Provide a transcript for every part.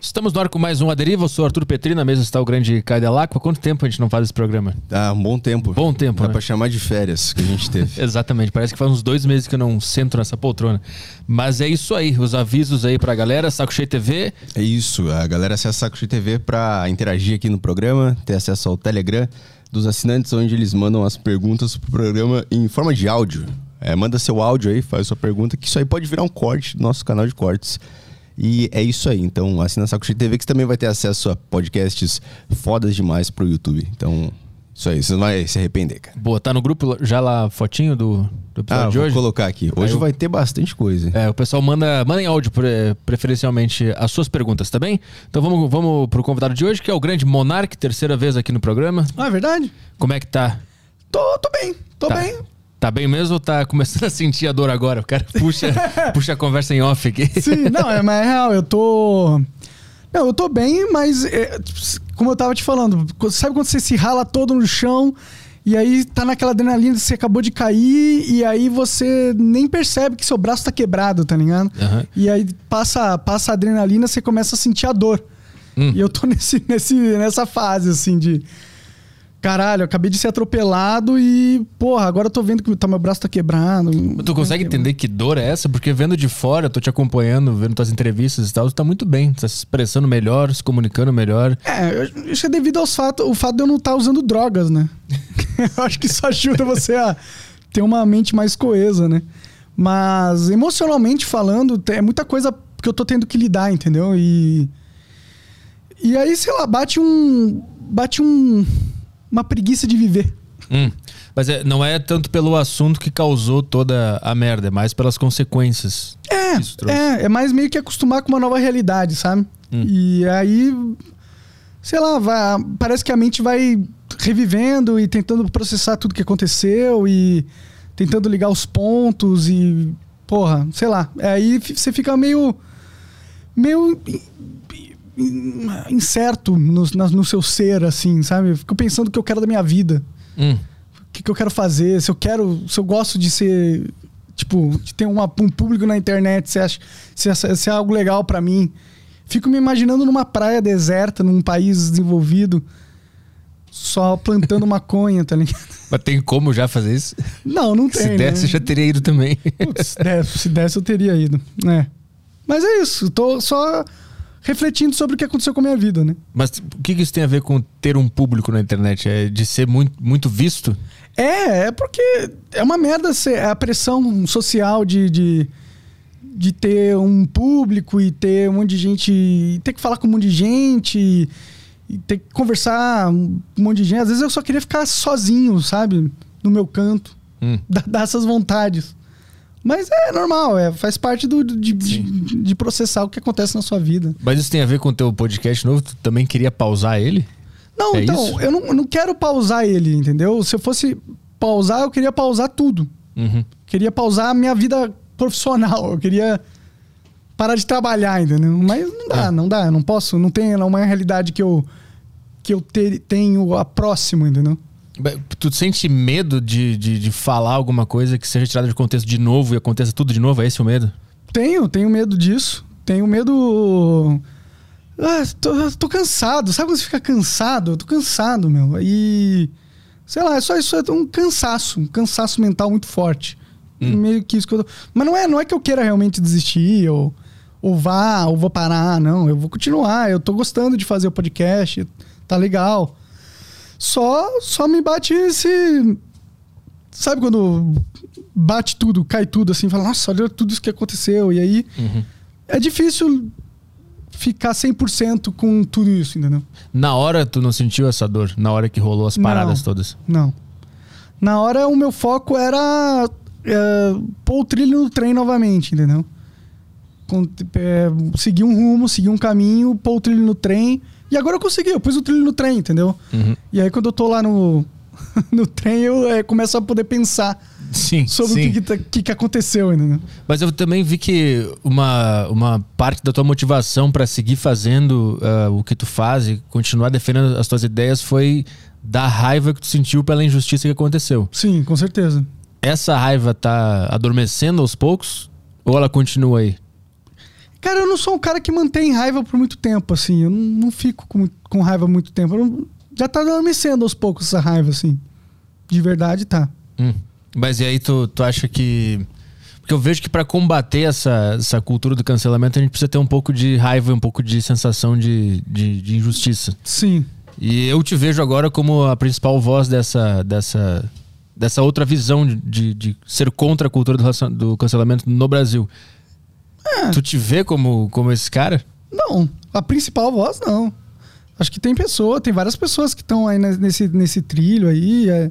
Estamos no ar com mais um A Deriva. Eu sou Arthur Petri, na mesa está o grande Caio Delacqua. Quanto tempo a gente não faz esse programa? Ah, um bom tempo. Bom tempo, Dá né? pra chamar de férias que a gente teve. Exatamente, parece que faz uns dois meses que eu não sento nessa poltrona. Mas é isso aí, os avisos aí pra galera. Saco Cheio TV, é isso, a galera acessa Saco Cheio TV pra interagir aqui no programa, ter acesso ao Telegram dos assinantes, onde eles mandam as perguntas pro programa em forma de áudio. É, manda seu áudio aí, faz sua pergunta, que isso aí pode virar um corte do nosso canal de cortes. E é isso aí. Então, assina Saco Cheio TV, que você também vai ter acesso a podcasts fodas demais pro YouTube. Então, isso aí, você não vai se arrepender, cara. boa, tá no grupo já lá a fotinho do, do episódio Ah, de vou hoje? colocar aqui. Hoje eu- vai ter bastante coisa. É, o pessoal manda, manda em áudio, pre- preferencialmente, as suas perguntas, tá bem? Então vamos, vamos pro convidado de hoje, que é o grande Monark, terceira vez aqui no programa. Ah, é verdade? Como é que tá? Tô, tô bem, tô Tá. bem. Tá bem mesmo ou tá começando a sentir a dor agora? O cara puxa, puxa a conversa em off aqui. Sim, não, é, mas é real, eu tô. Não, eu tô bem, mas é, como eu tava te falando, sabe quando você se rala todo no chão e aí tá naquela adrenalina que você acabou de cair e aí você nem percebe que seu braço tá quebrado, tá ligado? Aham. E aí passa, passa a adrenalina, você começa a sentir a dor. Hum. E eu tô nesse, nesse, nessa fase, assim, de. Caralho, acabei de ser atropelado e, porra, agora eu tô vendo que tá, meu braço tá quebrado. Tu consegue entender que dor é essa? Porque vendo de fora, eu tô te acompanhando, vendo tuas entrevistas e tal, tu tá muito bem, tá se expressando melhor, se comunicando melhor. É, isso é devido aos fatos, o fato de eu não estar usando drogas, né? eu acho que isso ajuda você a ter uma mente mais coesa, né? Mas emocionalmente falando, é muita coisa que eu tô tendo que lidar, entendeu? E e aí, sei lá, bate um bate um uma preguiça de viver. Hum. Mas é- não é tanto pelo assunto que causou toda a merda, é mais pelas consequências. É, é, é mais meio que acostumar com uma nova realidade, sabe? Hum. E aí, sei lá, vai- parece que a mente vai revivendo e tentando processar tudo que aconteceu e tentando ligar os pontos e, porra, sei lá. Aí fi- você fica meio, meio incerto no, na- no seu ser, assim, sabe? Eu fico pensando o que eu quero da minha vida Hum. o que, que eu quero fazer, se eu quero, se eu gosto de ser, tipo, de ter uma- um público na internet, se, acha, se, se é algo legal pra mim. Fico me imaginando numa praia deserta, num país desenvolvido, só plantando maconha, tá ligado? Mas tem como já fazer isso? Não, não tem. se desse, né? eu já teria ido também. Putz, se desse, se desse, eu teria ido. É. Mas é isso, tô só refletindo sobre o que aconteceu com a minha vida, né? Mas o que isso tem a ver com ter um público na internet? É de ser muito, muito visto? É, é porque é uma merda ser, é a pressão social de, de, de ter um público e ter um monte de gente. ter que falar com um monte de gente e, e ter que conversar um monte de gente. Às vezes eu só queria ficar sozinho, sabe? No meu canto. Hum. Dar essas vontades. Mas é normal, é, faz parte do, de, de, de processar o que acontece na sua vida. Mas isso tem a ver com o teu podcast novo? Tu também queria pausar ele? Não, É então, eu não, eu não quero pausar ele, entendeu? Se eu fosse pausar, eu queria pausar tudo. Uhum. queria pausar a minha vida profissional. Eu queria parar de trabalhar, entendeu? Mas não dá, É. não dá. Não posso, não tem não é uma realidade que eu que eu ter, tenho a próximo, entendeu? Tu sente medo de, de, de falar alguma coisa que seja tirada de contexto de novo e aconteça tudo de novo? É esse o medo? Tenho, tenho medo disso. Tenho medo. Ah, tô, tô cansado. Sabe quando você fica cansado? Eu tô cansado, meu. E. Sei lá, é só isso, é um cansaço, um cansaço mental muito forte. Meio que isso que eu tô... Mas não é, não é que eu queira realmente desistir, ou, ou vá, ou vou parar, não. Eu vou continuar. Eu tô gostando de fazer o podcast, tá legal. Só, só me bate esse. Sabe quando bate tudo, cai tudo assim, fala, nossa, olha tudo isso que aconteceu. E aí é difícil ficar 100% com tudo isso, entendeu? Na hora tu não sentiu essa dor? Na hora que rolou as Não. paradas todas? Não. Na hora o meu foco era é, pôr o trilho no trem novamente, entendeu? Com, é, seguir um rumo, seguir um caminho, pôr o trilho no trem. E agora eu consegui, eu pus o trilho no trem, entendeu? Uhum. E aí quando eu tô lá no, no trem, eu é, começo a poder pensar Sim, sobre sim. o que que, tá- que que aconteceu, entendeu? Mas eu também vi que uma, uma parte da tua motivação pra seguir fazendo ah, o que tu faz e continuar defendendo as tuas ideias foi da raiva que tu sentiu pela injustiça que aconteceu. Sim, com certeza. Essa raiva tá adormecendo aos poucos ou ela continua aí? Cara, eu não sou um cara que mantém raiva por muito tempo, assim. Eu não, não fico com, com raiva muito tempo. Não- já tá adormecendo aos poucos essa raiva, assim. De verdade, tá. Hum. Mas e aí tu, tu acha que. Porque eu vejo que pra combater essa, essa cultura do cancelamento a gente precisa ter um pouco de raiva, e um pouco de sensação de, de, de injustiça. Sim. E eu te vejo agora como a principal voz dessa, dessa, dessa outra visão de, de, ser contra a cultura do, do cancelamento no Brasil. Tu te vê como, como esse cara? Não, a principal voz não. Acho que tem pessoa, tem várias pessoas que estão aí ne- nesse, nesse trilho aí. é.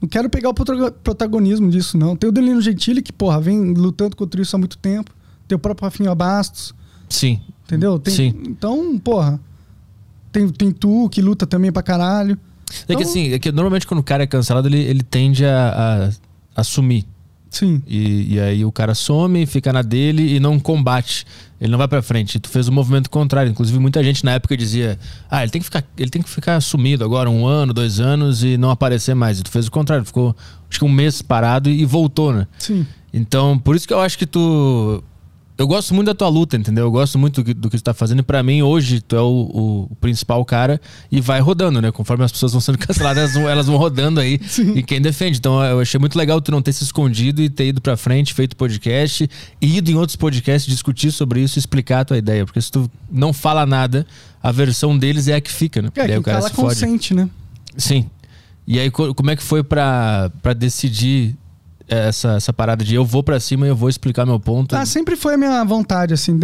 Não quero pegar o protago- protagonismo disso, não. Tem o Delino Gentili, que, porra, vem lutando contra isso há muito tempo. Tem o próprio Rafinha Bastos, Sim. entendeu? Tem- Sim. Então, porra. Tem, tem tu, que luta também pra caralho. É que Então- assim, é que normalmente quando o cara é cancelado, ele, ele tende a, a, a sumir. Sim. E, e aí o cara some, fica na dele e não combate. Ele não vai pra frente. Tu fez o movimento contrário. Inclusive, muita gente na época dizia: Ah, ele tem que ficar, ele tem que ficar sumido agora um ano, dois anos e não aparecer mais. E tu fez o contrário. Ficou acho que um mês parado e voltou, né? Sim. Então, por isso que eu acho que tu. Eu gosto muito da tua luta, entendeu? Eu gosto muito do que, do que tu tá fazendo. E pra mim, hoje, tu é o, o- principal cara e vai rodando, né? Conforme as pessoas vão sendo canceladas, elas vão, elas vão rodando aí. Sim. E quem defende. Então, eu achei muito legal tu não ter se escondido e ter ido pra frente, feito podcast, e ido em outros podcasts discutir sobre isso e explicar a tua ideia. Porque se tu não fala nada, a versão deles é a que fica, né? É, Daí quem o cara se fode. consente, né? Sim. E aí, co- como é que foi pra decidir essa, essa parada de eu vou pra cima e eu vou explicar meu ponto? Ah, sempre foi a minha vontade, assim.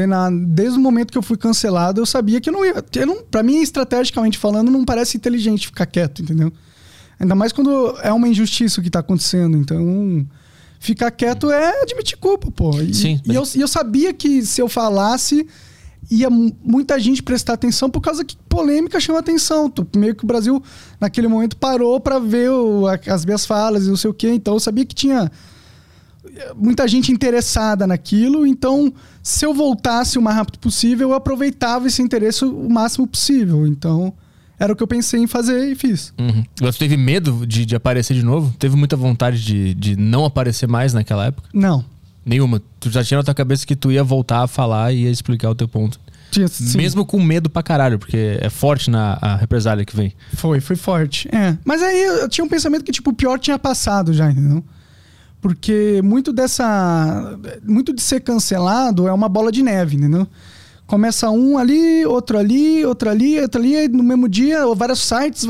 desde o momento que eu fui cancelado, eu sabia que eu não ia. Eu não, pra mim, estrategicamente falando, não parece inteligente ficar quieto, entendeu? Ainda mais quando é uma injustiça o que tá acontecendo. Então, ficar quieto é admitir culpa, pô. E, Sim, e eu, e eu sabia que se eu falasse, ia mu- muita gente prestar atenção por causa que polêmica chama atenção. Tu- Meio que o Brasil, naquele momento, parou pra ver o- as minhas falas e não sei o quê. Então, eu sabia que tinha muita gente interessada naquilo, então se eu voltasse o mais rápido possível, eu aproveitava esse interesse o máximo possível. Então, era o que eu pensei em fazer e fiz. Uhum. Mas tu teve medo de, de aparecer de novo? Teve muita vontade de, de não aparecer mais naquela época? Não. Nenhuma. Tu já tinha na tua cabeça que tu ia voltar a falar e ia explicar o teu ponto. Tinha, sim. Mesmo com medo pra caralho, porque é forte na a represália que vem. Foi, foi forte. É. Mas aí eu tinha um pensamento que, tipo, o pior tinha passado já, entendeu? Porque muito dessa. Muito de ser cancelado é uma bola de neve, entendeu? Começa um ali, outro ali, outro ali, outro ali, no mesmo dia, vários sites,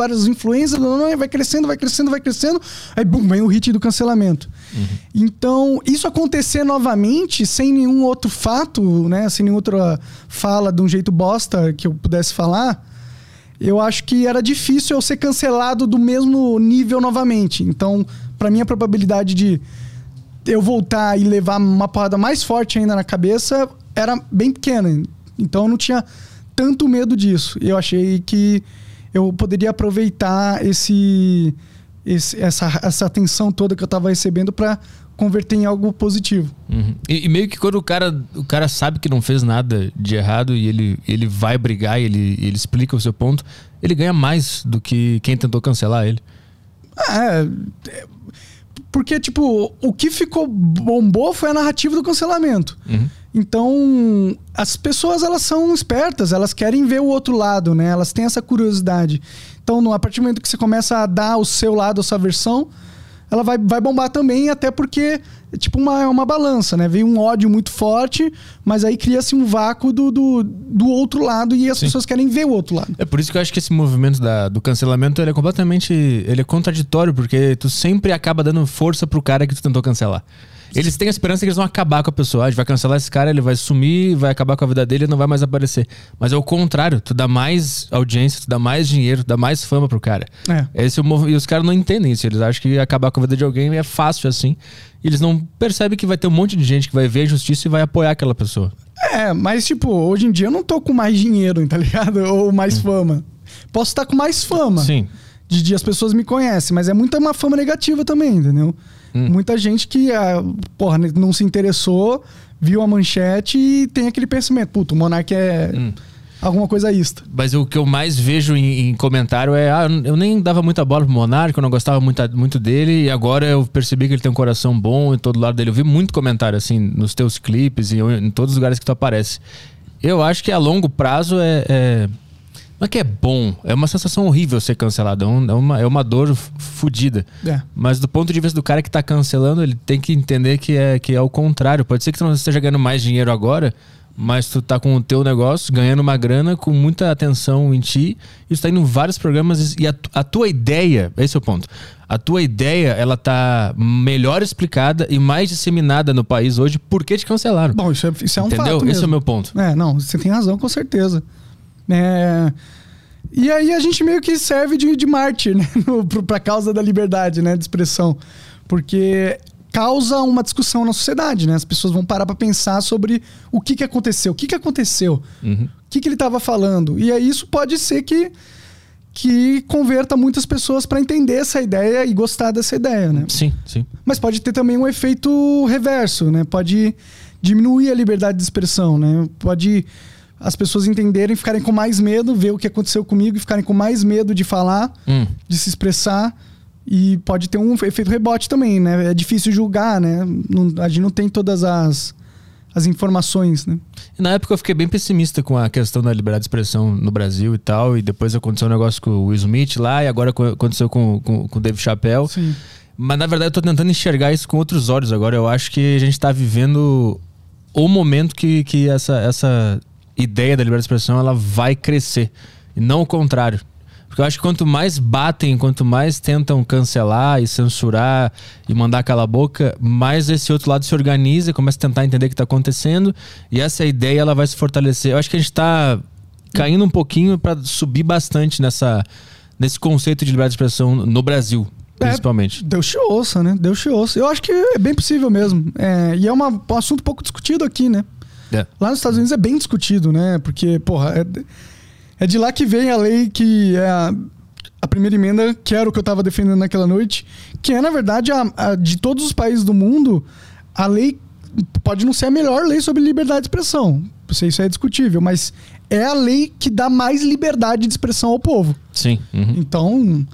não, não, vai crescendo, vai crescendo, vai crescendo, aí bum, vem o hit do cancelamento. Então, isso acontecer novamente, sem nenhum outro fato, né? Sem nenhuma outra fala de um jeito bosta que eu pudesse falar, eu acho que era difícil eu ser cancelado do mesmo nível novamente. Então, pra mim, a probabilidade de eu voltar e levar uma porrada mais forte ainda na cabeça era bem pequena. Então, eu não tinha tanto medo disso. Eu achei que eu poderia aproveitar esse, esse- essa, essa atenção toda que eu tava recebendo pra converter em algo positivo. Uhum. E, e meio que quando o cara, o cara sabe que não fez nada de errado e ele, ele vai brigar e ele, ele explica o seu ponto, ele ganha mais do que quem tentou cancelar ele. É, é, porque, tipo, o que ficou bombou foi a narrativa do cancelamento. Uhum. Então, as pessoas, elas são espertas, elas querem ver o outro lado, né? Elas têm essa curiosidade. Então, a partir do momento que você começa a dar o seu lado, a sua versão, ela vai, vai bombar também, até porque é tipo uma, é uma balança, né? Veio um ódio muito forte, mas aí cria-se um vácuo do, do, do outro lado e as Sim. pessoas querem ver o outro lado. É por isso que eu acho que esse movimento da- do cancelamento ele é completamente. Ele é contraditório, porque tu sempre acaba dando força pro cara que tu tentou cancelar. Eles têm a esperança que eles vão acabar com a pessoa. Ah, a gente vai cancelar esse cara, ele vai sumir, vai acabar com a vida dele e não vai mais aparecer. Mas é o contrário, tu dá mais audiência, tu dá mais dinheiro, tu dá mais fama pro cara. É. Esse é E os caras não entendem isso. Eles acham que acabar com a vida de alguém é fácil assim. E eles não percebem que vai ter um monte de gente que vai ver a injustiça e vai apoiar aquela pessoa. É, mas tipo, hoje em dia eu não tô com mais dinheiro, tá ligado? Ou mais fama. Posso estar com mais fama. Sim. De dia as pessoas me conhecem, mas é muita uma fama negativa também, entendeu? Muita gente que, ah, porra, não se interessou, viu a manchete e tem aquele pensamento, puto, o Monark é Hum. alguma coisa ista. Mas o que eu mais vejo em, em comentário é: ah, eu nem dava muita bola pro Monarca, eu não gostava muito, muito dele, e agora eu percebi que ele tem um coração bom em todo lado dele. Eu vi muito comentário assim nos teus clipes e em todos os lugares que tu aparece. Eu acho que a longo prazo é, é não é que é bom, é uma sensação horrível ser cancelado. É, é uma, é uma dor fodida. É. Mas do ponto de vista do cara que tá cancelando, ele tem que entender que é, que é o contrário. Pode ser que tu não esteja ganhando mais dinheiro agora, mas tu tá com o teu negócio, ganhando uma grana, com muita atenção em ti, e tu tá indo em vários programas, e a, a tua ideia, esse é o ponto. A tua ideia, ela tá melhor explicada e mais disseminada no país hoje, por que te cancelaram? Bom, isso é, isso é um Entendeu? fato Esse é o meu ponto. É, não, você tem razão, com certeza. É... E aí a gente meio que serve de, de mártir, né? Para causa da liberdade né? de expressão. Porque causa uma discussão na sociedade, né? As pessoas vão parar para pensar sobre o que, que aconteceu, o que, que aconteceu, uhum. o que, que ele estava falando. E aí isso pode ser que, que converta muitas pessoas para entender essa ideia e gostar dessa ideia, né? Sim, sim. Mas pode ter também um efeito reverso, né? Pode diminuir a liberdade de expressão, né? Pode as pessoas entenderem, ficarem com mais medo, ver o que aconteceu comigo e ficarem com mais medo de falar, hum. de se expressar. E pode ter um efeito rebote também, né? É difícil julgar, né? Não, a gente não tem todas as, as informações, né? Na época eu fiquei bem pessimista com a questão da liberdade de expressão no Brasil e tal. E depois aconteceu um negócio com o Will Smith lá, e agora aconteceu com, com, com o Dave Chappelle. Sim. Mas na verdade eu tô tentando enxergar isso com outros olhos agora. Eu acho que a gente tá vivendo o momento que, que essa, essa ideia da liberdade de expressão ela vai crescer e não o contrário. Porque eu acho que quanto mais batem, quanto mais tentam cancelar e censurar e mandar calar a boca, mais esse outro lado se organiza, começa a tentar entender o que está acontecendo e essa ideia ela vai se fortalecer. Eu acho que a gente está caindo um pouquinho para subir bastante nessa, nesse conceito de liberdade de expressão no Brasil. É, principalmente. É, Deus te ouça, né? Deus te ouça. Eu acho que é bem possível mesmo. É, e é uma, um assunto pouco discutido aqui, né? É. Lá nos Estados Unidos é bem discutido, né? Porque, porra, é, é de lá que vem a lei que é a, a primeira emenda, que era o que eu estava defendendo naquela noite, que é, na verdade, a, a, de todos os países do mundo, a lei pode não ser a melhor lei sobre liberdade de expressão. Não sei se é discutível, mas é a lei que dá mais liberdade de expressão ao povo. Sim. Uhum. Então,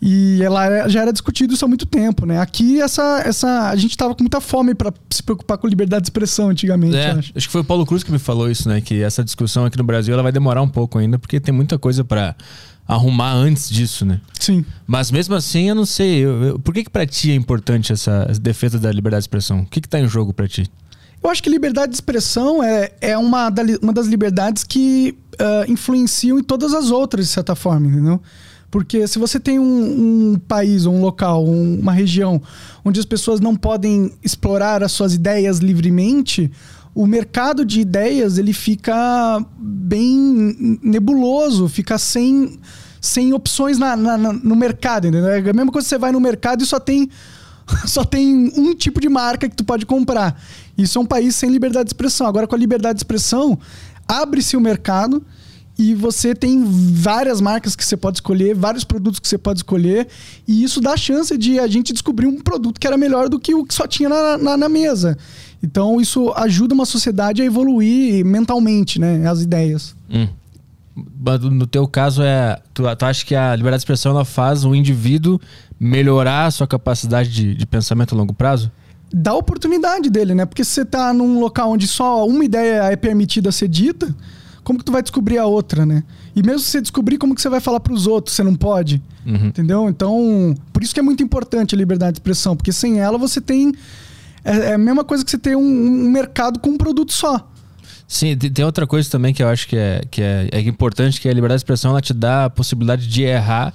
e ela já era discutido isso há muito tempo, né? Aqui essa, essa a gente tava com muita fome para se preocupar com liberdade de expressão antigamente. É, acho. acho. que foi o Paulo Cruz que me falou isso, né? Que essa discussão aqui no Brasil ela vai demorar um pouco ainda, porque tem muita coisa para arrumar antes disso, né? Sim. Mas mesmo assim, eu não sei. Eu, eu, por que, que para ti é importante essa defesa da liberdade de expressão? O que, que tá em jogo para ti? Eu acho que liberdade de expressão é, é uma, da, uma das liberdades que uh, influenciam em todas as outras, de certa forma, entendeu? Porque se você tem um, um país, um local, um, uma região onde as pessoas não podem explorar as suas ideias livremente, o mercado de ideias ele fica bem nebuloso, fica sem, sem opções na, na, no mercado. Entendeu? É a mesma coisa que você vai no mercado e só tem, só tem um tipo de marca que tu pode comprar. Isso é um país sem liberdade de expressão. Agora, com a liberdade de expressão, abre-se o mercado e você tem várias marcas que você pode escolher, vários produtos que você pode escolher, e isso dá a chance de a gente descobrir um produto que era melhor do que o que só tinha na, na, na mesa. Então, isso ajuda uma sociedade a evoluir mentalmente, né? As ideias. Hum. No teu caso, é, tu, tu acha que a liberdade de expressão ela faz o indivíduo melhorar a sua capacidade de, de pensamento a longo prazo? Dá oportunidade dele, né? Porque se você está num local onde só uma ideia é permitida ser dita, como que tu vai descobrir a outra, né? E mesmo se você descobrir, como que você vai falar para os outros? Você não pode, uhum. entendeu? Então, por isso que é muito importante a liberdade de expressão, porque sem ela você tem é, é a mesma coisa que você ter um, um, mercado com um produto só. Sim, tem outra coisa também que eu acho que é, que é, é importante, que é a liberdade de expressão, ela te dá a possibilidade de errar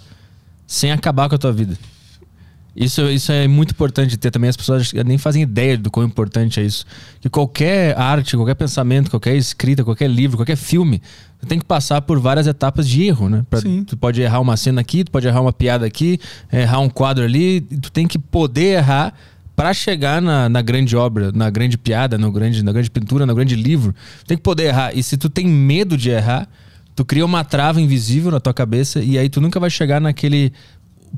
sem acabar com a tua vida. Isso, isso é muito importante ter também. As pessoas nem fazem ideia do quão importante é isso. Que qualquer arte, qualquer pensamento, qualquer escrita, qualquer livro, qualquer filme, tu tem que passar por várias etapas de erro, né? Pra, tu pode errar uma cena aqui, tu pode errar uma piada aqui, errar um quadro ali, tu tem que poder errar para chegar na, na, grande obra, na grande piada, no grande, na grande pintura, no grande livro. Tu tem que poder errar. E se tu tem medo de errar, tu cria uma trava invisível na tua cabeça e aí tu nunca vai chegar naquele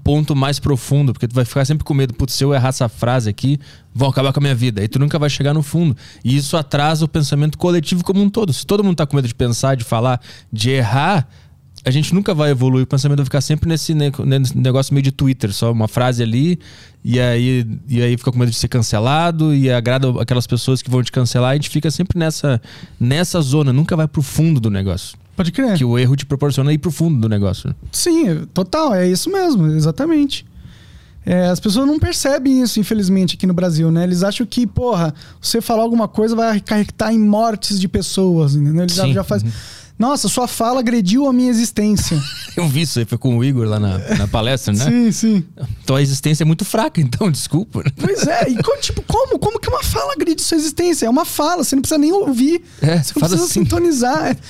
ponto mais profundo, porque tu vai ficar sempre com medo, putz, se eu errar essa frase aqui, vão acabar com a minha vida. E tu nunca vai chegar no fundo. E isso atrasa o pensamento coletivo como um todo. Se todo mundo tá com medo de pensar, de falar, de errar, a gente nunca vai evoluir. O pensamento vai ficar sempre nesse, nesse negócio meio de Twitter, só uma frase ali, e aí, e aí fica com medo de ser cancelado, e agrada aquelas pessoas que vão te cancelar, a gente fica sempre nessa, nessa zona, nunca vai pro fundo do negócio. Pode crer. Que o erro te proporciona ir pro fundo do negócio. Sim, total, é isso mesmo, exatamente. É, as pessoas não percebem isso, infelizmente, aqui no Brasil, né? Eles acham que, porra, você falar alguma coisa vai acarretar em mortes de pessoas, entendeu? Eles já, já fazem. Uhum. Nossa, sua fala agrediu a minha existência. Eu vi isso aí, foi com o Igor lá na, na palestra, né? sim, sim. Então a existência é muito fraca, então, desculpa. Pois é, e tipo, como? Como que uma fala agride sua existência? É uma fala, você não precisa nem ouvir. É, você não precisa assim. sintonizar.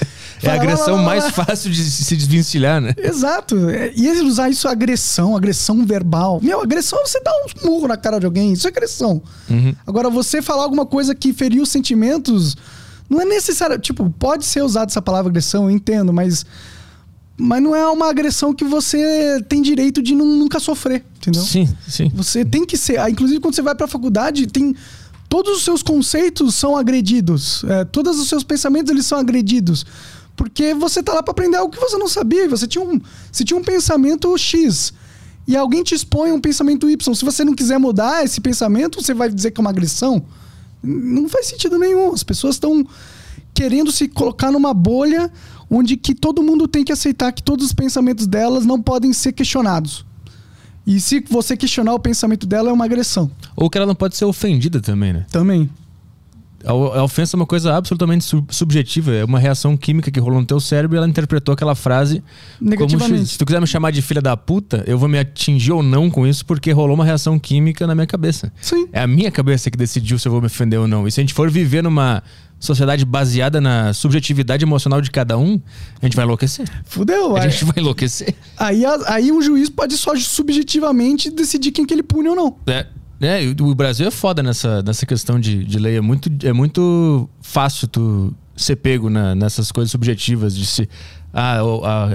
É a agressão lá, lá, lá, mais fácil de se desvencilhar, né? Exato. É, e ele usar isso agressão, agressão verbal. Meu, agressão é você dar um murro na cara de alguém. Isso é agressão. Uhum. Agora, você falar alguma coisa que feriu sentimentos, não é necessário. Tipo, pode ser usada essa palavra agressão, eu entendo, mas. Mas não é uma agressão que você tem direito de nunca sofrer, entendeu? Sim, sim. Você tem que ser. Ah, inclusive, quando você vai pra faculdade, tem todos os seus conceitos são agredidos. É, todos os seus pensamentos eles são agredidos. Porque você tá lá para aprender algo que você não sabia. Você tinha um, você tinha um pensamento X. E alguém te expõe um pensamento Y. Se você não quiser mudar esse pensamento, você vai dizer que é uma agressão? Não faz sentido nenhum. As pessoas estão querendo se colocar numa bolha onde que todo mundo tem que aceitar que todos os pensamentos delas não podem ser questionados. E se você questionar o pensamento dela, é uma agressão. Ou que ela não pode ser ofendida também, né? Também. A ofensa é uma coisa absolutamente subjetiva, é uma reação química que rolou no teu cérebro e ela interpretou aquela frase como se tu quiser me chamar de filha da puta, eu vou me atingir ou não com isso porque rolou uma reação química na minha cabeça. Sim. É a minha cabeça que decidiu se eu vou me ofender ou não. E se a gente for viver numa sociedade baseada na subjetividade emocional de cada um, a gente vai enlouquecer. Fudeu, A aí, gente vai enlouquecer. Aí, aí o juiz pode só subjetivamente decidir quem que ele pune ou não. É. É, o Brasil é foda nessa, nessa questão de, de lei. É muito, é muito fácil tu ser pego na, nessas coisas subjetivas de se. Ah,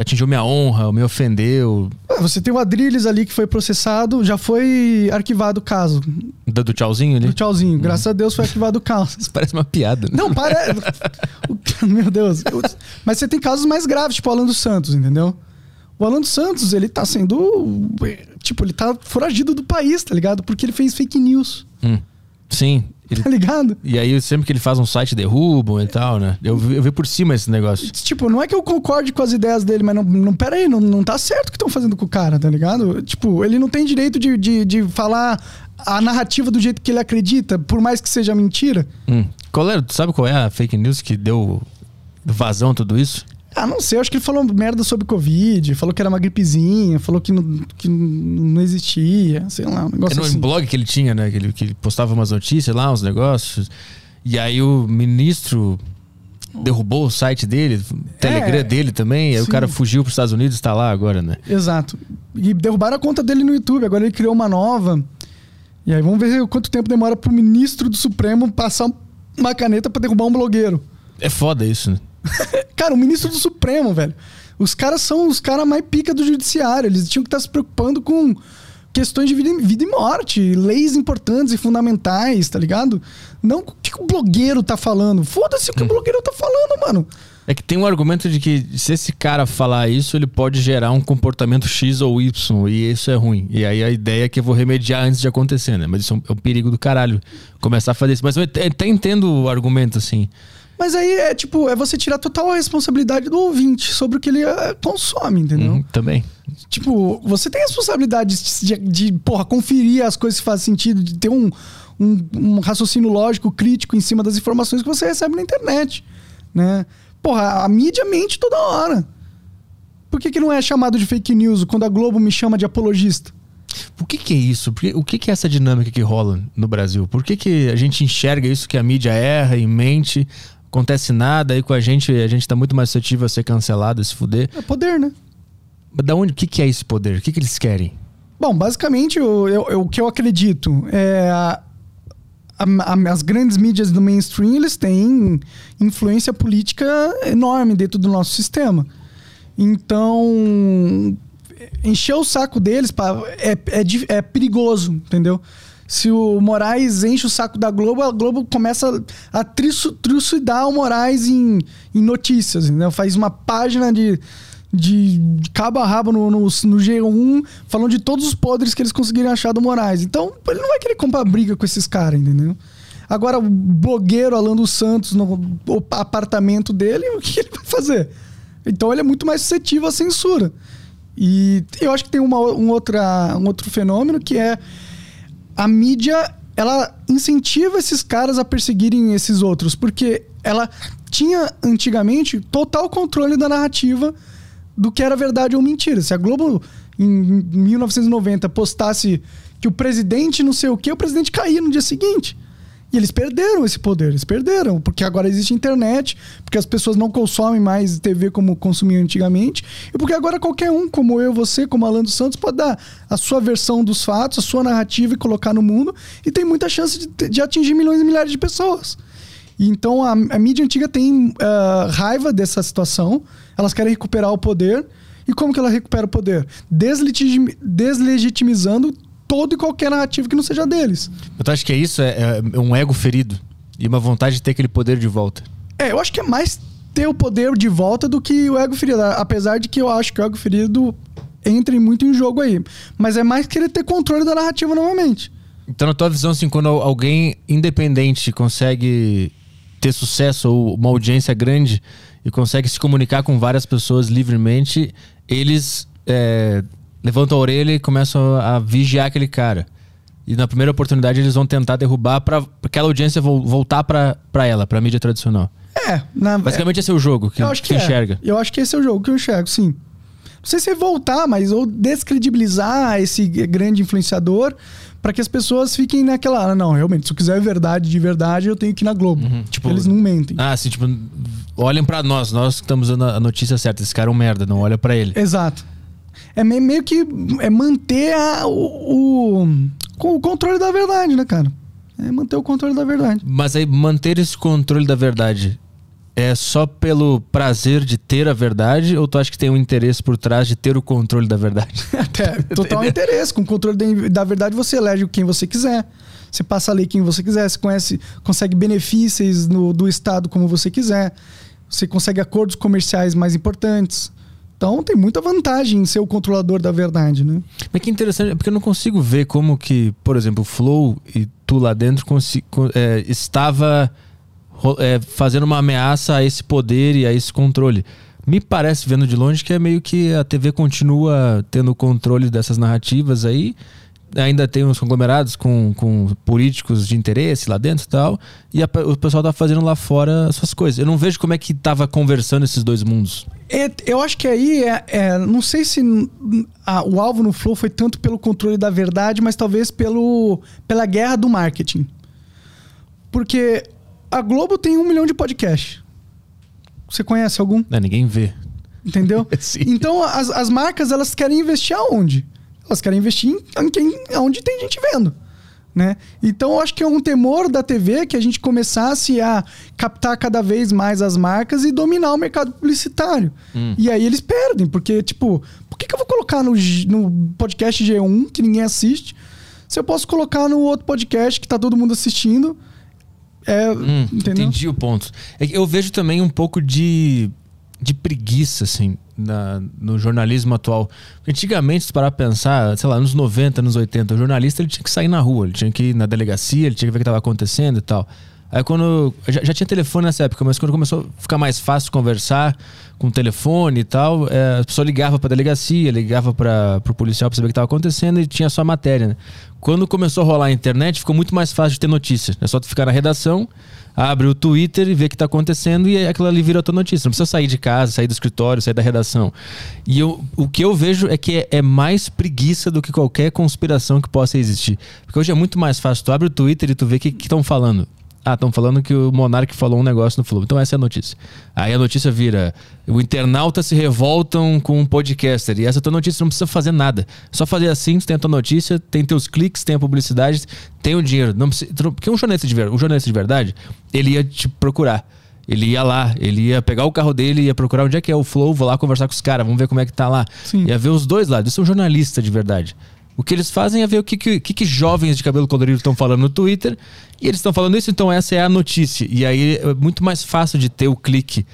atingiu minha honra, me ofendeu. Você tem o Adrilles ali que foi processado, já foi arquivado o caso. Do, do tchauzinho ali? Do tchauzinho. Uhum. Graças a Deus foi arquivado o caso. Isso parece uma piada. Né? Não, parece. Meu Deus. Mas você tem casos mais graves, tipo o Alan dos Santos, entendeu? O Alan dos Santos, ele tá sendo. Tipo, ele tá foragido do país, tá ligado? Porque ele fez fake news. Hum. Sim. Ele... Tá ligado? E aí, sempre que ele faz um site, derrubam e tal, né? Eu vi, eu vi por cima esse negócio. Tipo, não é que eu concorde com as ideias dele, mas não, não pera aí, não, não tá certo o que estão fazendo com o cara, tá ligado? Tipo, ele não tem direito de, de, de falar a narrativa do jeito que ele acredita, por mais que seja mentira. Hum. É, tu sabe qual é a fake news que deu vazão a tudo isso? Ah, não sei, acho que ele falou merda sobre Covid, falou que era uma gripezinha, falou que não, que não existia, sei lá, um negócio é no assim. blog que ele tinha, né? Que ele, que ele postava umas notícias lá, uns negócios. E aí o ministro derrubou o site dele, o Telegram é, dele também, aí sim. o cara fugiu para os Estados Unidos e está lá agora, né? Exato. E derrubaram a conta dele no YouTube, agora ele criou uma nova. E aí vamos ver quanto tempo demora para o ministro do Supremo passar uma caneta para derrubar um blogueiro. É foda isso, né? cara, o ministro do Supremo, velho. Os caras são os caras mais pica do judiciário. Eles tinham que estar se preocupando com questões de vida, vida, e morte, leis importantes e fundamentais, tá ligado? Não o que o blogueiro tá falando. Foda-se o que hum. o blogueiro tá falando, mano. É que tem um argumento de que se esse cara falar isso, ele pode gerar um comportamento X ou Y, e isso é ruim. E aí a ideia é que eu vou remediar antes de acontecer, né? Mas isso é um, é perigo do caralho, começar a fazer isso. Mas eu até entendo o argumento, assim. Mas aí é tipo, é você tirar total a responsabilidade do ouvinte sobre o que ele uh, consome, entendeu? Uhum, também. Tipo, você tem a responsabilidade de, de, de, porra, conferir as coisas que fazem sentido, de ter um, um, um, raciocínio lógico, crítico em cima das informações que você recebe na internet, né? Porra, a mídia mente toda hora. Por que, que não é chamado de fake news quando a Globo me chama de apologista? Por que, que é isso? Que, o que, que é essa dinâmica que rola no Brasil? Por que, que a gente enxerga isso que a mídia erra e mente, acontece nada, aí com a gente, a gente tá muito mais suscetível a ser cancelado, a se fuder. É poder, né? Mas da onde, o que, que é esse poder? O que, que eles querem? Bom, basicamente, o, eu, o que eu acredito é. A, a, as grandes mídias do mainstream eles têm influência política enorme dentro do nosso sistema. Então, encher o saco deles pá, é, é, é perigoso, entendeu? Se o Moraes enche o saco da Globo, a Globo começa a trucidar o Moraes em, em notícias, entendeu? Faz uma página de, de, cabo a rabo no, no, no G1 falando de todos os podres que eles conseguirem achar do Moraes. Então, ele não vai querer comprar briga com esses caras, entendeu? Agora, o blogueiro Alan dos Santos no apartamento dele, o que ele vai fazer? Então, ele é muito mais suscetível à censura. E eu acho que tem uma, um, outra, um outro fenômeno que é a mídia ela incentiva esses caras a perseguirem esses outros, porque ela tinha antigamente total controle da narrativa do que era verdade ou mentira. Se a Globo em 1990 postasse que o presidente não sei o que, o presidente caía no dia seguinte. E eles perderam esse poder, eles perderam, porque agora existe internet, porque as pessoas não consomem mais TV como consumiam antigamente, e porque agora qualquer um, como eu, você, como Alan dos Santos, pode dar a sua versão dos fatos, a sua narrativa e colocar no mundo, e tem muita chance de, de atingir milhões e milhares de pessoas. Então a, a mídia antiga tem ah, raiva dessa situação, elas querem recuperar o poder, e como que ela recupera o poder? Deslegitim- deslegitimizando todo e qualquer narrativa que não seja deles. Eu acho que é isso, é, é um ego ferido. E uma vontade de ter aquele poder de volta. É, eu acho que é mais ter o poder de volta do que o ego ferido. Apesar de que eu acho que o ego ferido entra muito em jogo aí. Mas é mais querer ter controle da narrativa novamente. Então, na tua visão, assim, quando alguém independente consegue ter sucesso ou uma audiência grande e consegue se comunicar com várias pessoas livremente, eles é, levantam a orelha e começam a vigiar aquele cara. E na primeira oportunidade eles vão tentar derrubar para aquela audiência vol- voltar para ela, para mídia tradicional. É, na, Basicamente esse é o jogo que, eu acho que que é. enxerga. Eu acho que esse é o jogo que eu enxergo, sim. Não sei se é voltar, mas ou descredibilizar esse grande influenciador para que as pessoas fiquem naquela. "Ah, Não, realmente, se eu quiser verdade de verdade, eu tenho que ir na Globo. Tipo- Eles não mentem. Ah, assim, tipo, olhem para nós, nós que estamos dando a notícia certa. Esse cara é um merda, não olha para ele. Exato. É me- meio que é manter a- o, o, o controle da verdade, né, cara? É manter o controle da verdade. Mas aí manter esse controle da verdade é só pelo prazer de ter a verdade ou tu acha que tem um interesse por trás de ter o controle da verdade? Até total interesse. Com o controle da- da verdade, você elege quem você quiser. Você passa a lei quem você quiser. Você conhece, consegue benefícios no- do Estado como você quiser. Você consegue acordos comerciais mais importantes. Então tem muita vantagem em ser o controlador da verdade, né? Mas que interessante, porque eu não consigo ver como que, por exemplo, o Flow e tu lá dentro é, estava é, fazendo uma ameaça a esse poder e a esse controle. Me parece, vendo de longe, que é meio que a TV continua tendo controle dessas narrativas aí. Ainda tem uns conglomerados com, com políticos de interesse lá dentro e tal. E a o pessoal tá fazendo lá fora as suas coisas. Eu não vejo como é que tava conversando esses dois mundos. É, eu acho que aí é, é- não sei se a- o alvo no Flow foi tanto pelo controle da verdade, mas talvez pelo, pela guerra do marketing. Porque a Globo tem um milhão de podcasts. Você conhece algum? Né, ninguém vê. Entendeu? Então as, as marcas elas querem investir aonde? Elas querem investir em, em quem, onde tem gente vendo. Né? Então eu acho que é um temor da TV que a gente começasse a captar cada vez mais as marcas e dominar o mercado publicitário. E aí eles perdem, porque, tipo, por que, que eu vou colocar no, no podcast G1 que ninguém assiste? Se eu posso colocar no outro podcast que tá todo mundo assistindo. É, Hum, entendi o ponto. É eu vejo também um pouco de, de preguiça, assim, na- no jornalismo atual. Antigamente, se parar pra pensar, sei lá, nos 90, nos 80, o jornalista ele tinha que sair na rua, ele tinha que ir na delegacia, ele tinha que ver o que estava acontecendo e tal. Aí quando. Já, já tinha telefone nessa época, mas quando começou a ficar mais fácil conversar com telefone e tal, é, a pessoa ligava pra delegacia, ligava para pro policial pra saber o que estava acontecendo e tinha só a matéria, né? Quando começou a rolar a internet, ficou muito mais fácil de ter notícia. É só tu ficar na redação, abre o Twitter e vê o que tá acontecendo e aquilo ali vira a tua notícia. Não precisa sair de casa, sair do escritório, sair da redação. E eu, o que eu vejo é que é, é mais preguiça do que qualquer conspiração que possa existir. Porque hoje é muito mais fácil. Tu abre o Twitter e tu vê o que estão falando. Ah, estão falando que o Monark falou um negócio no Flow. Então essa é a notícia. Aí a notícia vira: o internauta se revoltam com um podcaster. E essa tua notícia não precisa fazer nada. É Só fazer assim, tu tem a tua notícia, tem teus cliques, tem a publicidade, tem o dinheiro. Não precisa, porque um jornalista de, ver- um jornalista de verdade, ele ia te procurar. Ele ia lá, ele ia pegar o carro dele, ia procurar onde é que é o Flow, vou lá conversar com os caras, vamos ver como é que tá lá. Sim. Ia ver os dois lados. Eles são jornalistas de verdade. O que eles fazem é ver o que, que, que, que jovens de cabelo colorido estão falando no Twitter. E eles estão falando isso, então essa é a notícia. E aí é muito mais fácil de ter o clique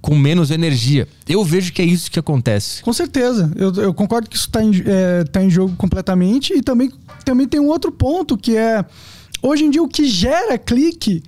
com menos energia. Eu vejo que é isso que acontece. Com certeza. Eu, eu concordo que isso está em, é, tá em jogo completamente. E também, também tem um outro ponto que é. Hoje em dia, o que gera clique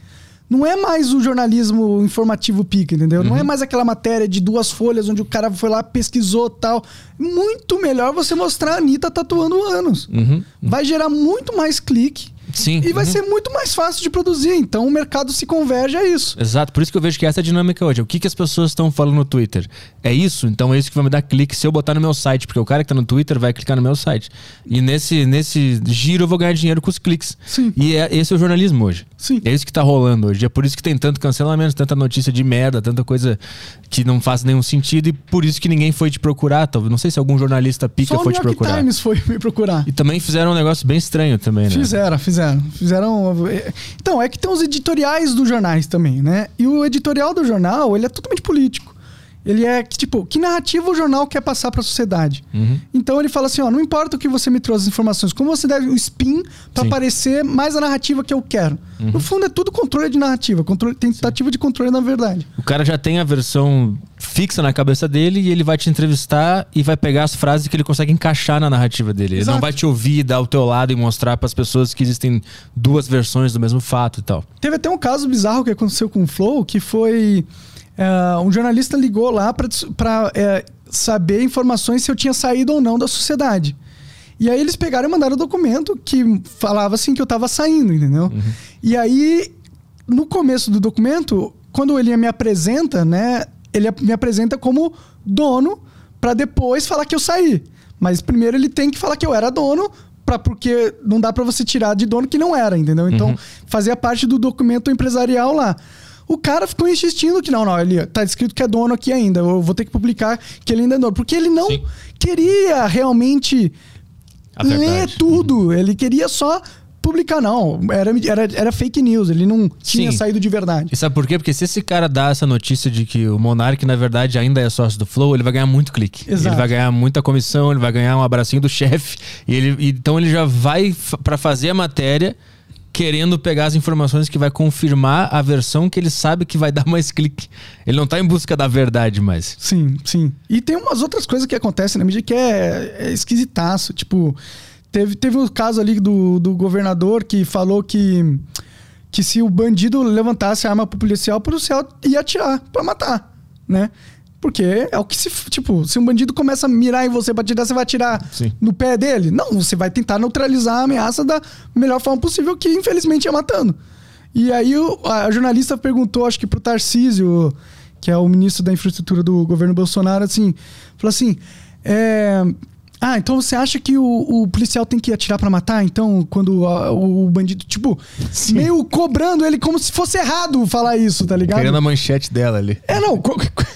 não é mais o jornalismo informativo pica, entendeu? Uhum. Não é mais aquela matéria de duas folhas onde o cara foi lá, pesquisou tal. Muito melhor você mostrar a Anitta tatuando anos. Uhum. Vai gerar muito mais clique Sim. e vai uhum. ser muito mais fácil de produzir. Então o mercado se converge a isso. Exato, por isso que eu vejo que essa é a dinâmica hoje. O que, que as pessoas estão falando no Twitter? É isso? Então é isso que vai me dar clique se eu botar no meu site, porque o cara que tá no Twitter vai clicar no meu site. E nesse, nesse giro eu vou ganhar dinheiro com os cliques. Sim. E é, esse é o jornalismo hoje. Sim. É isso que tá rolando hoje. É por isso que tem tanto cancelamento, tanta notícia de merda, tanta coisa que não faz nenhum sentido e por isso que ninguém foi te procurar. Talvez. Não sei se algum jornalista pica Só o foi New te York procurar. Times foi me procurar. E também fizeram um negócio bem estranho também, né? Fizeram, fizeram. Fizeram. Então, é que tem os editoriais dos jornais também, né? E o editorial do jornal, ele é totalmente político. Ele é que, tipo, que narrativa o jornal quer passar para a sociedade. Uhum. Então ele fala assim: ó, não importa o que você me trouxe as informações, como você deve o spin para Sim. parecer mais a narrativa que eu quero. No fundo, é tudo controle de narrativa, controle, tentativa de controle na verdade. O cara já tem a versão fixa na cabeça dele e ele vai te entrevistar e vai pegar as frases que ele consegue encaixar na narrativa dele. Ele Exato. não vai te ouvir, dar o teu lado e mostrar para as pessoas que existem duas versões do mesmo fato e tal. Teve até um caso bizarro que aconteceu com o Flow, que foi. É, um jornalista ligou lá para saber informações se eu tinha saído ou não da sociedade. E aí eles pegaram e mandaram um documento que falava assim que eu tava saindo, entendeu? E aí, no começo do documento, quando ele me apresenta, né? Ele me apresenta como dono para depois falar que eu saí. Mas primeiro ele tem que falar que eu era dono, pra, porque não dá para você tirar de dono que não era, entendeu? Então, fazia parte do documento empresarial lá. O cara ficou insistindo que não, não, ele tá escrito que é dono aqui ainda. Eu vou ter que publicar que ele ainda é dono. Porque ele não Sim. queria realmente ler tudo. Ele queria só publicar, não. Era, era, era fake news. Ele não tinha Sim. saído de verdade. E sabe por quê? Porque se esse cara dá essa notícia de que o Monark, na verdade, ainda é sócio do Flow, ele vai ganhar muito clique. Exato. Ele vai ganhar muita comissão, ele vai ganhar um abracinho do chefe. Ele, então ele já vai pra fazer a matéria querendo pegar as informações que vai confirmar a versão que ele sabe que vai dar mais clique. Ele não tá em busca da verdade mais. Sim, sim. E tem umas outras coisas que acontecem na mídia que é, é esquisitaço. Tipo, teve, teve um caso ali do, do governador que falou que, que se o bandido levantasse a arma pro policial, o policial ia atirar pra matar, né? Porque é o que se. Tipo, se um bandido começa a mirar em você pra atirar, você vai atirar Sim. no pé dele? Não, você vai tentar neutralizar a ameaça da melhor forma possível, que infelizmente ia matando. E aí a jornalista perguntou, acho que pro Tarcísio, que é o ministro da infraestrutura do governo Bolsonaro, assim, falou assim: é, Ah, então você acha que o, o policial tem que atirar pra matar? Então, quando a- o bandido, tipo, meio cobrando ele como se fosse errado falar isso, tá ligado? Pegando a manchete dela ali. É, não.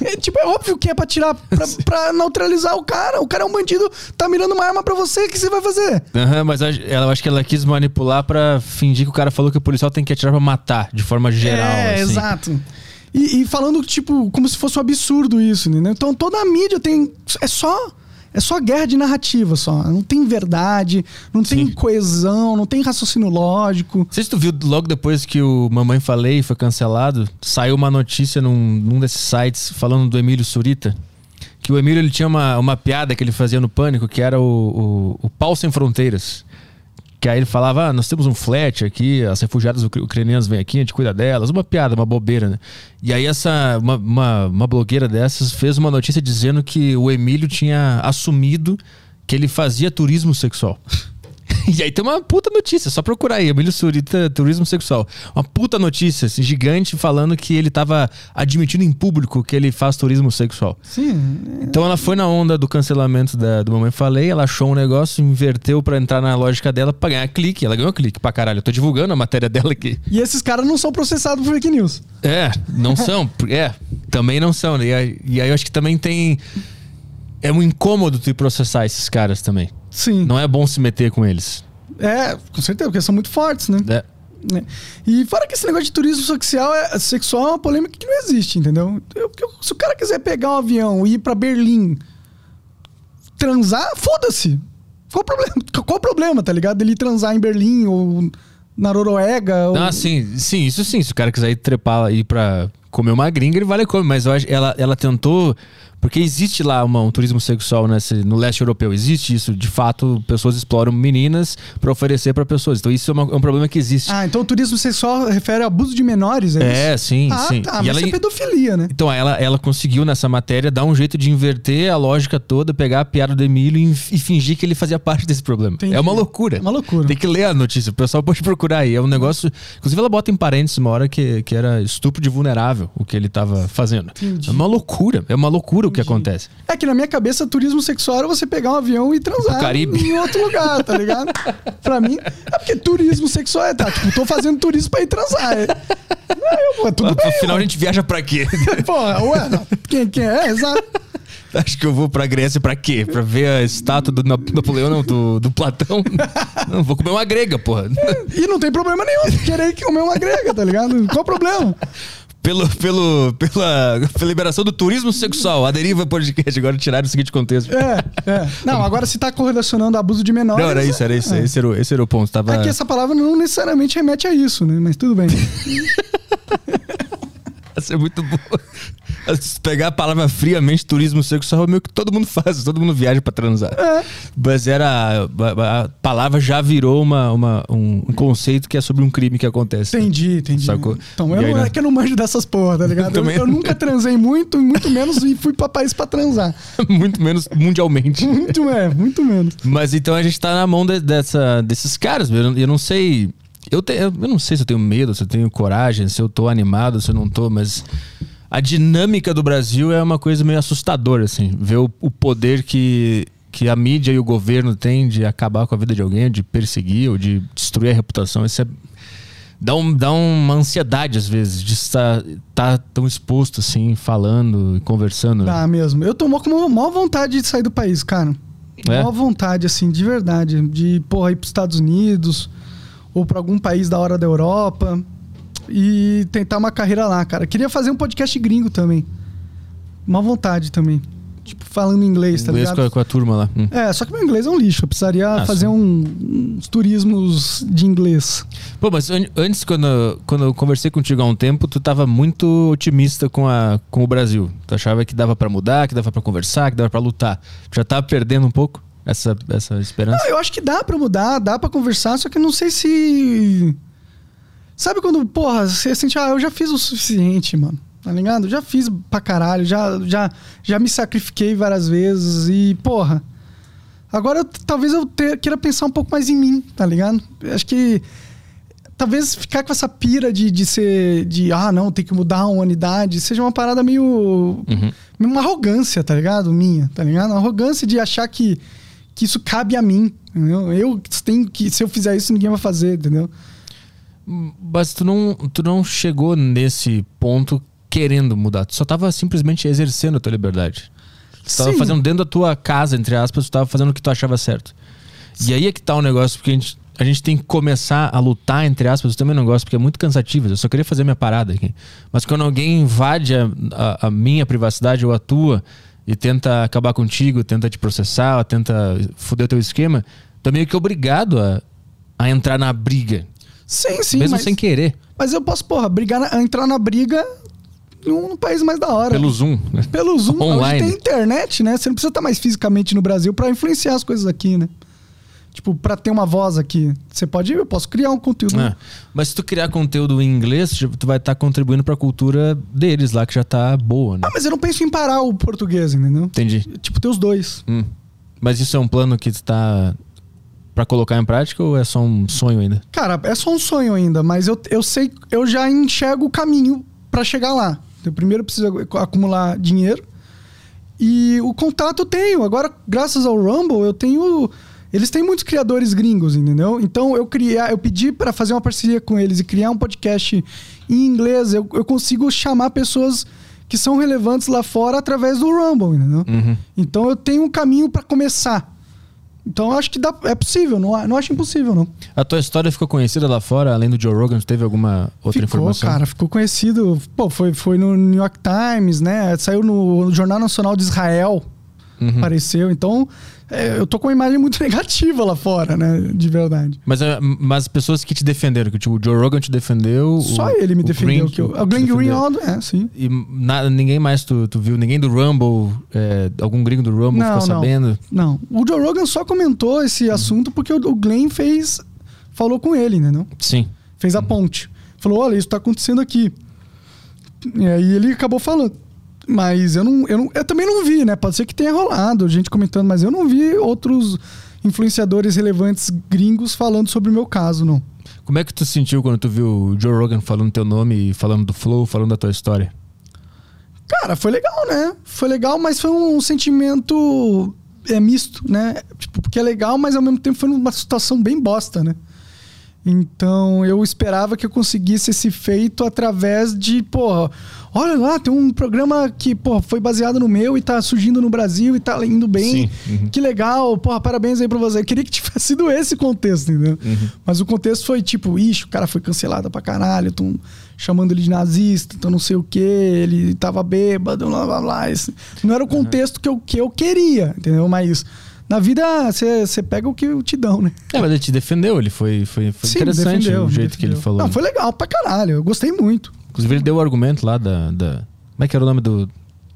é, tipo, é óbvio que é pra tirar, pra, pra neutralizar o cara. O cara é um bandido, tá mirando uma arma pra você, o que você vai fazer? Aham, mas a- ela, eu acho que ela quis manipular pra fingir que o cara falou que o policial tem que atirar pra matar, de forma geral. É, assim. exato. E, e falando, tipo, como se fosse um absurdo isso, entendeu? Então toda a mídia tem. É só. É só guerra de narrativa só. Não tem verdade, não tem Sim. coesão, não tem raciocínio lógico. Não sei se tu viu logo depois que o Mamãe Falei foi cancelado, saiu uma notícia num, num desses sites falando do Emílio Surita. Que o Emílio ele tinha uma, uma piada que ele fazia no Pânico, que era o, o, o pau sem fronteiras. Que aí ele falava, ah, nós temos um flat aqui, as refugiadas ucra- ucranianas vêm aqui, a gente cuida delas. Uma piada, uma bobeira, né? E aí essa, uma, uma, uma blogueira dessas fez uma notícia dizendo que o Emílio tinha assumido que ele fazia turismo sexual. E aí tem uma puta notícia, só procurar aí, Emílio Surita, turismo sexual. Uma puta notícia, assim, gigante, falando que ele tava admitindo em público que ele faz turismo sexual. Sim. Então ela foi na onda do cancelamento da, do Mamãe Falei, ela achou um negócio, inverteu pra entrar na lógica dela pra ganhar clique. Ela ganhou clique pra caralho. Eu tô divulgando a matéria dela aqui. E esses caras não são processados por fake news. É, não são. É, também não são. E aí, e aí eu acho que também tem. É um incômodo tu ir processar esses caras também. Sim. Não é bom se meter com eles. É, com certeza, porque são muito fortes, né? É. Né? E fora que esse negócio de turismo sexual é, sexual é uma polêmica que não existe, entendeu? Eu, eu, se o cara quiser pegar um avião e ir pra Berlim transar, foda-se. Qual o problema? Qual o problema, tá ligado? Ele transar em Berlim ou na Noruega. Ou... Ah, sim, sim, isso sim. Se o cara quiser ir trepar ir pra comer uma gringa, ele vale comer. Mas eu acho ela, ela tentou porque existe lá uma, um turismo sexual nesse, no leste europeu. Existe isso. De fato, pessoas exploram meninas para oferecer para pessoas. Então, isso é, uma, é, um problema que existe. Ah, então o turismo sexual refere a abuso de menores, é, é sim, ah, sim. Tá, e ela... isso é pedofilia, né? Então, ela, ela conseguiu nessa matéria dar um jeito de inverter a lógica toda, pegar a piada do Emílio e, e fingir que ele fazia parte desse problema. Entendi. É uma loucura. É uma loucura. Tem que ler a notícia. O pessoal pode procurar aí. É um negócio. Inclusive, ela bota em parênteses uma hora que, que era estupro de vulnerável o que ele estava fazendo. Entendi. É uma loucura. É uma loucura. O que acontece. É que na minha cabeça, turismo sexual era você pegar um avião e transar Caribe. em outro lugar, tá ligado? pra mim, é porque turismo sexual é, tá, tipo, tô fazendo turismo pra ir transar. É, eu, pô, tudo bem. Afinal, a gente viaja pra quê? Porra, ué, não. quem, quem é? Exato. Acho que eu vou pra Grécia pra quê? Pra ver a estátua do Napoleão, não, do, do Platão? Não, vou comer uma grega, porra. E não tem problema nenhum querer comer uma grega, tá ligado? Qual o problema? Pelo, pelo, pela, pela liberação do turismo sexual. A deriva podcast agora tiraram o seguinte contexto. É, é. Não, agora se tá correlacionando abuso de menores. Não, era isso, era isso. É. Esse, era o, esse era o ponto. Tava... É que essa palavra não necessariamente remete a isso, né? Mas tudo bem. Essa é muito boa. Se pegar a palavra friamente, turismo sexual é meio que todo mundo faz, todo mundo viaja pra transar. É. Mas era. A, a, palavra já virou uma, uma, um, um, conceito que é sobre um crime que acontece. Entendi, entendi. Sacou? Então, eu aí, não, né? é que eu não manjo dessas porra, tá ligado? Eu, eu, nunca transei muito, muito menos e fui pra país pra transar. muito menos mundialmente. Muito, é, muito menos. Mas então a gente tá na mão de, dessa, desses caras, eu, eu não sei. Eu, te, eu não sei se eu tenho medo, se eu tenho coragem, se eu tô animado, se eu não tô, mas a dinâmica do Brasil é uma coisa meio assustadora, assim. Ver o, o poder que, que a mídia e o governo têm de acabar com a vida de alguém, de perseguir ou de destruir a reputação. Isso é, dá, um, dá uma ansiedade, às vezes, de estar, estar tão exposto, assim, falando e conversando. Dá mesmo. Eu tô com uma maior vontade de sair do país, cara. É? Maior vontade, assim, de verdade. De, porra, ir pros Estados Unidos ou para algum país da hora da Europa e tentar uma carreira lá, cara. Queria fazer um podcast gringo também. Uma vontade também. Tipo, falando inglês, tá inglês ligado? Com a, com a turma lá. Hum. É, só que meu inglês é um lixo. Eu precisaria ah, fazer um, uns turismos de inglês. Pô, mas an antes, quando, quando eu conversei contigo há um tempo, tu tava muito otimista com, a, com o Brasil. Tu achava que dava para mudar, que dava para conversar, que dava para lutar. Tu já tava perdendo um pouco essa, essa esperança? Não, eu acho que dá para mudar, dá para conversar, só que não sei se Sabe quando, porra, você sente, ah, eu já fiz o suficiente, mano. Tá ligado? Já fiz pra caralho, já, já, já me sacrifiquei várias vezes e, porra. Agora talvez eu queira pensar um pouco mais em mim, tá ligado? Acho que talvez ficar com essa pira de, de ser. de ah, não, tem que mudar a humanidade, seja uma parada meio. Uhum. Uma arrogância, tá ligado? Minha, tá ligado? Uma arrogância de achar que, que isso cabe a mim. Entendeu? Eu tenho que. Se eu fizer isso, ninguém vai fazer, entendeu? Mas tu não, tu não chegou nesse ponto querendo mudar. Tu só tava simplesmente exercendo a tua liberdade. Tu tava Sim. fazendo dentro da tua casa, entre aspas, tu tava fazendo o que tu achava certo. Sim. E aí é que tá o negócio, porque a gente, a gente tem que começar a lutar, entre aspas, eu também não gosto, porque é muito cansativo. Eu só queria fazer minha parada aqui. Mas quando alguém invade a, a, a minha privacidade ou a tua e tenta acabar contigo, tenta te processar, tenta foder o teu esquema, é meio que obrigado a, a entrar na briga. Sim, sim. Mesmo mas, sem querer. Mas eu posso, porra, brigar na, entrar na briga num país mais da hora. Pelo Zoom. Né? Pelo Zoom. Online. Hoje tem internet, né? Você não precisa estar mais fisicamente no Brasil para influenciar as coisas aqui, né? Tipo, pra ter uma voz aqui. Você pode ir, eu posso criar um conteúdo. É. Mas se tu criar conteúdo em inglês, tu vai estar tá contribuindo pra cultura deles lá, que já tá boa, né? Ah, mas eu não penso em parar o português, entendeu? Entendi. Tipo, ter os dois. Hum. Mas isso é um plano que tu tá para colocar em prática ou é só um sonho ainda? Cara, é só um sonho ainda, mas eu, eu sei, eu já enxergo o caminho para chegar lá. Eu primeiro preciso acumular dinheiro e o contato eu tenho. Agora, graças ao Rumble, eu tenho eles têm muitos criadores gringos, entendeu? Então eu criar, eu pedi para fazer uma parceria com eles e criar um podcast em inglês. Eu, eu consigo chamar pessoas que são relevantes lá fora através do Rumble, entendeu? Uhum. Então eu tenho um caminho para começar Então eu acho que dá, é possível, não, não acho impossível, não. A tua história ficou conhecida lá fora, além do Joe Rogan, teve alguma outra ficou, informação? cara, ficou conhecido. Pô, foi, foi no New York Times, né? Saiu no Jornal Nacional de Israel, Uhum. apareceu. Então, é, eu tô com uma imagem muito negativa lá fora, né? De verdade. Mas, é, mas as pessoas que te defenderam, que tipo, o Joe Rogan te defendeu. Só o- ele me defendeu. Green- que eu, o Glenn. Greenwald, é, sim. E nada, ninguém mais tu, tu viu? Ninguém do Rumble, é, algum gringo do Rumble Não, ficou não. sabendo? Não, o Joe Rogan só comentou esse assunto porque o, o Glenn fez. Falou com ele, entendeu? Sim. Fez a ponte. Falou: olha, isso tá acontecendo aqui. E aí ele acabou falando. Mas eu não, eu não. Eu também não vi, né? Pode ser que tenha rolado, gente comentando, mas eu não vi outros influenciadores relevantes gringos falando sobre o meu caso, não. Como é que tu se sentiu quando tu viu o Joe Rogan falando teu nome falando do Flow, falando da tua história? Cara, foi legal, né? Foi legal, mas foi um sentimento é, misto, né? Tipo, porque é legal, mas ao mesmo tempo foi uma situação bem bosta, né? Então eu esperava que eu conseguisse esse feito através de, porra, olha lá, tem um programa que, porra, foi baseado no meu e tá surgindo no Brasil e tá indo bem. Uhum. Que legal, porra, parabéns aí pra você. Eu queria que tivesse sido esse contexto, entendeu? Uhum. Mas o contexto foi tipo, ixi, o cara foi cancelado pra caralho, tão chamando ele de nazista, então não sei o que, ele tava bêbado, blá blá blá. Esse- Não era o contexto que, eu, que eu queria, entendeu? Mas na vida você pega o que te dão, né? É, mas ele te defendeu, ele foi, foi, foi Sim, interessante defendeu, o jeito que ele defendeu. falou. Não, foi legal pra caralho, eu gostei muito. Inclusive, ele deu o argumento lá da, da. Como é que era o nome do.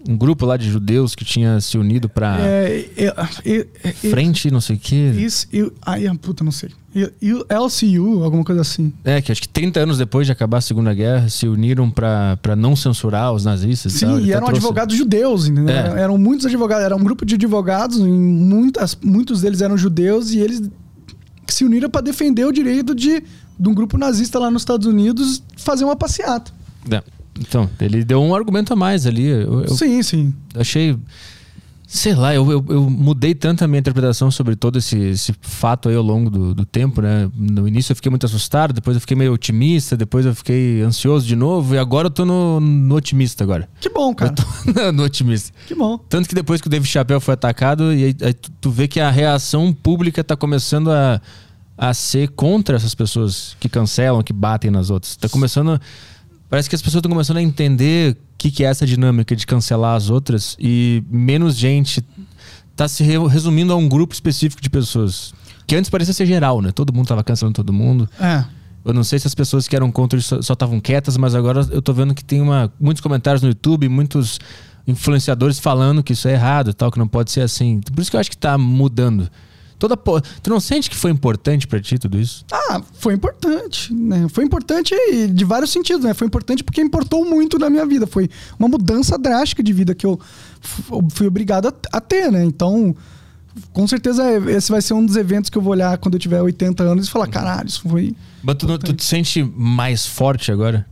Um grupo lá de judeus que tinha se unido pra É, é, é, é, frente, não sei o quê. Isso, eu, ai, ah, puta, não sei. E- e o LCU, alguma coisa assim. É, que acho que 30 anos depois de acabar a Segunda Guerra, se uniram pra não censurar os nazistas. Sim, tal. Ele e eram trouxe- advogados judeus, entendeu? É. Eram muitos advogados, era um grupo de advogados, e muitas, muitos deles eram judeus, e eles se uniram para defender o direito de, de um grupo nazista lá nos Estados Unidos fazer uma passeata. É. Então, ele deu um argumento a mais ali. Eu, eu sim, sim. achei. Sei lá, eu, eu, eu mudei tanto a minha interpretação sobre todo esse, esse fato aí ao longo do, do tempo, né? No início eu fiquei muito assustado, depois eu fiquei meio otimista, depois eu fiquei ansioso de novo, e agora eu tô no, no otimista agora. Que bom, cara. Eu tô no otimista. Que bom. Tanto que depois que o David Chappelle foi atacado, e aí, aí tu, tu vê que a reação pública tá começando a, a ser contra essas pessoas que cancelam, que batem nas outras. Tá começando. Parece que as pessoas estão começando a entender o que, que é essa dinâmica de cancelar as outras e menos gente tá se re- resumindo a um grupo específico de pessoas. Que antes parecia ser geral, né? Todo mundo tava cancelando todo mundo. É. Eu não sei se as pessoas que eram contra isso só estavam quietas, mas agora eu tô vendo que tem uma, muitos comentários no YouTube, muitos influenciadores falando que isso é errado tal, que não pode ser assim. Por isso que eu acho que tá mudando. Toda po- Tu não sente que foi importante pra ti tudo isso? Ah, foi importante, né? Foi importante de vários sentidos, né? Foi importante porque importou muito na minha vida. Foi uma mudança drástica de vida que eu fui obrigado a, ter, né? Então, com certeza esse vai ser um dos eventos que eu vou olhar quando eu tiver 80 anos e falar, caralho, isso foi... Mas tu, tu te sente mais forte agora?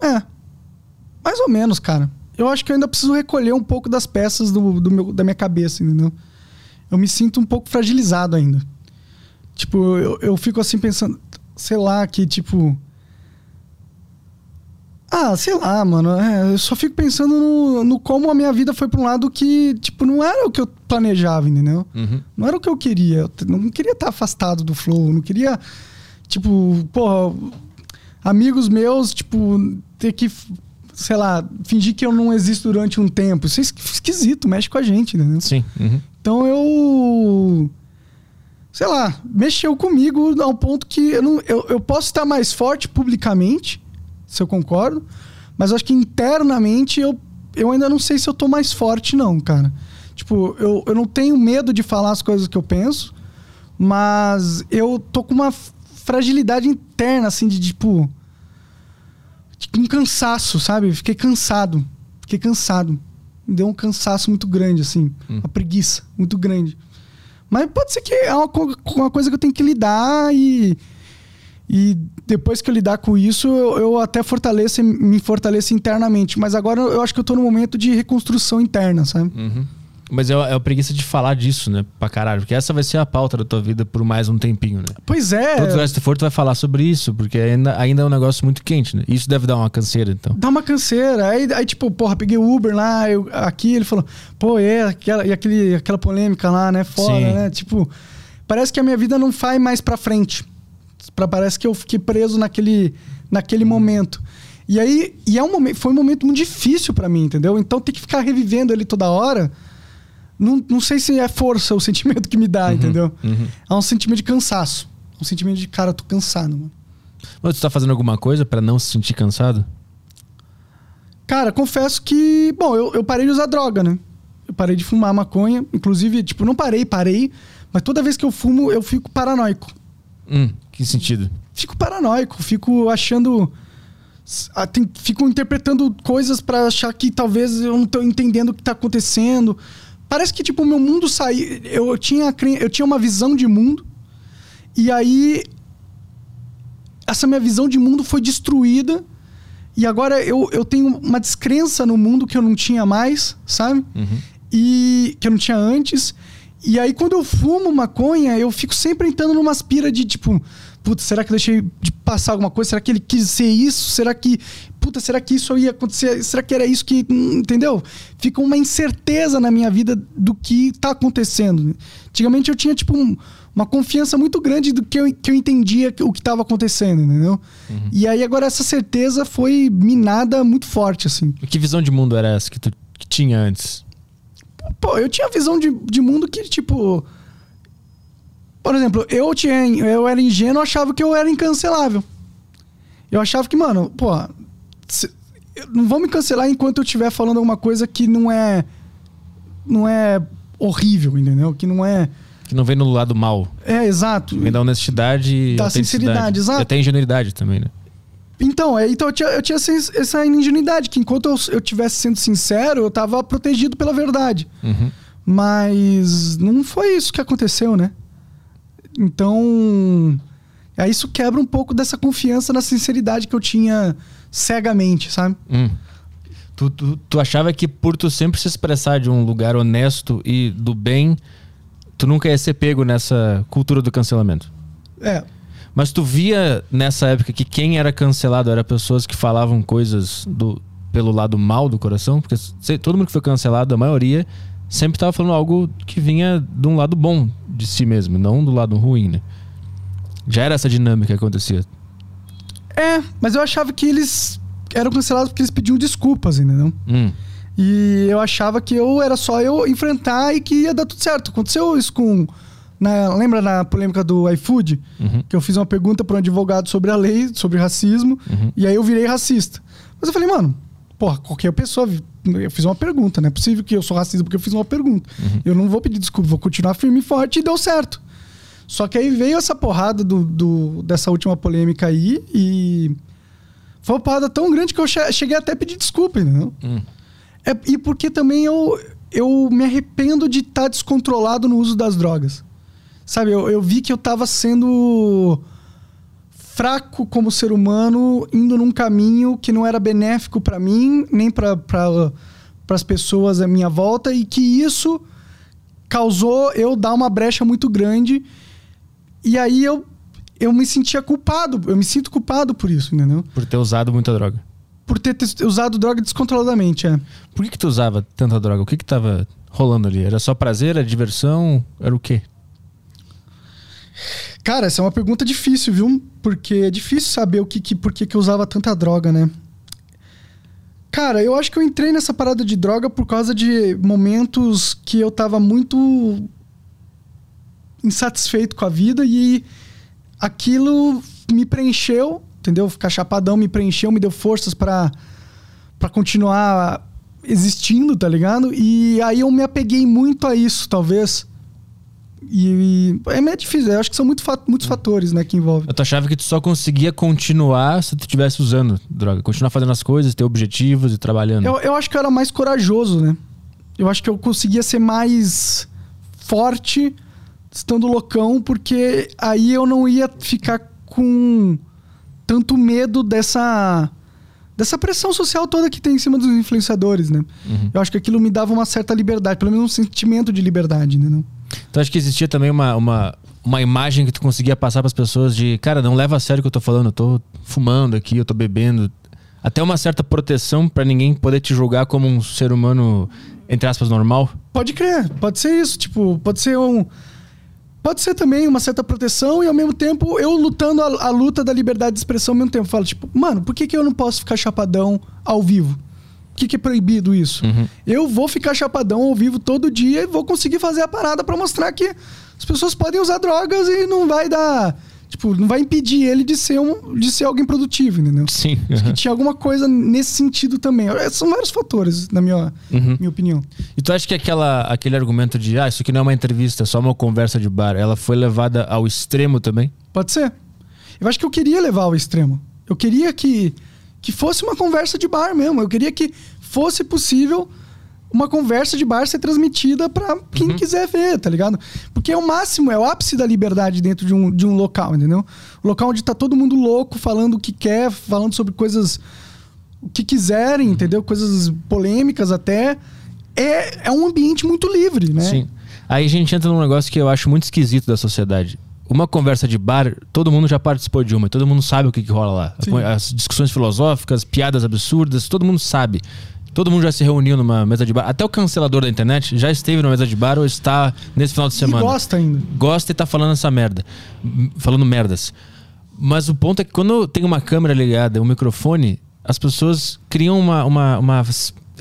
É, mais ou menos, cara. Eu acho que eu ainda preciso recolher um pouco das peças do, do meu, da minha cabeça, entendeu? Eu me sinto um pouco fragilizado ainda. Tipo, eu, eu fico assim pensando, sei lá, que tipo. Ah, sei lá, mano. é, eu só fico pensando no, no como a minha vida foi pra um lado que, tipo, não era o que eu planejava, entendeu? Uhum. Não era o que eu queria. Eu não queria estar afastado do flow. Não queria, tipo, porra, amigos meus, tipo, ter que, sei lá, fingir que eu não existo durante um tempo. Isso é esqui- esquisito, mexe com a gente, entendeu? Sim. Uhum. Então eu. Sei lá, mexeu comigo ao ponto que eu, não, eu, eu posso estar mais forte publicamente, se eu concordo, mas acho que internamente eu, eu ainda não sei se eu tô mais forte, não, cara. Tipo, eu, eu não tenho medo de falar as coisas que eu penso, mas eu tô com uma fragilidade interna, assim, de tipo. Um cansaço, sabe? Fiquei cansado. Fiquei cansado. Me deu um cansaço muito grande, assim. Uma preguiça muito grande. Mas pode ser que é uma, uma coisa que eu tenho que lidar e. E depois que eu lidar com isso, eu, eu até fortaleço, me fortaleço internamente. Mas agora eu acho que eu tô no momento de reconstrução interna, sabe? Uhum. Mas é, é a preguiça de falar disso, né? Pra caralho. Porque essa vai ser a pauta da tua vida por mais um tempinho, né? Pois é. Todo que tu for, tu vai falar sobre isso, porque ainda, ainda é um negócio muito quente, né? Isso deve dar uma canseira, então. Dá uma canseira. Aí, aí tipo, porra, peguei o Uber lá, eu, aqui, ele falou, pô, é, aquela, e aquele, aquela polêmica lá, né? Foda, Sim. né? Tipo, parece que a minha vida não vai mais pra frente. Pra, parece que eu fiquei preso naquele, naquele momento. E aí, e é um momento, foi um momento muito difícil pra mim, entendeu? Então ter que ficar revivendo ele toda hora. Não, não sei se é força o sentimento que me dá, entendeu? uhum. É um sentimento de cansaço. Um sentimento de, cara, eu tô cansado, mano. Mas tu tá fazendo alguma coisa pra não se sentir cansado? Cara, confesso que. Bom, eu, eu parei de usar droga, né? Eu parei de fumar maconha. Inclusive, tipo, não parei, parei. Mas toda vez que eu fumo, eu fico paranoico. Hum, que sentido? Fico paranoico, fico achando. tem- Fico interpretando coisas pra achar que talvez eu não tô entendendo o que tá acontecendo. Parece que, tipo, o meu mundo saiu. Eu tinha, eu tinha uma visão de mundo. E aí. Essa minha visão de mundo foi destruída. E agora eu, eu tenho uma descrença no mundo que eu não tinha mais, sabe? E que eu não tinha antes. E aí, quando eu fumo maconha, eu fico sempre entrando numa aspira de tipo, puta, será que eu deixei de passar alguma coisa? Será que ele quis ser isso? Será que. Puta, será que isso ia acontecer? Será que era isso que. Entendeu? Fica uma incerteza na minha vida do que tá acontecendo. Antigamente eu tinha, tipo, um- uma confiança muito grande do que eu, que eu entendia o que estava acontecendo, entendeu? E aí agora essa certeza foi minada muito forte, assim. E Que visão de mundo era essa que tu que tinha antes? Pô, eu tinha visão de, de mundo que, tipo. Por exemplo, eu tinha. Eu era ingênuo, achava que eu era incancelável. Eu achava que, mano, pô. Não vão me cancelar enquanto eu estiver falando alguma coisa que não é. Não é horrível, entendeu? Que não é. Que não vem no lado mal. É, exato. Vem da honestidade e Da sinceridade, exato. E até ingenuidade também, né? Então, é, então eu tinha, eu tinha essa, ingenuidade, que enquanto eu, eu tivesse sendo sincero, eu tava protegido pela verdade. Uhum. Mas não foi isso que aconteceu, né? Então. Aí isso quebra um pouco dessa confiança na sinceridade que eu tinha cegamente, sabe? Hum. Tu, tu, tu achava que por tu sempre se expressar de um lugar honesto e do bem, tu nunca ia ser pego nessa cultura do cancelamento. É. Mas tu via nessa época que quem era cancelado era pessoas que falavam coisas do, pelo lado mal do coração? Porque se- todo mundo que foi cancelado, a maioria, sempre tava falando algo que vinha de um lado bom de si mesmo, não do lado ruim, né? Já era essa dinâmica que acontecia. É, mas eu achava que eles eram cancelados porque eles pediam desculpas, entendeu? Hum. E eu achava que eu era só eu enfrentar e que ia dar tudo certo. Aconteceu isso com. na- lembra na polêmica do iFood? Uhum. Que eu fiz uma pergunta para um advogado sobre a lei, sobre racismo, Uhum. e aí eu virei racista. Mas eu falei, mano, porra, qualquer pessoa. Eu fiz uma pergunta, não é possível que eu sou racista porque eu fiz uma pergunta. Eu não vou pedir desculpa, vou continuar firme e forte e deu certo. Só que aí veio essa porrada do, do- dessa última polêmica aí e. Foi uma porrada tão grande que eu che- cheguei até a pedir desculpa, entendeu? Hum. É, e porque também eu, eu me arrependo de estar descontrolado no uso das drogas. Sabe, eu, eu vi que eu tava sendo fraco como ser humano, indo num caminho que não era benéfico para mim, nem para pra, as pessoas à minha volta, e que isso causou eu dar uma brecha muito grande. E aí eu, eu me sentia culpado, eu me sinto culpado por isso, entendeu? Por ter usado muita droga. Por ter te- usado droga descontroladamente, é. Por que, que tu usava tanta droga? O que que tava rolando ali? Era só prazer? Era diversão? Era o quê? Cara, essa é uma pergunta difícil, viu? Porque é difícil saber o que, que por que, que eu usava tanta droga, né? Cara, eu acho que eu entrei nessa parada de droga por causa de momentos que eu tava muito insatisfeito com a vida e aquilo me preencheu, entendeu? Ficar chapadão me preencheu, me deu forças pra para continuar existindo, tá ligado? E aí eu me apeguei muito a isso, talvez. E, e é meio difícil, eu acho que são muito muitos fatores, né, que envolvem. Eu achava que tu só conseguia continuar se tu estivesse usando droga. Continuar fazendo as coisas, ter objetivos e trabalhando. Eu, eu acho que eu era mais corajoso, né? Eu acho que eu conseguia ser mais forte estando loucão, porque aí eu não ia ficar com tanto medo dessa dessa pressão social toda que tem em cima dos influenciadores, né? Uhum. Eu acho que aquilo me dava uma certa liberdade, pelo menos um sentimento de liberdade, né? Não? Então acho que existia também uma, uma, uma imagem que tu conseguia passar para as pessoas de, cara, não leva a sério o que eu tô falando, eu tô fumando aqui, eu tô bebendo. Até uma certa proteção para ninguém poder te julgar como um ser humano, entre aspas, normal. Pode crer, pode ser isso, tipo, pode ser um Pode ser também uma certa proteção e ao mesmo tempo eu lutando a, a, luta da liberdade de expressão ao mesmo tempo. Falo, tipo, mano, por que, que eu não posso ficar chapadão ao vivo? Por que, que é proibido isso? Uhum. Eu vou ficar chapadão ao vivo todo dia e vou conseguir fazer a parada para mostrar que as pessoas podem usar drogas e não vai dar Tipo, não vai impedir ele de ser, um, de ser alguém produtivo, entendeu? Sim. Acho que tinha alguma coisa nesse sentido também. É, são vários fatores, na minha, Uhum. minha opinião. E tu acha que aquela, aquele argumento de, ah, isso aqui não é uma entrevista, é só uma conversa de bar, ela foi levada ao extremo também? Pode ser. Eu acho que eu queria levar ao extremo. Eu queria que, que fosse uma conversa de bar mesmo. Eu queria que fosse possível uma conversa de bar ser transmitida para quem Uhum. quiser ver, tá ligado? Porque é o máximo, é o ápice da liberdade dentro de um, de um local, entendeu? O local onde tá todo mundo louco, falando o que quer, falando sobre coisas o que quiserem, Uhum. entendeu? Coisas polêmicas até. É, é um ambiente muito livre, né? Sim. Aí a gente entra num negócio que eu acho muito esquisito da sociedade. Uma conversa de bar, todo mundo já participou de uma, todo mundo sabe o que, que rola lá. Sim. As discussões filosóficas, piadas absurdas, todo mundo sabe. Todo mundo já se reuniu numa mesa de bar. Até o cancelador da internet já esteve numa mesa de bar ou está nesse final de E semana. gosta ainda. Gosta e tá falando essa merda. Falando merdas. Mas o ponto é que quando tem uma câmera ligada, um microfone, as pessoas criam uma, uma, uma,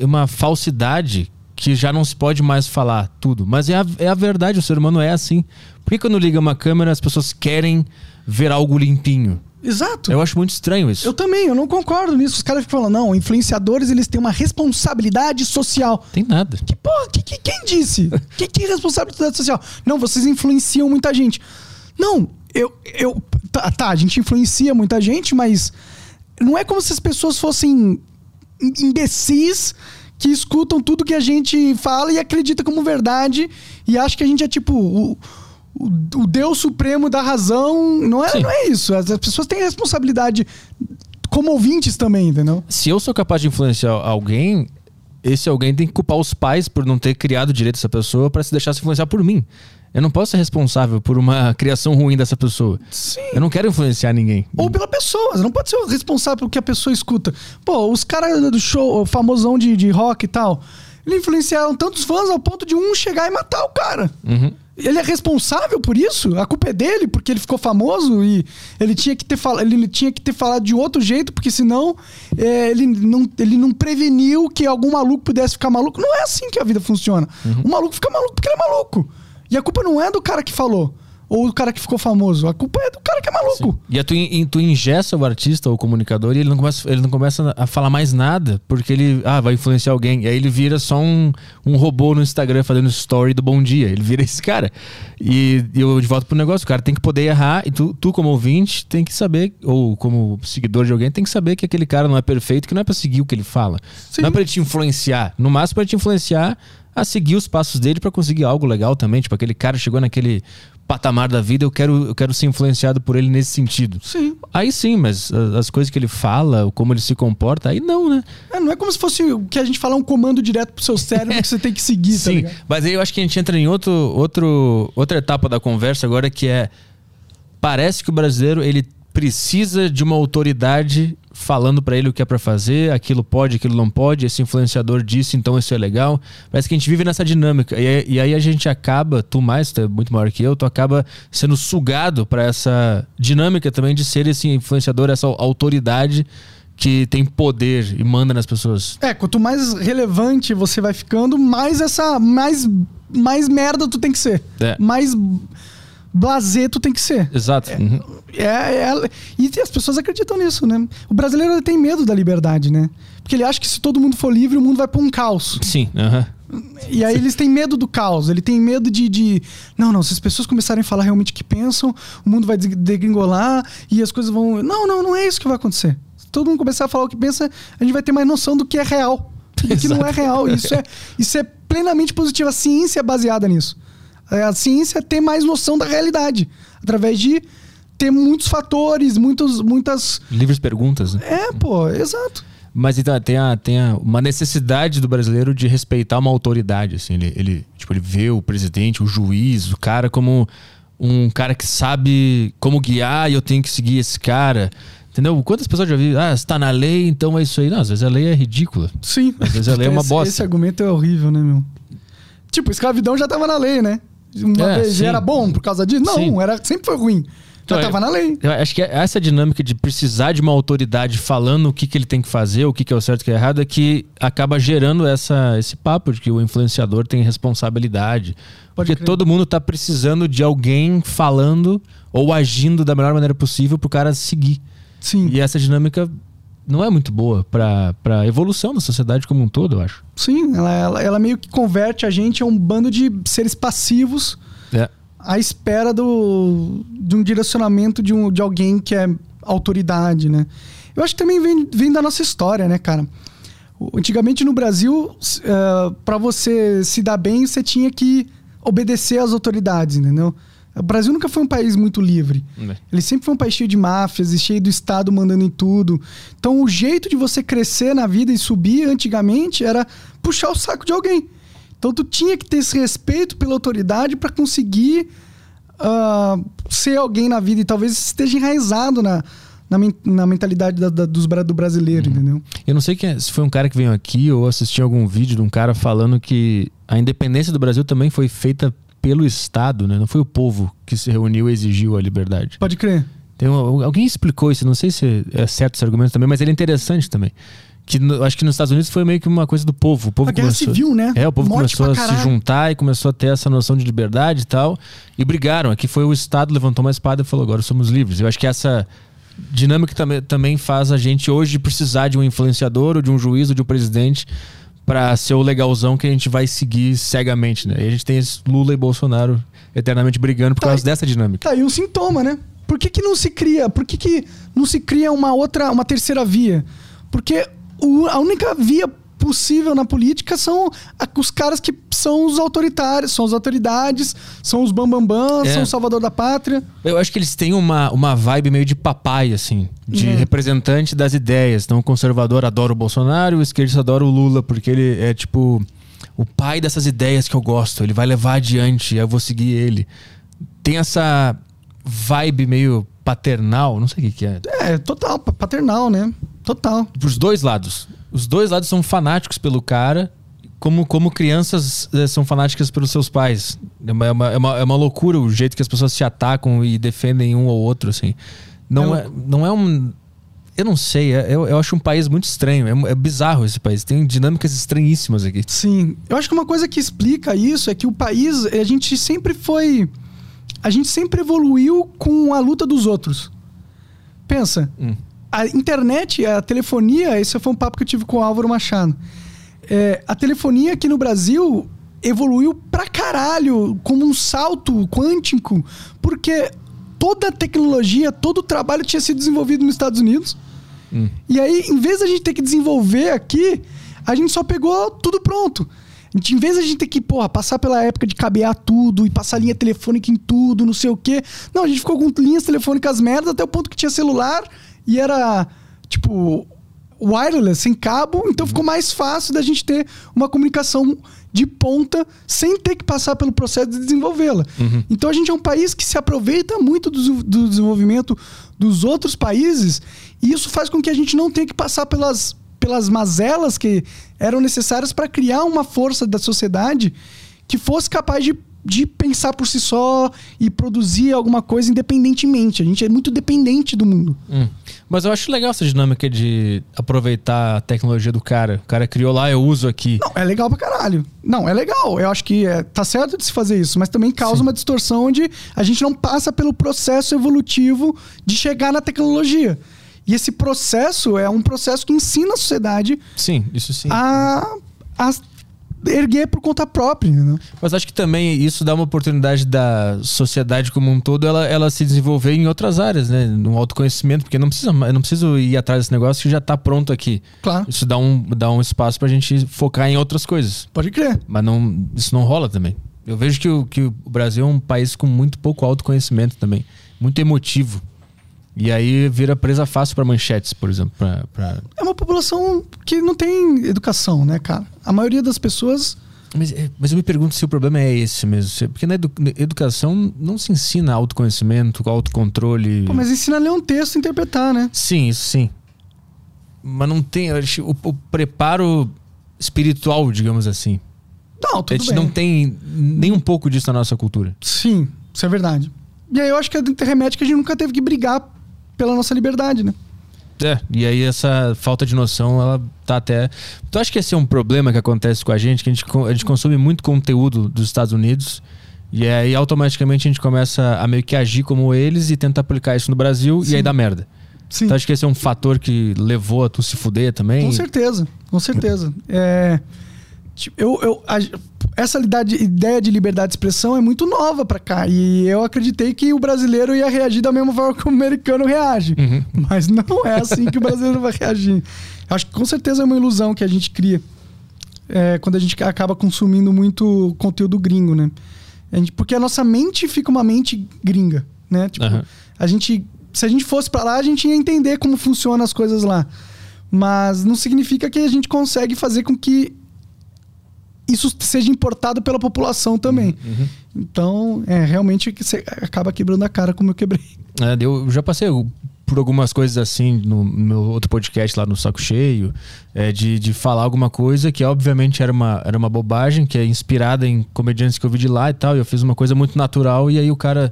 uma falsidade que já não se pode mais falar tudo. Mas é a, é a verdade, o ser humano é assim. Por que quando liga uma câmera as pessoas querem ver algo limpinho? Exato. Eu acho muito estranho isso. Eu também, eu não concordo nisso. Os caras ficam falando, não, influenciadores eles têm uma responsabilidade social. Tem nada. Que porra, que, que- quem disse? que, que responsabilidade social? Não, vocês influenciam muita gente. Não, eu. eu tá, tá, a gente influencia muita gente, mas não é como se as pessoas fossem im- imbecis que escutam tudo que a gente fala e acredita como verdade e acha que a gente é tipo o, o, o Deus Supremo da razão. Não é, Sim. não é isso. As, as pessoas têm responsabilidade como ouvintes também, entendeu? Se eu sou capaz de influenciar alguém, esse alguém tem que culpar os pais por não ter criado direito essa pessoa para se deixar se influenciar por mim. Eu não posso ser responsável por uma criação ruim dessa pessoa. Sim. Eu não quero influenciar ninguém. Ou pela pessoa, você não pode ser responsável pelo que a pessoa escuta. Pô, os caras do show, o famosão de, de rock e tal, eles influenciaram tantos fãs ao ponto de um chegar e matar o cara. Uhum. Ele é responsável por isso? A culpa é dele, porque ele ficou famoso e ele tinha que ter, fal... ele tinha que ter falado de outro jeito, porque senão é, ele, não, ele não preveniu que algum maluco pudesse ficar maluco. Não é assim que a vida funciona. Uhum. O maluco fica maluco porque ele é maluco. E a culpa não é do cara que falou, ou do cara que ficou famoso. A culpa é do cara que é maluco. E aí tu, in- tu ingessa o artista ou o comunicador e ele não, começa, ele não começa a falar mais nada porque ele ah, vai influenciar alguém. E aí ele vira só um, um robô no Instagram fazendo story do bom dia. Ele vira esse cara. E, e eu de volta pro negócio, o cara tem que poder errar e tu, tu, como ouvinte, tem que saber, ou como seguidor de alguém, tem que saber que aquele cara não é perfeito, que não é pra seguir o que ele fala. Sim. Não é pra ele te influenciar. No máximo pra te influenciar a seguir os passos dele pra conseguir algo legal também. Tipo, aquele cara chegou naquele patamar da vida, eu quero, eu quero ser influenciado por ele nesse sentido. Sim. Aí sim, mas as coisas que ele fala, como ele se comporta, aí não, né? É, não é como se fosse o que a gente falar um comando direto pro seu cérebro que você tem que seguir, tá sim, ligado? mas aí eu acho que a gente entra em outro, outro, outra etapa da conversa agora que é parece que o brasileiro ele precisa de uma autoridade falando pra ele o que é pra fazer, aquilo pode, aquilo não pode, esse influenciador disse, então isso é legal. Parece que a gente vive nessa dinâmica. E, aí- e aí a gente acaba, tu mais, tu é muito maior que eu, tu acaba sendo sugado pra essa dinâmica também de ser esse influenciador, essa autoridade que tem poder e manda nas pessoas. É, quanto mais relevante você vai ficando, mais essa. Mais, mais merda tu tem que ser. É. Mais blazer tu tem que ser. Exato. Uhum. É, é- e as pessoas acreditam nisso, né? O brasileiro tem medo da liberdade, né? Porque ele acha que se todo mundo for livre, o mundo vai pra um caos. Sim. aham. E aí eles têm medo do caos, ele tem medo de, de. Não, não, se as pessoas começarem a falar realmente o que pensam, o mundo vai degringolar e as coisas vão. Não, não, não é isso que vai acontecer. Se todo mundo começar a falar o que pensa, a gente vai ter mais noção do que é real. E do que não é real. Isso é, isso é plenamente positivo. A ciência é baseada nisso. A ciência tem mais noção da realidade. Através de ter muitos fatores, muitos, muitas. Livres perguntas, né? É, pô, exato. Mas então, tem, a, tem a, uma necessidade do brasileiro de respeitar uma autoridade. Assim. Ele, ele, tipo, ele vê o presidente, o juiz, o cara como um cara que sabe como guiar e eu tenho que seguir esse cara. Entendeu? Quantas pessoas já viram? Ah, está na lei, então é isso aí. Não, às vezes a lei é ridícula. Sim. Às vezes a lei é uma esse, bosta. Esse argumento é horrível, né, meu? Tipo, escravidão já tava na lei, né? Uma É, vez sim. era bom por causa disso? Não, Sim. era, sempre foi ruim. Já Então, tava na lei. Eu acho que essa dinâmica de precisar de uma autoridade falando o que, que ele tem que fazer, o que, que é o certo e o que é errado, é que acaba gerando essa, esse papo de que o influenciador tem responsabilidade. porque crer. todo mundo tá precisando de alguém falando ou agindo da melhor maneira possível pro cara seguir. Sim. E essa dinâmica não é muito boa pra, pra evolução da sociedade como um todo, eu acho. Sim, ela, ela, ela meio que converte a gente a um bando de seres passivos É. à espera do, de um direcionamento de, um, de alguém que é autoridade, né? Eu acho que também vem, vem da nossa história, né, cara? Antigamente no Brasil, s- eh, pra você se dar bem, você tinha que obedecer às autoridades, entendeu? O Brasil nunca foi um país muito livre. Ele sempre foi um país cheio de máfias e cheio do Estado mandando em tudo. Então, o jeito de você crescer na vida e subir antigamente era puxar o saco de alguém. Então, tu tinha que ter esse respeito pela autoridade para conseguir ah, ser alguém na vida. E talvez esteja enraizado na, na, na mentalidade da- da- dos, do brasileiro, entendeu? Eu não sei quem é- se foi um cara que veio aqui ou assisti algum vídeo de um cara falando que a independência do Brasil também foi feita pelo Estado, né? Não foi o povo que se reuniu e exigiu a liberdade. Pode crer. Tem um- alguém explicou isso, não sei se é certo esse argumento também, mas ele é interessante também. Que no- acho que nos Estados Unidos foi meio que uma coisa do povo. O povo A guerra começou, civil, né? É, o povo Morte começou a se juntar e começou a ter essa noção de liberdade e tal. E brigaram. Aqui foi o Estado, levantou uma espada e falou: agora somos livres. Eu acho que essa dinâmica também, também faz a gente hoje precisar de um influenciador, ou de um juiz, ou de um presidente para ser o legalzão que a gente vai seguir cegamente, né? E a gente tem esse Lula e Bolsonaro eternamente brigando por Tá, causa e- dessa dinâmica. Tá aí um sintoma, né? Por que, que não se cria? Por que, que não se cria uma outra, uma terceira via? Porque a única via possível na política são os caras que são os autoritários, são as autoridades, são os bambambam, É. são o salvador da pátria. Eu acho que eles têm uma, uma vibe meio de papai, assim, de É. representante das ideias. Então, o conservador adora o Bolsonaro, o esquerdista adora o Lula, porque ele é tipo o pai dessas ideias que eu gosto. Ele vai levar adiante, eu vou seguir ele. Tem essa vibe meio paternal, não sei o que, que é. É, total, pa- paternal, né? Total. Pros dois lados. Os dois lados são fanáticos pelo cara, como, como crianças eh, são fanáticas pelos seus pais. É uma, é, uma, é, uma, é uma loucura o jeito que as pessoas se atacam e defendem um ou outro, assim. Não É é, não é um. Eu não sei, é- eu, eu acho um país muito estranho. É, é bizarro esse país. Tem dinâmicas estranhíssimas aqui. Sim. Eu acho que uma coisa que explica isso é que o país, a gente sempre foi. A gente sempre evoluiu com a luta dos outros. Pensa. Hum. A internet, a telefonia, esse foi um papo que eu tive com o Álvaro Machado. É, a telefonia aqui no Brasil evoluiu pra caralho, como um salto quântico, porque toda a tecnologia, todo o trabalho tinha sido desenvolvido nos Estados Unidos. E aí, em vez da gente ter que desenvolver aqui, a gente só pegou tudo pronto. Gente, em vez da gente ter que, porra, passar pela época de cabear tudo e passar linha telefônica em tudo, não sei o quê. Não, a gente ficou com linhas telefônicas merda até o ponto que tinha celular e era, tipo, wireless, sem cabo. Então ficou mais fácil da gente ter uma comunicação de ponta sem ter que passar pelo processo de desenvolvê-la. Então a gente é um país que se aproveita muito do, do desenvolvimento dos outros países e isso faz com que a gente não tenha que passar pelas, pelas mazelas que eram necessárias para criar uma força da sociedade que fosse capaz de, de pensar por si só e produzir alguma coisa independentemente. A gente é muito dependente do mundo. Hum. Mas eu acho legal essa dinâmica de aproveitar a tecnologia do cara. O cara criou lá, eu uso aqui. Não, é legal pra caralho. Não, é legal. Eu acho que é, tá certo de se fazer isso, mas também causa uma distorção onde a gente não passa pelo processo evolutivo de chegar na tecnologia. E esse processo é um processo que ensina a sociedade Sim, isso sim. a, a erguer por conta própria. Né? Mas acho que também isso dá uma oportunidade da sociedade como um todo ela, ela se desenvolver em outras áreas, né? No autoconhecimento, porque não precisa, eu não preciso ir atrás desse negócio que já tá pronto aqui. Claro, Isso dá um, dá um espaço pra gente focar em outras coisas. pode crer. Mas não, isso não rola também. Eu vejo que o, que o Brasil é um país com muito pouco autoconhecimento também. Muito emotivo. E aí vira presa fácil para manchetes, por exemplo. Pra, pra... É uma população que não tem educação, né, cara? A maioria das pessoas. Mas, é, mas eu me pergunto se o problema é esse mesmo. Porque na edu- educação não se ensina autoconhecimento, autocontrole. Pô, mas ensina a ler um texto e interpretar, né? Sim, isso sim. Mas não tem. O, o preparo espiritual, digamos assim. Não, a tudo gente bem. não tem nem um pouco disso na nossa cultura. Sim, isso é verdade. E aí eu acho que remete que a gente nunca teve que brigar pela nossa liberdade, né? É, e aí essa falta de noção, ela tá até. Tu acha que esse é um problema que acontece com a gente? Que a gente, a gente consome muito conteúdo dos Estados Unidos e aí automaticamente a gente começa a meio que agir como eles e tenta aplicar isso no Brasil e Sim. aí dá merda. Sim. Tu acha que esse é um fator que levou a tu se fuder também? Com certeza, com certeza. É, tipo, eu, eu, a- essa ideia de liberdade de expressão é muito nova pra cá. E eu acreditei que o brasileiro ia reagir da mesma forma que o americano reage. Uhum. Mas não é assim que o brasileiro vai reagir. Acho que com certeza é uma ilusão que a gente cria é, quando a gente acaba consumindo muito conteúdo gringo, né? A gente- porque a nossa mente fica uma mente gringa, né? Tipo, Aham. a gente, se a gente fosse pra lá, a gente ia entender como funcionam as coisas lá. Mas não significa que a gente consegue fazer com que isso seja importado pela população também. Uhum. Então, é realmente que você acaba quebrando a cara como eu quebrei. É, eu já passei por algumas coisas assim no meu outro podcast lá no Saco Cheio, é, de, de falar alguma coisa que obviamente era uma, era uma bobagem, que é inspirada em comediantes que eu vi de lá e tal, e eu fiz uma coisa muito natural, e aí o cara.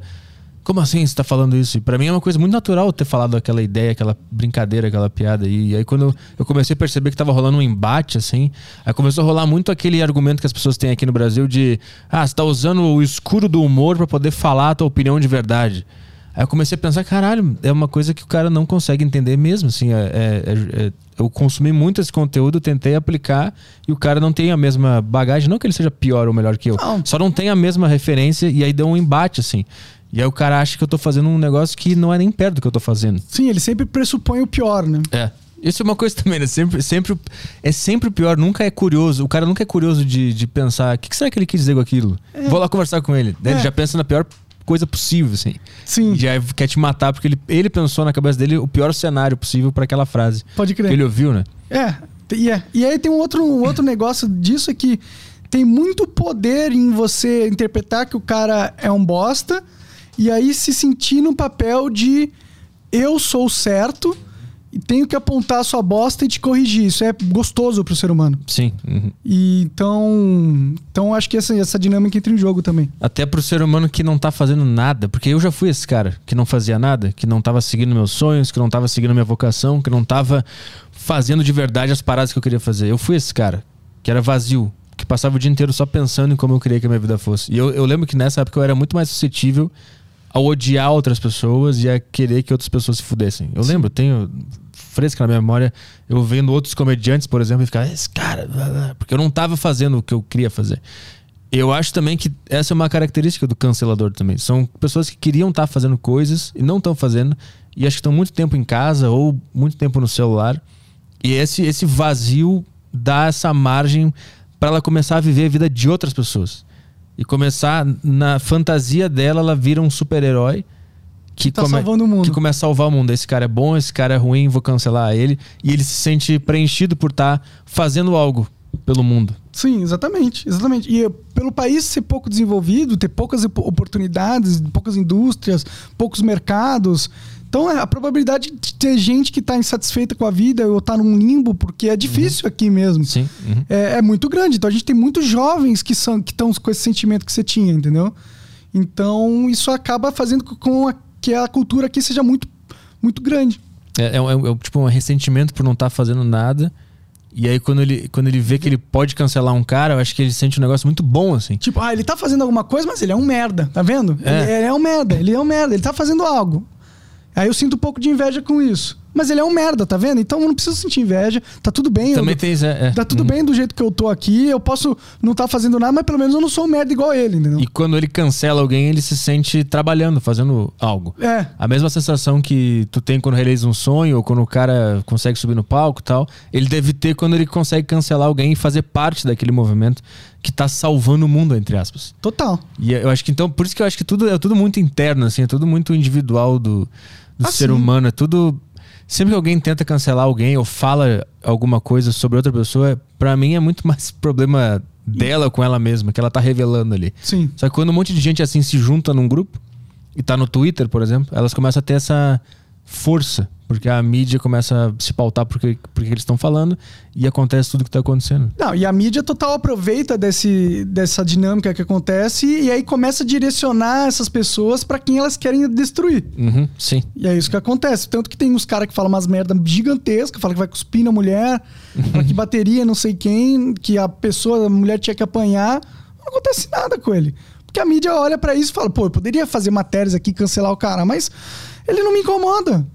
Como assim você tá falando isso? E pra mim é uma coisa muito natural ter falado aquela ideia, aquela brincadeira, aquela piada. E, aí quando eu, comecei a perceber que tava rolando um embate, assim, aí começou a rolar muito aquele argumento que as pessoas têm aqui no Brasil de ah, você tá usando o escuro do humor pra poder falar a tua opinião de verdade. Aí eu comecei a pensar, caralho, é uma coisa que o cara não consegue entender mesmo, assim, é- é- é- é- eu consumi muito esse conteúdo, tentei aplicar e o cara não tem a mesma bagagem, não que ele seja pior ou melhor que eu, Não. só não tem a mesma referência e aí deu um embate, assim. E aí o cara acha que eu tô fazendo um negócio que não é nem perto do que eu tô fazendo. Sim, ele sempre pressupõe o pior, né? É. Isso é uma coisa também, né? Sempre, sempre, é sempre o pior, nunca é curioso. O cara nunca é curioso de, de pensar, o que, que será que ele quis dizer com aquilo? Vou lá conversar com ele. Daí ele É. já pensa na pior coisa possível, assim. Sim, E já quer te matar, porque ele, ele pensou na cabeça dele o pior cenário possível pra aquela frase. pode Que crer. ele ouviu, né? É, e, é. e aí tem um outro, um outro negócio disso é que tem muito poder em você interpretar que o cara é um bosta e aí se sentir no papel de eu sou certo e tenho que apontar a sua bosta e te corrigir. Isso é gostoso pro ser humano. Sim. uhum. E então, então acho que essa, essa dinâmica entra em jogo também. Até pro ser humano que não tá fazendo nada. Porque eu já fui esse cara que não fazia nada, que não tava seguindo meus sonhos, que não tava seguindo minha vocação, que não tava fazendo de verdade as paradas que eu queria fazer. Eu fui esse cara, que era vazio, que passava o dia inteiro só pensando em como eu queria que a minha vida fosse. E eu, eu lembro que nessa época eu era muito mais suscetível a odiar outras pessoas e a querer que outras pessoas se fudessem. Eu lembro, tenho fresca na minha memória, eu vendo outros comediantes, por exemplo, e ficava, esse cara, blá, blá", porque eu não tava fazendo o que eu queria fazer. Eu acho também que essa é uma característica do cancelador também. São pessoas que queriam estar fazendo coisas e não estão fazendo, e acho que estão muito tempo em casa ou muito tempo no celular. E esse, esse vazio dá essa margem para ela começar a viver a vida de outras pessoas. E começar, na fantasia dela, ela vira um super-herói que, Tá come- que começa a salvar o mundo. Esse cara é bom, esse cara é ruim, vou cancelar ele. E ele se sente preenchido por estar fazendo algo pelo mundo. Sim, exatamente, exatamente. E eh, pelo país ser pouco desenvolvido, ter poucas op- oportunidades, poucas indústrias, poucos mercados, então é, a probabilidade de ter gente que está insatisfeita com a vida ou está num limbo, porque é difícil aqui mesmo, Sim. uhum. é, é muito grande. Então a gente tem muitos jovens que são que estão com esse sentimento que você tinha, entendeu? Então isso acaba fazendo com a- que a cultura aqui seja muito, muito grande. É, é, um- é um- tipo um ressentimento por não estar fazendo nada. E aí, quando ele, quando ele vê que ele pode cancelar um cara, eu acho que ele sente um negócio muito bom, assim. Tipo, ah, ele tá fazendo alguma coisa, mas ele é um merda, tá vendo? É. Ele, ele é um merda, ele é um merda, ele tá fazendo algo. Aí eu sinto um pouco de inveja com isso. Mas ele é um merda, tá vendo? Então eu não preciso sentir inveja, tá tudo bem. Também eu, tem isso. É. Tá tudo Uhum. bem do jeito que eu tô aqui, eu posso não estar fazendo nada, mas pelo menos eu não sou um merda igual ele, entendeu? E quando ele cancela alguém, ele se sente trabalhando, fazendo algo. É, A mesma sensação que tu tem quando realiza um sonho, ou quando o cara consegue subir no palco e tal, ele deve ter quando ele consegue cancelar alguém e fazer parte daquele movimento que tá salvando o mundo, entre aspas. total. E eu acho que então, por isso que eu acho que tudo é tudo muito interno, assim, é tudo muito individual do, do Ah, ser humano. É tudo. Sempre que alguém tenta cancelar alguém ou fala alguma coisa sobre outra pessoa, pra mim é muito mais problema dela com ela mesma, que ela tá revelando ali. Sim. Só que quando um monte de gente assim se junta num grupo e tá no Twitter, por exemplo, elas começam a ter essa força, porque a mídia começa a se pautar porque, porque eles estão falando e acontece tudo que tá acontecendo. Não, e a mídia total aproveita desse, dessa dinâmica que acontece e aí começa a direcionar essas pessoas pra quem elas querem destruir. Uhum, sim. E é isso que acontece. Tanto que tem uns caras que falam umas merda gigantescas, falam que vai cuspir na mulher, fala que bateria não sei quem, que a pessoa, a mulher tinha que apanhar. Não acontece nada com ele. Porque a mídia olha pra isso e fala, pô, eu poderia fazer matérias aqui, cancelar o cara, mas ele não me incomoda.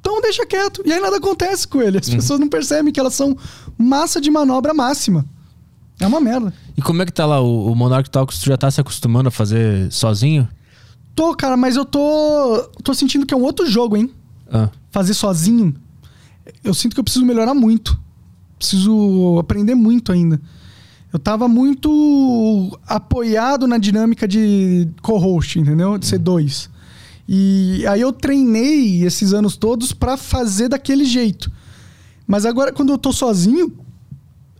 Então deixa quieto. E aí nada acontece com ele. As pessoas não percebem que elas são massa de manobra máxima. É uma merda. E como é que tá lá o, o Monarch Talks? Tu já tá se acostumando a fazer sozinho? Tô, cara, mas eu tô. tô sentindo que é um outro jogo, hein? Ah, fazer sozinho, eu sinto que eu preciso melhorar muito. Preciso aprender muito ainda. Eu tava muito apoiado na dinâmica de co-host, entendeu? De ser dois. E aí eu treinei esses anos todos pra fazer daquele jeito. Mas agora, quando eu tô sozinho,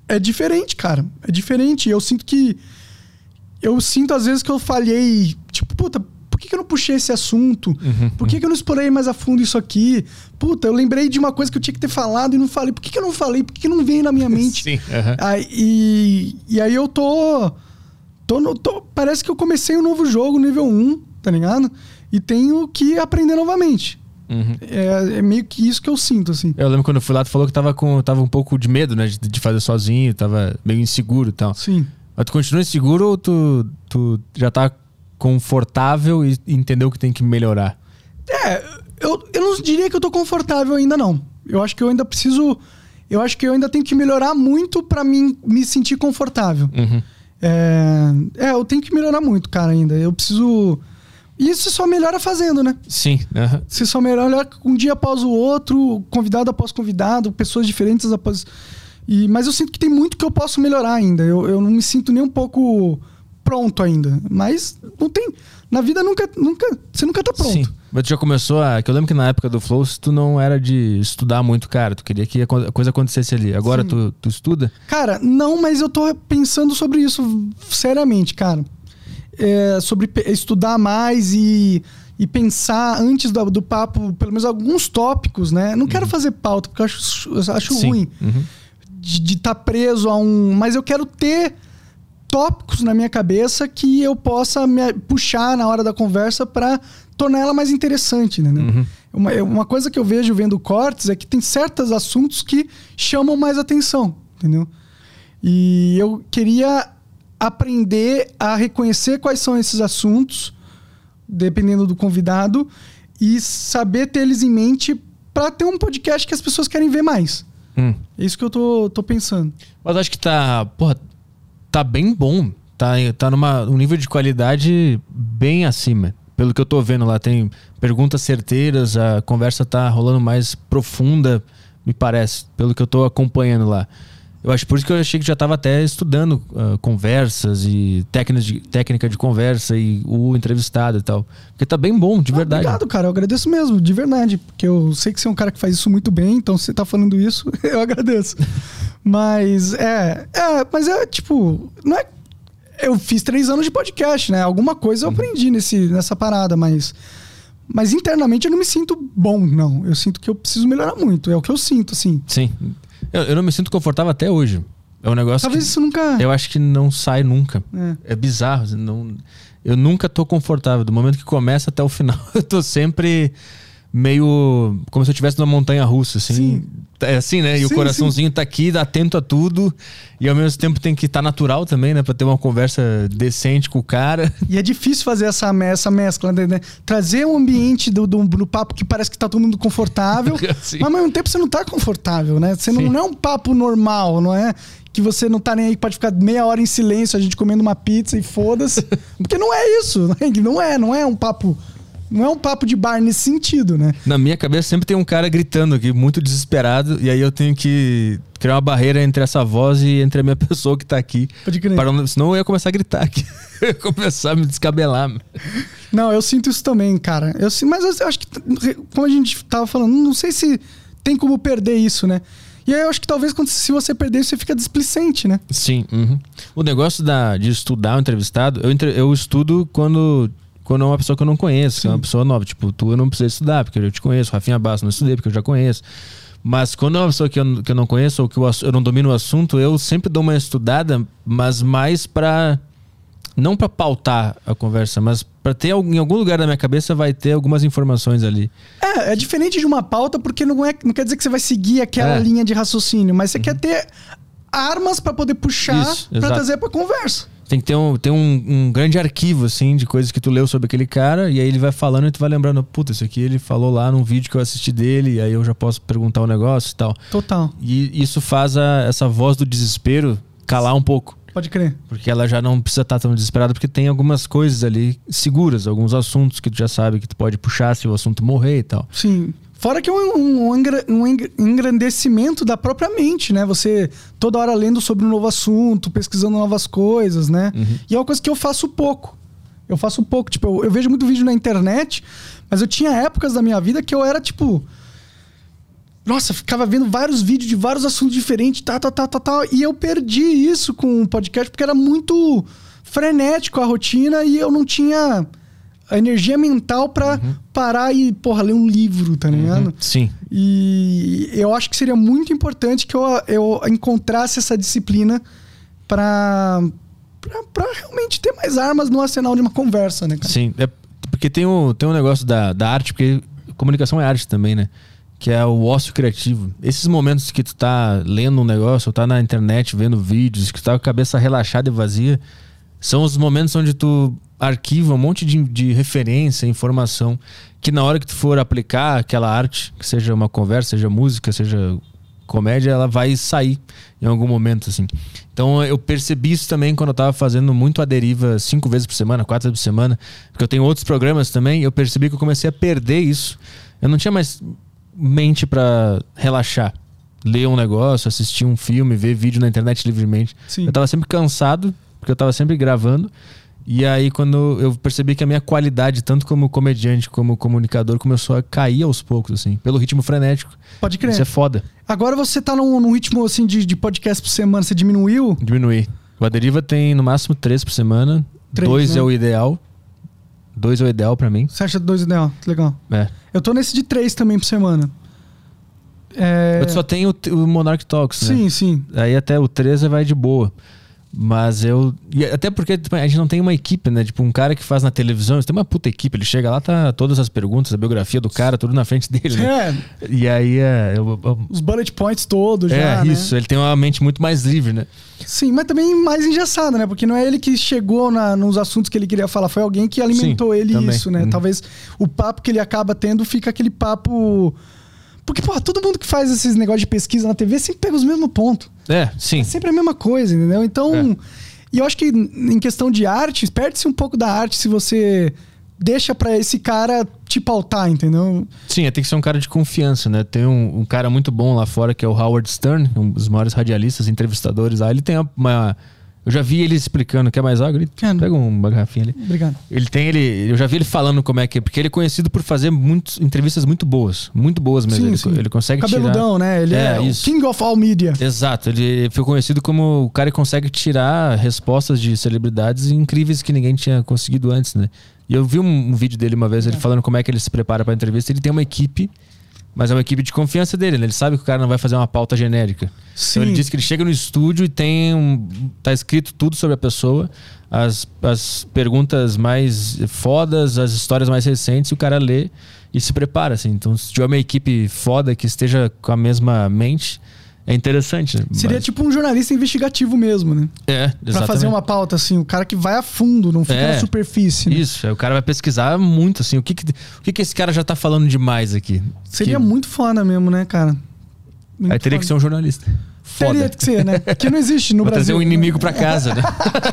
é diferente, cara. É diferente. Eu sinto que. Eu sinto às vezes que eu falhei. Tipo, puta, por que, que eu não puxei esse assunto? por que, que eu não explorei mais a fundo isso aqui? Puta, eu lembrei de uma coisa que eu tinha que ter falado e não falei. Por que, que eu não falei? Por que, que não veio na minha mente? Sim, aham. Aí, e, e aí eu tô. tô, no- tô- Parece que eu comecei um novo jogo, nível 1, tá ligado? E tenho que aprender novamente. Uhum. É, é meio que isso que eu sinto, assim. Eu lembro quando eu fui lá, tu falou que tava, com, tava um pouco de medo, né? De, de fazer sozinho, tava meio inseguro e tal. Sim. Mas tu continua inseguro ou tu, tu já tá confortável e entendeu que tem que melhorar? É, eu, eu não diria que eu tô confortável ainda, não. Eu acho que eu ainda preciso. Eu acho que eu ainda tenho que melhorar muito pra mim me sentir confortável. Uhum. É, é, eu tenho que melhorar muito, cara, ainda. Eu preciso. E isso só melhora fazendo, né? Sim. aham. Você só melhora um dia após o outro, convidado após convidado, pessoas diferentes após. E, mas eu sinto que tem muito que eu posso melhorar ainda. Eu, eu não me sinto nem um pouco pronto ainda. Mas não tem. Na vida nunca. nunca você nunca tá pronto. Sim. Mas tu já começou a. Que eu lembro que na época do Flow, tu não era de estudar muito, cara. Tu queria que a co- a coisa acontecesse ali. Agora tu, tu estuda? Cara, não, mas eu tô pensando sobre isso seriamente, cara. É, sobre estudar mais e, e pensar antes do, do papo, pelo menos alguns tópicos, né? Não quero fazer pauta, porque eu acho, eu acho Sim. ruim Uhum. de estar preso a um. Mas eu quero ter tópicos na minha cabeça que eu possa me puxar na hora da conversa para tornar ela mais interessante, né? Uhum. Uma, uma coisa que eu vejo vendo cortes é que tem certos assuntos que chamam mais atenção, entendeu? E eu queria aprender a reconhecer quais são esses assuntos, dependendo do convidado, e saber ter eles em mente para ter um podcast que as pessoas querem ver mais. Hum. É isso que eu tô, tô pensando. Mas acho que tá. Porra, tá bem bom. Tá, tá numa um nível de qualidade bem acima. Pelo que eu tô vendo lá, tem perguntas certeiras, a conversa tá rolando mais profunda, me parece, pelo que eu tô acompanhando lá. Eu acho por isso que eu achei que já tava até estudando ah, conversas e técnicas de, técnica de conversa e o entrevistado e tal. Porque tá bem bom, de Ah, verdade. Obrigado, cara. Eu agradeço mesmo, de verdade. Porque eu sei que você é um cara que faz isso muito bem, então se você tá falando isso, eu agradeço. Mas é. É, mas é tipo. Não é. Eu fiz três anos de podcast, né? Alguma coisa eu Uhum. aprendi nesse, nessa parada, mas. Mas internamente eu não me sinto bom, não. Eu sinto que eu preciso melhorar muito. É o que eu sinto, assim. Sim. Eu, eu não me sinto confortável até hoje. É um negócio Talvez que isso nunca. eu acho que não sai nunca. É. É bizarro. assim, Não, eu nunca tô confortável. Do momento que começa até o final, eu tô sempre meio. como se eu estivesse numa montanha russa, assim. Sim. É assim, né? E o Sim, coraçãozinho tá aqui, atento a tudo. E ao mesmo tempo tem que estar natural também, né? Pra ter uma conversa decente com o cara. E é difícil fazer essa, essa mescla, né? Trazer um ambiente do, do, do papo que parece que tá todo mundo confortável, Sim. mas ao mesmo tempo você não tá confortável, né? Você não, Sim. não é um papo normal, não é? Que você não tá nem aí, pode ficar meia hora em silêncio, a gente comendo uma pizza e foda-se. Porque não é isso, né? não é, não é um papo. Não é um papo de bar nesse sentido, né? Na minha cabeça sempre tem um cara gritando aqui, muito desesperado. E aí eu tenho que criar uma barreira entre essa voz e entre a minha pessoa que tá aqui. Pode crer. Para não- senão eu ia começar a gritar aqui. eu ia começar a me descabelar. Não, eu sinto isso também, cara. Eu, mas eu acho que, como a gente tava falando, não sei se tem como perder isso, né? E aí eu acho que talvez quando, se você perder isso, você fica displicente, né? Sim. uhum. O negócio da, de estudar o entrevistado, eu, eu estudo quando, quando é uma pessoa que eu não conheço, que é uma pessoa nova. Tipo, tu eu não precisa estudar, porque eu te conheço. Rafinha Basso não estudei, porque eu já conheço. Mas quando é uma pessoa que eu, que eu não conheço ou que ass- eu não domino o assunto, eu sempre dou uma estudada, mas mais pra. Não pra pautar a conversa, mas pra ter em algum lugar da minha cabeça vai ter algumas informações ali. É, é diferente de uma pauta, porque não, é, não quer dizer que você vai seguir aquela É. linha de raciocínio, mas você quer ter armas pra poder puxar exato. trazer pra conversa. Tem que ter, um, ter um, um grande arquivo, assim, de coisas que tu leu sobre aquele cara, e aí ele vai falando e tu vai lembrando, puta, isso aqui ele falou lá num vídeo que eu assisti dele, e aí eu já posso perguntar o negócio e tal. Total. E isso faz a- essa voz do desespero calar um pouco. Pode crer. Porque ela já não precisa estar tão desesperada, porque tem algumas coisas ali seguras, alguns assuntos que tu já sabe que tu pode puxar se o assunto morrer e tal. Sim. Fora que é um, um, um eng- engrandecimento da própria mente, né? Você toda hora lendo sobre um novo assunto, pesquisando novas coisas, né? E é uma coisa que eu faço pouco. Eu faço pouco. Tipo, eu, eu vejo muito vídeo na internet, mas eu tinha épocas da minha vida que eu era, tipo. Nossa, ficava vendo vários vídeos de vários assuntos diferentes, tal, tal, tal, tal, tal. E eu perdi isso com o podcast porque era muito frenético a rotina e eu não tinha a energia mental pra parar e, porra, ler um livro, tá ligado? Sim. E eu acho que seria muito importante que eu, eu encontrasse essa disciplina pra, pra, pra realmente ter mais armas no arsenal de uma conversa, né, cara? Sim, é porque tem um, tem um negócio da, da arte, porque comunicação é arte também, né? Que é o ócio criativo. Esses momentos que tu tá lendo um negócio, ou tá na internet vendo vídeos, que tu tá com a cabeça relaxada e vazia, são os momentos onde tu arquiva um monte de, de referência, informação, que na hora que tu for aplicar aquela arte, que seja uma conversa, seja música, seja comédia, ela vai sair em algum momento, assim. Então eu percebi isso também quando eu tava fazendo muito a deriva cinco vezes por semana, quatro vezes por semana, porque eu tenho outros programas também, eu percebi que eu comecei a perder isso. Eu não tinha mais mente pra relaxar. Ler um negócio, assistir um filme, ver vídeo na internet livremente. Sim. Eu tava sempre cansado, porque eu tava sempre gravando. E aí, quando eu percebi que a minha qualidade, tanto como comediante como comunicador, começou a cair aos poucos, assim, pelo ritmo frenético. Pode crer. Isso é foda. Agora você tá num, num ritmo assim de, de podcast por semana, você diminuiu? Diminuir. O Aderiva tem no máximo três por semana. Três, dois né? é o ideal. Dois é o ideal pra mim. Você acha dois ideal? Legal. É. Eu tô nesse de três também por semana. É... Eu só tenho o, o Monarch Talks, né? Sim, sim. Aí até o 13 vai de boa. Mas eu. até porque a gente não tem uma equipe, né? Tipo, um cara que faz na televisão, você tem uma puta equipe. Ele chega lá, tá todas as perguntas, a biografia do cara, tudo na frente dele, né? É, E aí é. eu- eu- os bullet points todos é já, né? isso, ele tem uma mente muito mais livre, né? Sim, mas também mais engessada, né? Porque não é ele que chegou na- nos assuntos que ele queria falar, foi alguém que alimentou Sim, ele também. isso, né? Uhum. Talvez o papo que ele acaba tendo fica aquele papo. Porque, porra, todo mundo que faz esses negócios de pesquisa na TV sempre pega os mesmos pontos. É, sim. É sempre a mesma coisa, entendeu? Então. É. E eu acho que em questão de arte, perde-se um pouco da arte se você deixa pra esse cara te pautar, entendeu? Sim, tem que ser um cara de confiança, né? Tem um, um cara muito bom lá fora que é o Howard Stern, um dos maiores radialistas, entrevistadores lá. Ele tem uma. Eu já vi ele explicando. Quer mais água? Ele Quero. pega uma garrafinha ali. Obrigado. Ele tem ele. Eu já vi ele falando como é que é. Porque ele é conhecido por fazer muitas entrevistas muito boas. Muito boas mesmo. Sim, ele, sim. ele consegue Cabeludão, tirar. né? Ele é, É, o. King of All Media. Exato, ele foi conhecido como o cara que consegue tirar respostas de celebridades incríveis que ninguém tinha conseguido antes, né? E eu vi um, um vídeo dele uma vez, ele falando como é que ele se prepara para entrevista. Ele tem uma equipe, mas é uma equipe de confiança dele, né? Ele sabe que o cara não vai fazer uma pauta genérica. Sim. Então ele diz que ele chega no estúdio e tem um, tá escrito tudo sobre a pessoa, as, as perguntas mais fodas, as histórias mais recentes, e o cara lê e se prepara, assim. Então, se tiver uma equipe foda que esteja com a mesma mente, é interessante, né? Seria Mas- tipo um jornalista investigativo mesmo, né? É, Pra exatamente. fazer uma pauta, assim, o cara que vai a fundo, não fica É. na superfície. né? Isso, aí o cara vai pesquisar muito, assim, o que que, o que que esse cara já tá falando demais aqui. Seria Que- muito foda mesmo, né, cara? Muito Aí teria que ser foda. um jornalista. Foda. Teria que ser, né? Que não existe no Vou Brasil. trazer um inimigo pra casa, né?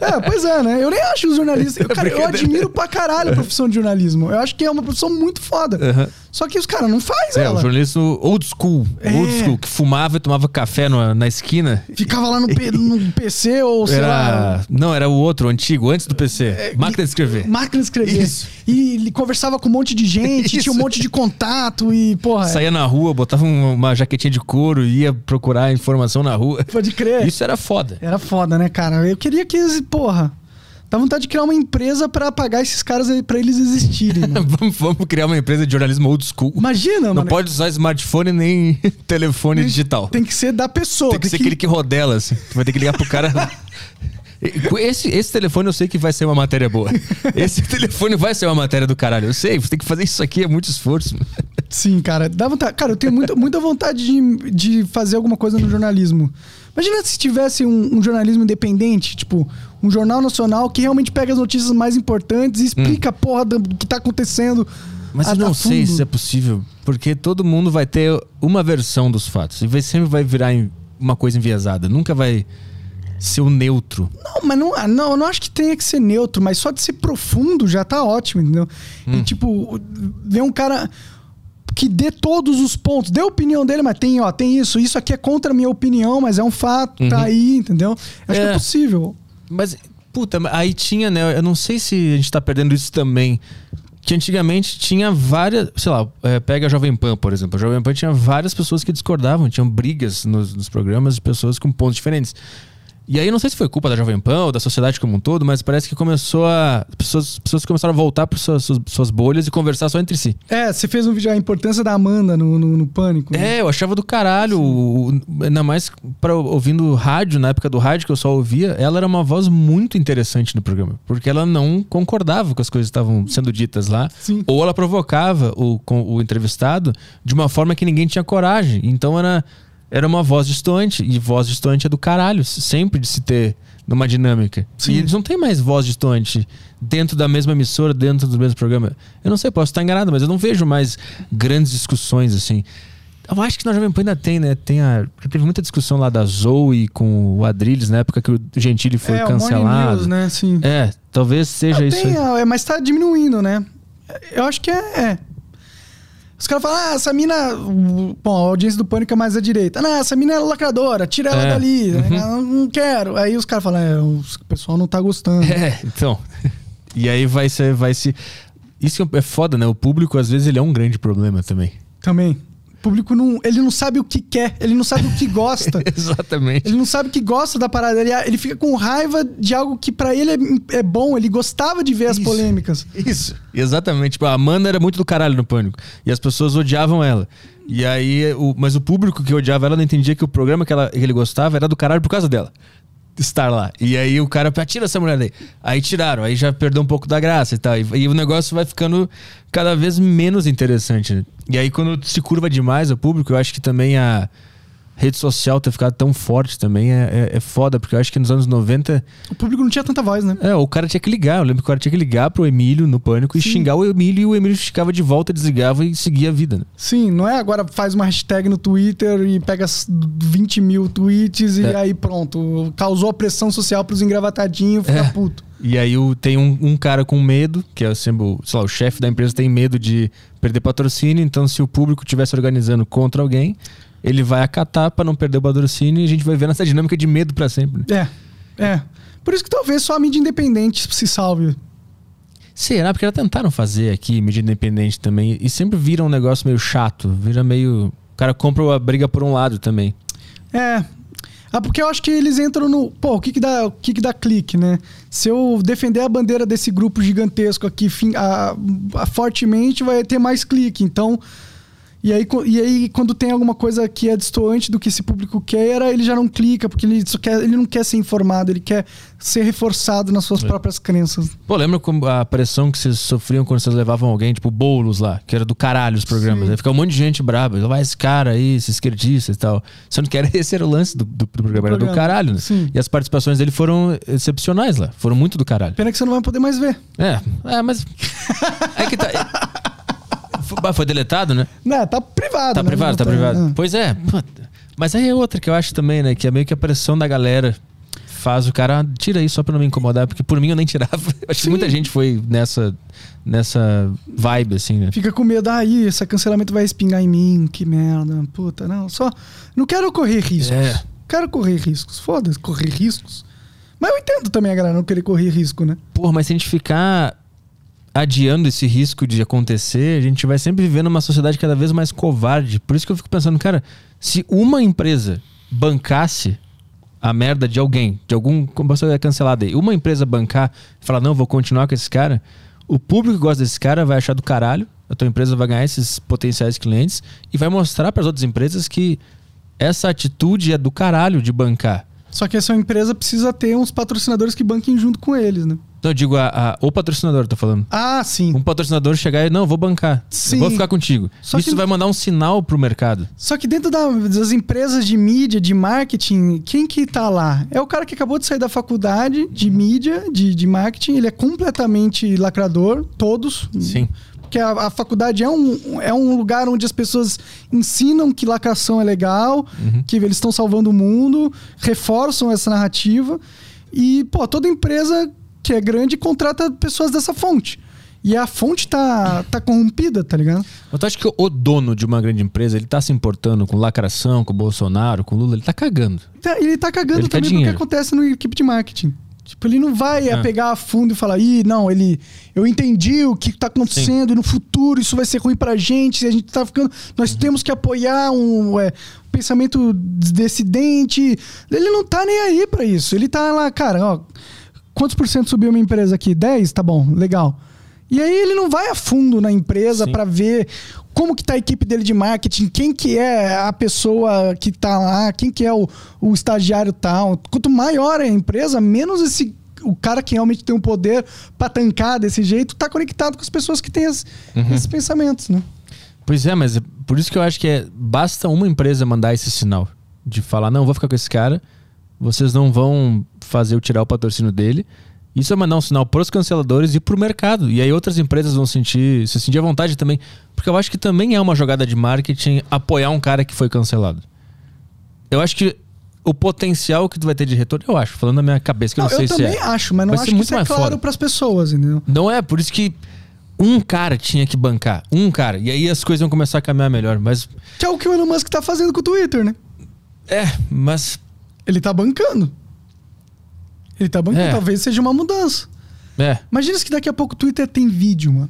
É, pois é, né? Eu nem acho os jornalistas. Cara, eu admiro pra caralho a profissão de jornalismo. Eu acho que é uma profissão muito foda. Aham. Só que os caras não faz É, ela. o jornalista old school. É. Old school, que fumava e tomava café no- na esquina. Ficava lá no, P- no PC ou sei lá. Era. Não, era o outro, o antigo, antes do PC. Máquina de escrever. Máquina de escrever. Isso. E ele conversava com um monte de gente, Isso. tinha um monte de contato e, porra. Saía na rua, botava um- uma jaquetinha de couro e ia procurar informação na rua. Pode crer. Isso era foda. Era foda, né, cara? Eu queria que porra. Dá vontade de criar uma empresa pra pagar esses caras pra eles existirem, vamos, vamos criar uma empresa de jornalismo old school. Imagina, Não mano. pode usar smartphone nem telefone digital. Tem que ser da pessoa. Tem que ser aquele que rodela, assim. Tu vai ter que ligar pro cara. Esse, esse telefone eu sei que vai ser uma matéria boa. Esse telefone vai ser uma matéria do caralho. Eu sei, você tem que fazer isso aqui, é muito esforço. Sim, cara. Dá vontade. Cara, eu tenho muita, muita vontade de, de fazer alguma coisa no jornalismo. Imagina se tivesse um, um jornalismo independente, tipo, um jornal nacional que realmente pega as notícias mais importantes e explica a porra do que tá acontecendo. Mas a- eu não a sei se é possível, porque todo mundo vai ter uma versão dos fatos. E vai, sempre vai virar uma coisa enviesada. Nunca vai ser o neutro. Não, mas não, ah, não, eu não acho que tenha que ser neutro, mas só de ser profundo já tá ótimo, entendeu? Hum. E tipo, ver um cara que dê todos os pontos, dê a opinião dele, mas tem, ó, tem isso, isso aqui é contra a minha opinião, mas é um fato, tá aí, entendeu? Acho que é É. possível. Mas, puta, aí tinha, né? Eu não sei se a gente tá perdendo isso também. Que antigamente tinha várias. Sei lá, é, pega a Jovem Pan, por exemplo. A Jovem Pan tinha várias pessoas que discordavam, tinham brigas nos, nos programas de pessoas com pontos diferentes. E aí, não sei se foi culpa da Jovem Pan ou da sociedade como um todo, mas parece que começou a. Pessoas, pessoas começaram a voltar para suas, suas, suas bolhas e conversar só entre si. É, você fez um vídeo, a importância da Amanda no, no, no Pânico. né? É, eu achava do caralho. o- o- ainda mais pra, ouvindo rádio, na época do rádio que eu só ouvia, ela era uma voz muito interessante no programa. Porque ela não concordava com as coisas que estavam sendo ditas lá. Sim. Ou ela provocava o, com o entrevistado de uma forma que ninguém tinha coragem. Então era, era uma voz distante. E voz distante é do caralho, sempre de se ter numa dinâmica. Sim. E eles não têm mais voz distante dentro da mesma emissora, dentro do mesmo programa. Eu não sei, posso estar enganado, mas eu não vejo mais grandes discussões assim. Eu acho que na Jovem Pan ainda tem, né? Tem a, teve muita discussão lá da Zoe com o Adrilles, na época que o Gentili foi é, cancelado. News, né? Sim. É, talvez seja Ah, isso. tem, aí. é, mas tá diminuindo, né? Eu acho que é. é. Os caras falam, ah, essa mina. Bom, a audiência do pânico é mais à direita. Não, essa mina é lacradora, tira ela É. dali. Não, não quero. Aí os caras falam, é, o pessoal não tá gostando. É, então. E aí vai ser, vai se. Isso é foda, né? O público, às vezes, ele é um grande problema também. Também. O público não. Ele não sabe o que quer, ele não sabe o que gosta. Exatamente. Ele não sabe o que gosta da parada. Ele, ele fica com raiva de algo que pra ele é, é bom. Ele gostava de ver as Isso. polêmicas. Isso. Exatamente. Tipo, a Amanda era muito do caralho no pânico. E as pessoas odiavam ela. E aí, o, mas o público que odiava ela não entendia que o programa que, ela, que ele gostava era do caralho por causa dela. Estar lá. E aí o cara, "Ah, tira essa mulher daí. Aí tiraram, aí já perdeu um pouco da graça e tal. E, e o negócio vai ficando cada vez menos interessante. né? E aí, quando se curva demais o público, eu acho que também a rede social ter ficado tão forte também é, é, é foda, porque eu acho que nos anos 90 O público não tinha tanta voz, né? é, o cara tinha que ligar. Eu lembro que o cara tinha que ligar pro Emílio no pânico e Sim. xingar o Emílio e o Emílio ficava de volta, desligava e seguia a vida. Né? Sim, não é agora faz uma hashtag no Twitter e pega as 20 mil tweets e É. aí pronto. Causou a pressão social pros engravatadinhos ficar É. puto. E aí o, tem um, um cara com medo, que é sempre, o- sei lá, o chefe da empresa tem medo de perder patrocínio, então se o público estivesse organizando contra alguém, ele vai acatar pra não perder o patrocínio e a gente vai ver nessa dinâmica de medo pra sempre. né? É, é. Por isso que talvez só a mídia independente se salve. Será? Porque já tentaram fazer aqui mídia independente também e sempre vira um negócio meio chato, vira meio... O cara compra a briga por um lado também. É. Ah, porque eu acho que eles entram no. Pô, o que que dá, o que que dá clique, né? Se eu defender a bandeira desse grupo gigantesco aqui a- a- fortemente, vai ter mais clique. Então. E aí, e aí, quando tem alguma coisa que é distoante do que esse público quer, ele já não clica, porque ele, só quer, ele não quer ser informado, ele quer ser reforçado nas suas próprias crenças. Pô, lembra a pressão que vocês sofriam quando vocês levavam alguém, tipo Boulos lá, que era do caralho os programas. Sim. Aí ficava um monte de gente braba. Vai esse cara aí, esse esquerdista e tal. Sendo que era, esse era o lance do, do, do programa, era do caralho. Né? E as participações dele foram excepcionais lá. Foram muito do caralho. Pena que você não vai poder mais ver. É, é mas. É que tá. Foi- Foi deletado, né? Não, tá privado. Tá né? privado, tá Não privado. ah. Pois é. Mas aí é outra que eu acho também, né? Que é meio que a pressão da galera faz o cara, ah, tira aí só pra não me incomodar, porque por mim eu nem tirava. Acho que Sim. muita gente foi nessa, nessa vibe, assim, né? Fica com medo, aí, esse cancelamento vai espingar em mim, que merda. Puta, não, só. Não quero correr riscos. É. Quero correr riscos. Foda-se, correr riscos. Mas eu entendo também a galera não querer correr risco, né? Porra, mas se a gente ficar adiando esse risco de acontecer, a gente vai sempre vivendo uma sociedade cada vez mais covarde. Por isso que eu fico pensando, cara, se uma empresa bancasse a merda de alguém, de algum, você é cancelado aí, uma empresa bancar e falar, não, vou continuar com esse cara, o público que gosta desse cara vai achar do caralho, a tua empresa vai ganhar esses potenciais clientes e vai mostrar para as outras empresas que essa atitude é do caralho de bancar. Só que essa empresa precisa ter uns patrocinadores que banquem junto com eles, né? Então eu digo, a, a- o patrocinador, tô falando. Ah, sim. Um patrocinador chegar e, não, vou bancar. Sim. Vou ficar contigo. Só Isso que- vai mandar um sinal pro mercado. Só que dentro da- das empresas de mídia, de marketing, quem que tá lá? É o cara que acabou de sair da faculdade de mídia, de, de marketing. Ele é completamente lacrador, todos. Sim. Porque a, a faculdade é um, é um lugar onde as pessoas ensinam que lacração é legal, que eles estão salvando o mundo, reforçam essa narrativa. E, pô, toda empresa que é grande contrata pessoas dessa fonte. E a fonte tá, tá corrompida, tá ligado? Mas tu acha que o dono de uma grande empresa, ele tá se importando com lacração, com o Bolsonaro, com o Lula? Ele tá cagando. Tá- Ele tá cagando Ele também pro que acontece no equipe de marketing. Tipo, ele não vai é, pegar a fundo e falar, ih, não, ele. Eu entendi o que tá acontecendo e no futuro isso vai ser ruim pra gente. A gente tá ficando. Nós temos que apoiar um é, pensamento dissidente. Ele não tá nem aí pra isso. Ele tá lá, cara, ó. Quantos por cento subiu minha empresa aqui? 10? Tá bom, legal. E aí ele não vai a fundo na empresa pra ver como que tá a equipe dele de marketing, quem que é a pessoa que tá lá, quem que é o, o estagiário tal. Quanto maior é a empresa, menos esse o cara que realmente tem o poder pra tancar desse jeito tá conectado com as pessoas que têm as- esses pensamentos, né? Pois é, mas é por isso que eu acho que é, basta uma empresa mandar esse sinal de falar, não, vou ficar com esse cara, vocês não vão fazer eu tirar o patrocínio dele. Isso vai mandar um sinal pros canceladores e pro mercado. E aí outras empresas vão sentir, se sentir à vontade também. Porque eu acho que também é uma jogada de marketing apoiar um cara que foi cancelado. Eu acho que o potencial que tu vai ter de retorno, eu acho, falando na minha cabeça, que eu Não, não sei eu se também é. acho, mas não Vai acho que muito isso é claro foda. pras pessoas, entendeu? Não é, por isso que um cara tinha que bancar. Um cara. E aí as coisas vão começar a caminhar melhor. Mas. Que é o que o Elon Musk tá fazendo com o Twitter, né? É, mas. Ele tá bancando. Ele tá bancando, É. talvez seja uma mudança. É. Imagina se que daqui a pouco o Twitter tem vídeo, mano.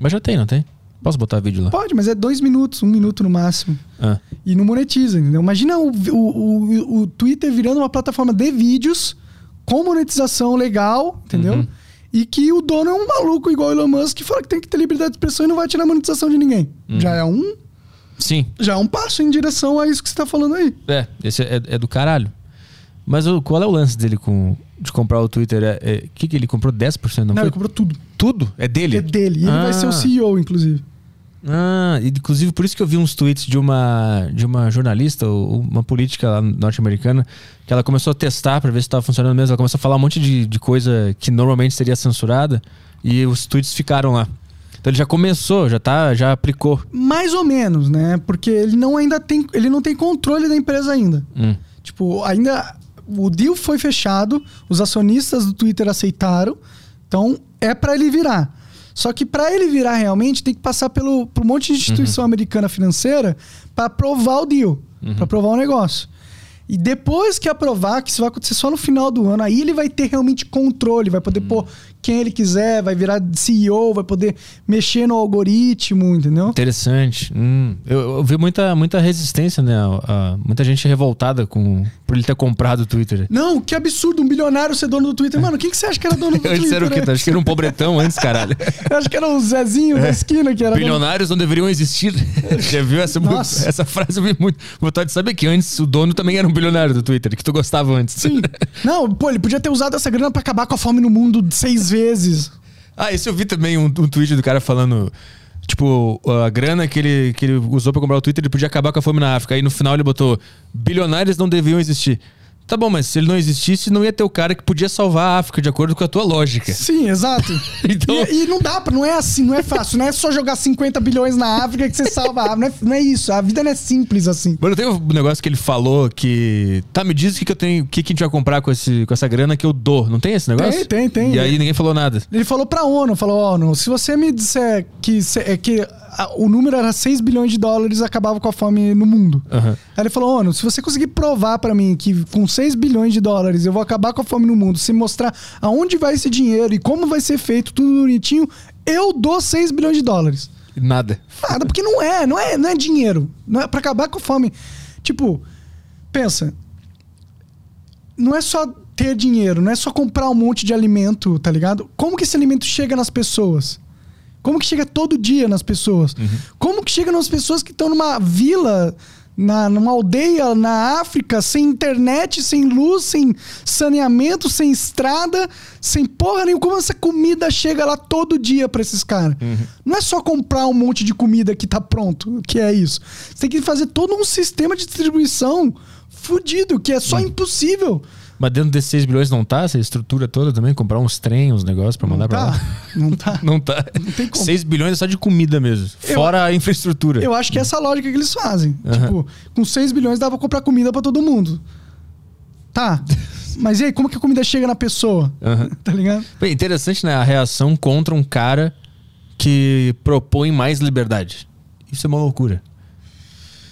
Mas já tem, não tem? Posso botar vídeo lá? Pode, mas é dois minutos, um minuto no máximo. Ah. E não monetiza, entendeu? Imagina o, o, o, o Twitter virando uma plataforma de vídeos com monetização legal, entendeu? Uhum. E que o dono é um maluco igual o Elon Musk que fala que tem que ter liberdade de expressão e não vai tirar monetização de ninguém. Uhum. Já é um Sim. já é um passo em direção a isso que você tá falando aí. É, esse é, é do caralho. Mas o, qual é o lance dele com, de comprar o Twitter? O é, é, que, que ele comprou? 10%? Não, Não, foi? ele comprou tudo. Tudo? É dele? É dele. E ele vai ser o Ah. CEO, inclusive. Ah, inclusive por isso que eu vi uns tweets de uma, de uma jornalista, uma política lá norte-americana, que ela começou a testar pra ver se estava funcionando mesmo. Ela começou a falar um monte de, de coisa que normalmente seria censurada e os tweets ficaram lá. Então ele já começou, já tá, já aplicou. Mais ou menos, né? Porque ele não ainda tem, ele não tem controle da empresa ainda. Hum. Tipo, ainda o deal foi fechado, os acionistas do Twitter aceitaram, então é pra ele virar. Só que pra ele virar realmente tem que passar pelo por um monte de instituição americana financeira pra aprovar o deal, pra aprovar o negócio. E depois que aprovar, que isso vai acontecer só no final do ano, aí ele vai ter realmente controle, vai poder pôr quem ele quiser, vai virar CEO, vai poder mexer no algoritmo, entendeu? Interessante. Hum. Eu, eu vi muita, muita resistência, né? a- muita gente revoltada com, por ele ter comprado o Twitter. Não, que absurdo, um bilionário ser dono do Twitter. Mano, quem que você acha que era dono do Antes Twitter? era o quê? né? Acho que era um pobretão antes, caralho. Eu acho que era o Zezinho da esquina que era dono. Bilionários não deveriam existir. Já viu essa, essa frase? Eu vi muito. Vontade de saber que antes o dono também era um bilionário do Twitter, que tu gostava antes. Sim. Não, pô, ele podia ter usado essa grana pra acabar com a fome no mundo seis vezes. Ah, esse eu vi também um, um tweet do cara falando. Tipo, a grana que ele, que ele usou pra comprar o Twitter, ele podia acabar com a fome na África. Aí no final ele botou: bilionários não deviam existir. Tá bom, mas se ele não existisse, não ia ter o cara que podia salvar a África de acordo com a tua lógica. Sim, exato. Então- e, e não dá, pra- não é assim, não é fácil. Não é só jogar 50 bilhões na África que você salva a África. Não é, não é isso. A vida não é simples assim. Mano, tem um negócio que ele falou que. Tá, me diz o que, que eu tenho. O que, que a gente vai comprar com, esse, com essa grana que eu dou. Não tem esse negócio? Tem, tem, tem. E aí ninguém falou nada. Ele falou pra ONU, falou, ONU, se você me disser que, é que o número era 6 bilhões de dólares, acabava com a fome no mundo. Aham. Aí ele falou, ONU, se você conseguir provar pra mim que com 6 bilhões de dólares eu vou acabar com a fome no mundo, se mostrar aonde vai esse dinheiro e como vai ser feito, tudo bonitinho, eu dou 6 bilhões de dólares. Nada. Nada, porque não é, não é, não é dinheiro. Não é para acabar com a fome. Tipo, pensa. Não é só ter dinheiro, não é só comprar um monte de alimento, tá ligado? Como que esse alimento chega nas pessoas? Como que chega todo dia nas pessoas? Como que chega nas pessoas que estão numa vila, na, numa aldeia na África, sem internet, sem luz, sem saneamento, sem estrada, sem porra nenhuma? Como essa comida chega lá todo dia pra esses caras? Não é só comprar um monte de comida que tá pronto, que é isso. Você tem que fazer todo um sistema de distribuição fudido, que é só impossível. Mas dentro desses 6 bilhões não tá essa estrutura toda também? Comprar uns trem, uns negócios pra mandar Não pra lá? tá, não tá. Não tá. tem como. 6 bilhões é só de comida mesmo. Eu- Fora a infraestrutura. Eu acho que é essa a lógica que eles fazem. Aham. Tipo, com 6 bilhões dá pra comprar comida pra todo mundo. Tá. Mas e aí, como que a comida chega na pessoa? Aham. Tá ligado? Bem, interessante, né? A reação contra um cara que propõe mais liberdade. Isso é uma loucura.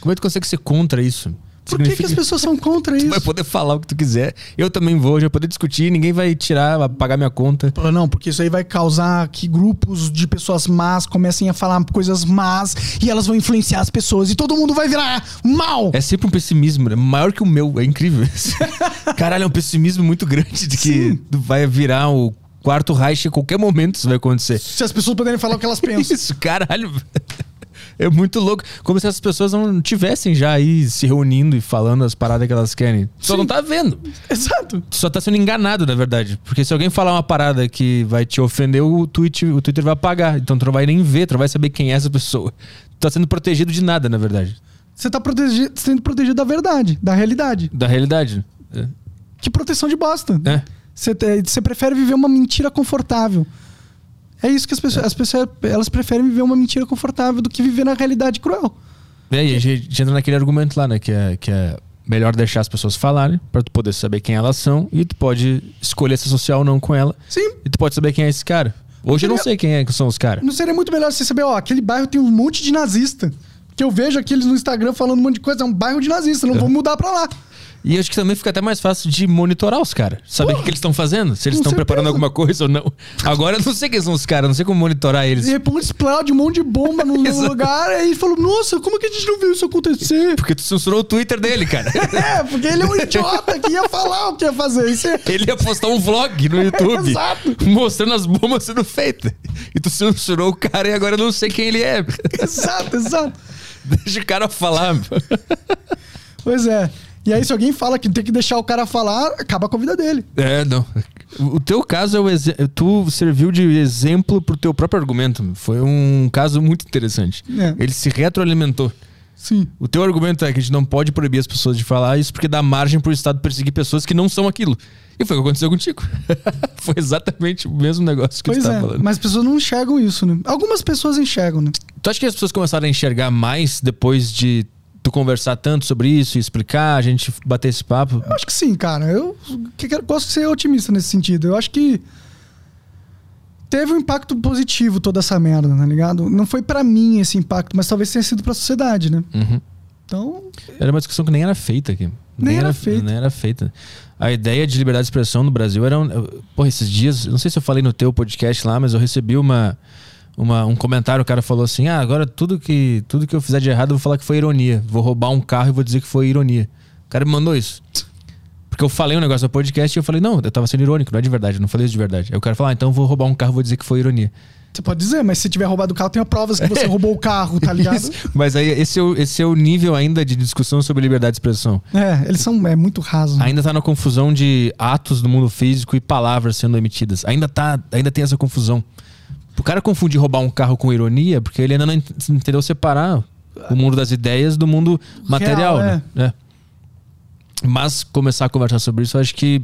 Como é que tu consegue ser contra isso? Por que, que as pessoas são contra Tu isso? vai poder falar o que tu quiser. Eu também vou, já vou poder discutir, ninguém vai tirar, pagar minha conta. Não, porque isso aí vai causar que grupos de pessoas más comecem a falar coisas más e elas vão influenciar as pessoas e todo mundo vai virar mal. É sempre um pessimismo, né? Maior que o meu, é incrível. Caralho, é um pessimismo muito grande de que tu vai virar o quarto Reich a qualquer momento isso vai acontecer. Se as pessoas puderem falar o que elas pensam. Isso, caralho. É muito louco. Como se as pessoas não tivessem já aí se reunindo e falando as paradas que elas querem. Só Sim. não tá vendo. Exato. Tu só tá sendo enganado, na verdade. Porque se alguém falar uma parada que vai te ofender, o, tweet, o Twitter vai apagar. Então tu não vai nem ver, tu não vai saber quem é essa pessoa. Tu tá sendo protegido de nada, na verdade. Você tá protegi- sendo protegido da verdade, da realidade. Da realidade. É. Que proteção de bosta. É. Você, te- você prefere viver uma mentira confortável. É isso que as pessoas, as pessoas elas preferem viver uma mentira confortável do que viver na realidade cruel. É, e a gente entra naquele argumento lá, né? Que é, que é melhor deixar as pessoas falarem pra tu poder saber quem elas são e tu pode escolher se associar ou não com ela. Sim. E tu pode saber quem é esse cara. Hoje eu não sei quem é que são os caras. Não seria muito melhor você saber, ó, aquele bairro tem um monte de nazista. Que eu vejo aqueles no Instagram falando um monte de coisa, é um bairro de nazista, não vou mudar pra lá. E acho que também fica até mais fácil de monitorar os caras. Saber o que, que eles estão fazendo. Se eles estão preparando alguma coisa ou não. Agora eu não sei quem são os caras, não sei como monitorar eles. De repente explode um monte de bomba no, lugar, aí falou, nossa, como que a gente não viu isso acontecer? Porque tu censurou o Twitter dele, cara. é, porque ele é um idiota que ia falar o que ia fazer. Isso é... Ele ia postar um vlog no YouTube Exato. mostrando as bombas sendo feitas. E tu censurou o cara e agora eu não sei quem ele é. Exato, exato. Deixa o cara falar. Pois é. E aí, se alguém fala que tem que deixar o cara falar, acaba com a vida dele. É, não. O teu caso é o exe- tu serviu de exemplo pro teu próprio argumento. Foi um caso muito interessante. É. Ele se retroalimentou. Sim. O teu argumento é que a gente não pode proibir as pessoas de falar isso porque dá margem pro Estado perseguir pessoas que não são aquilo. E foi o que aconteceu contigo. foi exatamente o mesmo negócio que Pois tu tá é. falando. Mas as pessoas não enxergam isso, né? Algumas pessoas enxergam, né? Tu acha que as pessoas começaram a enxergar mais depois de tu conversar tanto sobre isso e explicar, a gente bater esse papo? Eu acho que sim, cara. Eu gosto de ser otimista nesse sentido. Eu acho que teve um impacto positivo toda essa merda, tá ligado? Não foi pra mim esse impacto, mas talvez tenha sido pra sociedade, né? Uhum. Então, Era uma discussão que nem era feita aqui. Nem era feita. Nem era feita. A ideia de liberdade de expressão no Brasil era. Um, porra, esses dias, não sei se eu falei no teu podcast lá, mas eu recebi uma, uma- um comentário. O cara falou assim: Ah, agora tudo que, tudo que eu fizer de errado eu vou falar que foi ironia. Vou roubar um carro e vou dizer que foi ironia. O cara me mandou isso. Porque eu falei um negócio no podcast e eu falei: Não, eu tava sendo irônico, não é de verdade, eu não falei isso de verdade. Aí o cara falou: Ah, então eu vou roubar um carro e vou dizer que foi ironia. você pode dizer, mas se tiver roubado o carro, tem provas que você roubou o carro, tá ligado? Isso. Mas aí esse é, o, esse é o nível ainda de discussão sobre liberdade de expressão. É, eles são é muito raso. né? Ainda tá na confusão de atos do mundo físico e palavras sendo emitidas. Ainda tá, ainda tem essa confusão. O cara confundir roubar um carro com ironia, porque ele ainda não ent- entendeu separar o mundo das ideias do mundo material, Real, né? É. Mas começar a conversar sobre isso, eu acho que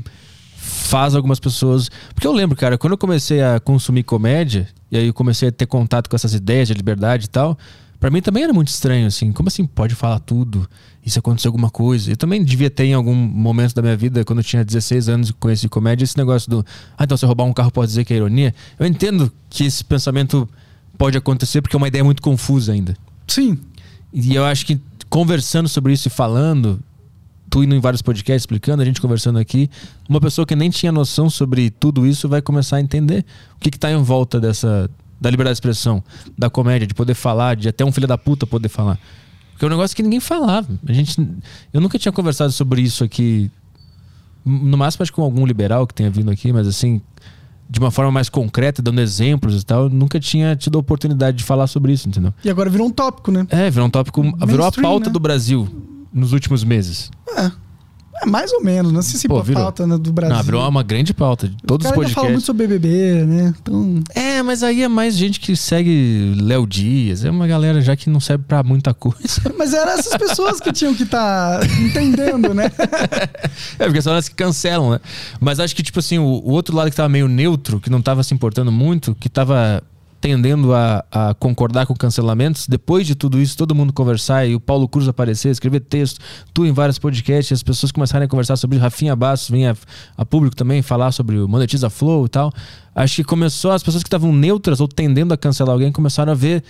faz algumas pessoas. Porque eu lembro, cara, quando eu comecei a consumir comédia, e aí eu comecei a ter contato com essas ideias de liberdade e tal, para mim também era muito estranho, assim. Como assim pode falar tudo? E se acontecer alguma coisa? Eu também devia ter em algum momento da minha vida, quando eu tinha 16 anos e conheci comédia, esse negócio do. Ah, então se eu roubar um carro pode dizer que é ironia. Eu entendo que esse pensamento pode acontecer porque é uma ideia muito confusa ainda. Sim. E eu acho que conversando sobre isso e falando, tu indo em vários podcasts explicando, a gente conversando aqui, uma pessoa que nem tinha noção sobre tudo isso vai começar a entender o que está em volta dessa da liberdade de expressão, da comédia, de poder falar, de até um filho da puta poder falar. Porque é um negócio que ninguém falava. A gente, eu nunca tinha conversado sobre isso aqui, no máximo acho que com algum liberal que tenha vindo aqui, mas assim, de uma forma mais concreta, dando exemplos e tal, eu nunca tinha tido a oportunidade de falar sobre isso, entendeu? E agora virou um tópico, né? É, virou um tópico, virou a pauta né? do Brasil nos últimos meses. É. É mais ou menos, não sei se Pô, virou. pauta né, do Brasil. Não, virou uma grande pauta de todos os ainda fala muito podcasts. sobre BBB, né? Então, É, mas aí é mais gente que segue Léo Dias, é uma galera já que não serve pra muita coisa. mas eram essas pessoas que tinham que estar entendendo, né? É, porque são elas que cancelam, né? Mas acho que, tipo assim, o, o outro lado que tava meio neutro, que não tava se importando muito, que tava tendendo a, a concordar com cancelamentos, depois de tudo isso, todo mundo conversar e o Paulo Cruz aparecer, escrever texto, tu em vários podcasts, as pessoas começarem a conversar sobre Rafinha Bastos vinha a público também falar sobre o Monetiza Flow e tal. Acho que começou, as pessoas que estavam neutras ou tendendo a cancelar alguém começaram a ver,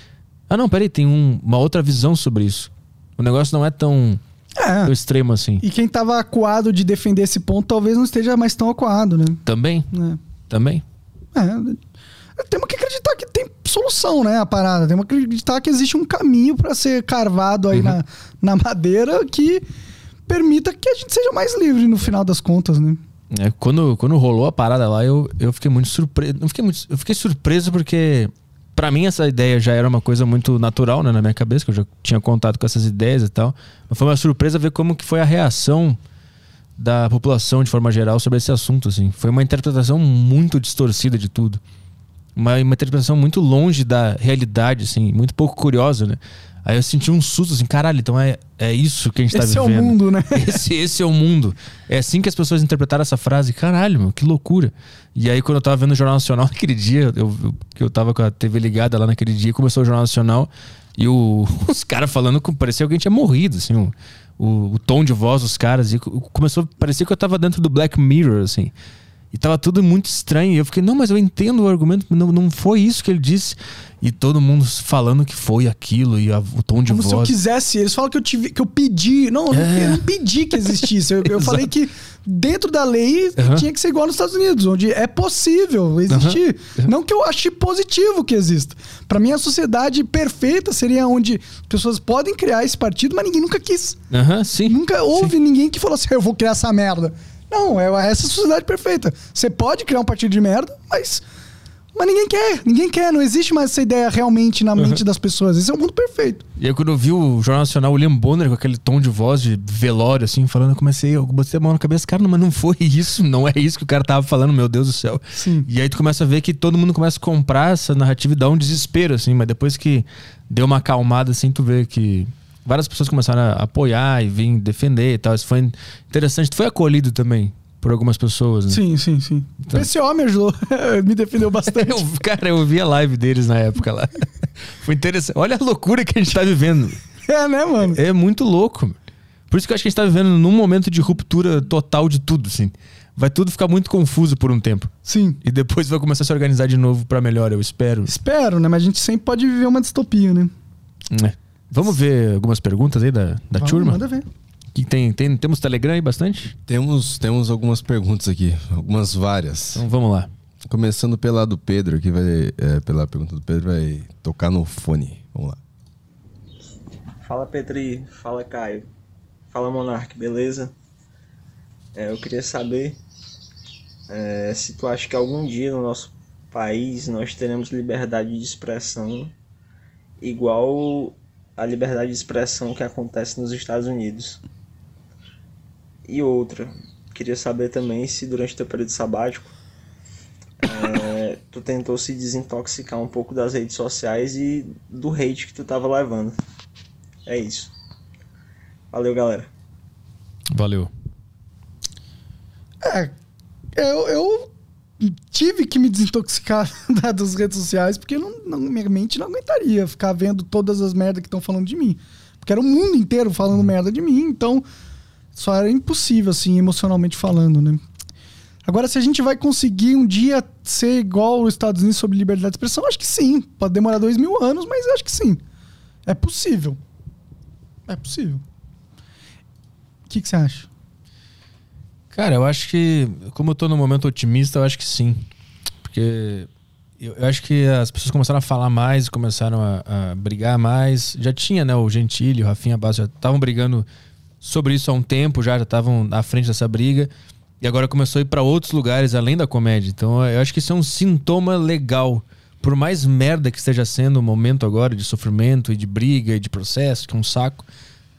ah não, peraí, tem um- uma outra visão sobre isso. O negócio não é tão, É. extremo assim. E quem tava acuado de defender esse ponto talvez não esteja mais tão acuado, né? Também, É. também. É, temos que acreditar que tem solução, né? A parada. Temos que acreditar que existe um caminho para ser carvado aí na, na madeira que permita que a gente seja mais livre no final das contas, né? É, quando, quando rolou a parada lá, eu, eu fiquei muito surpreso. Não fiquei muito, eu fiquei surpreso porque, pra mim, essa ideia já era uma coisa muito natural né, na minha cabeça, que eu já tinha contato com essas ideias e tal. Mas foi uma surpresa ver como que foi a reação da população de forma geral sobre esse assunto. Assim. Foi uma interpretação muito distorcida de tudo. Uma, uma interpretação muito longe da realidade, assim, muito pouco curiosa, né? Aí eu senti um susto, assim, caralho, então é, é isso que a gente Esse tá é o vivendo. mundo, né? Esse, esse é o mundo. É assim que as pessoas interpretaram essa frase. Caralho, meu, que loucura. E aí, quando eu tava vendo o Jornal Nacional naquele dia, eu, que eu tava com a TV ligada lá naquele dia, começou o Jornal Nacional e o, os caras falando que parecia que alguém tinha morrido, assim, o, o, o tom de voz dos caras. E co- começou, parecia que eu tava dentro do Black Mirror, assim. E tava tudo muito estranho. E eu fiquei, não, mas eu entendo o argumento, não, não foi isso que ele disse. E todo mundo falando que foi aquilo e a- o tom de Como se eu voz. quisesse. Eles falam que eu, tive, que eu pedi. Não, eu não- É. eu não pedi que existisse. Eu, eu falei que dentro da lei Aham. tinha que ser igual nos Estados Unidos, onde é possível existir. Não que eu ache positivo que exista. Pra mim, a sociedade perfeita seria onde pessoas podem criar esse partido, mas ninguém nunca quis. Aham, sim. Nunca houve ninguém que falou assim: eu vou criar essa merda. Não, é essa a sociedade perfeita. Você pode criar um partido de merda, mas. Mas ninguém quer, ninguém quer, não existe mais essa ideia realmente na mente das pessoas. Esse é o mundo perfeito. E aí quando eu vi o Jornal Nacional, o William Bonner com aquele tom de voz de velório, assim, falando, eu comecei, eu botei a mão na cabeça, cara, mas não foi isso, não é isso que o cara tava falando, meu Deus do céu. Sim. E aí tu começa a ver que todo mundo começa a comprar essa narrativa e dá um desespero, assim, mas depois que deu uma acalmada, assim, tu vê que várias pessoas começaram a apoiar e vir defender e tal. Isso foi interessante. Tu foi acolhido também por algumas pessoas, né? Sim, sim, sim. Então. O PCO me ajudou, me defendeu bastante. Eu, cara, eu vi a live deles na época lá. Foi interessante. Olha a loucura que a gente tá vivendo. É, né, mano? É muito louco. Por isso que eu acho que a gente tá vivendo num momento de ruptura total de tudo, assim. Vai tudo ficar muito confuso por um tempo. Sim. E depois vai começar a se organizar de novo pra melhor, eu espero. Espero, né? Mas a gente sempre pode viver uma distopia, né? É. Vamos ver algumas perguntas aí da, da Vamos, turma? Manda ver. Que tem, tem, temos Telegram aí bastante? Temos, temos algumas perguntas aqui, algumas várias. Então vamos lá. Começando pela do Pedro, que vai. é, pela pergunta do Pedro, vai tocar no fone. Vamos lá. Fala Petri, fala Caio, fala Monark, beleza? É, eu queria saber é, se tu acha que algum dia no nosso país nós teremos liberdade de expressão igual a liberdade de expressão que acontece nos Estados Unidos. E outra, queria saber também se durante o teu período sabático é, tu tentou se desintoxicar um pouco das redes sociais e do hate que tu tava levando. É isso. Valeu, galera. Valeu. É, eu, eu tive que me desintoxicar das redes sociais porque não, não, minha mente não aguentaria ficar vendo todas as merdas que estão falando de mim. Porque era o mundo inteiro falando merda de mim, então só era impossível, assim, emocionalmente falando, né? Agora, se a gente vai conseguir um dia ser igual os Estados Unidos sobre liberdade de expressão, acho que sim. Pode demorar dois mil anos, mas acho que sim. É possível. É possível. O que, que você acha? Cara, eu acho que, como eu tô no momento otimista, eu acho que sim. Porque eu, acho que as pessoas começaram a falar mais, começaram a, a brigar mais. Já tinha, né, o Gentili, o Rafinha Bastos já estavam brigando sobre isso há um tempo, já estavam à frente dessa briga. E agora começou a ir para outros lugares além da comédia. Então eu acho que isso é um sintoma legal. Por mais merda que esteja sendo o momento agora de sofrimento e de briga e de processo, que é um saco,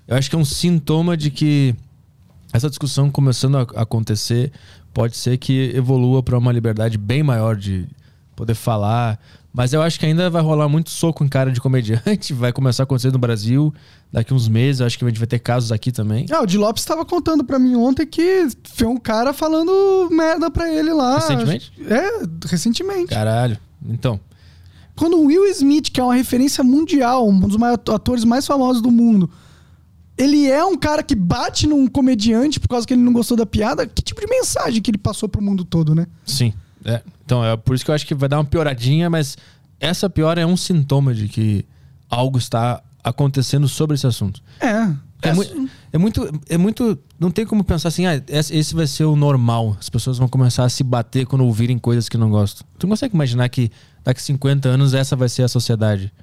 eu acho que é um sintoma de que essa discussão começando a acontecer pode ser que evolua para uma liberdade bem maior de poder falar. Mas eu acho que ainda vai rolar muito soco em cara de comediante. Vai começar a acontecer no Brasil daqui uns meses. Eu acho que a gente vai ter casos aqui também. Ah, o Di Lopes estava contando para mim ontem que foi um cara falando merda para ele lá. Recentemente? É, recentemente. Caralho. Então. Quando o Will Smith, que é uma referência mundial, um dos atores mais famosos do mundo, ele é um cara que bate num comediante por causa que ele não gostou da piada, que tipo de mensagem que ele passou pro mundo todo, né? Sim. É. Então, é por isso que eu acho que vai dar uma pioradinha, mas essa piora é um sintoma de que algo está acontecendo sobre esse assunto. É. É, mu é, muito. É muito. Não tem como pensar assim, ah, esse vai ser o normal. As pessoas vão começar a se bater quando ouvirem coisas que não gostam. Tu não consegue imaginar que daqui a 50 anos essa vai ser a sociedade?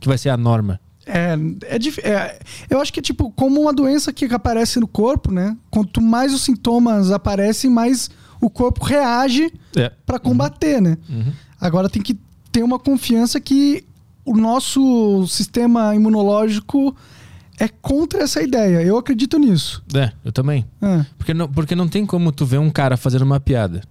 Que vai ser a norma? É, é, é, eu acho que é tipo como uma doença que aparece no corpo, né? Quanto mais os sintomas aparecem, mais o corpo reage é. para combater, uhum. né? Uhum. Agora tem que ter uma confiança que o nosso sistema imunológico é contra essa ideia. Eu acredito nisso. É, eu também. É. Porque, não, porque não tem como tu ver um cara fazendo uma piada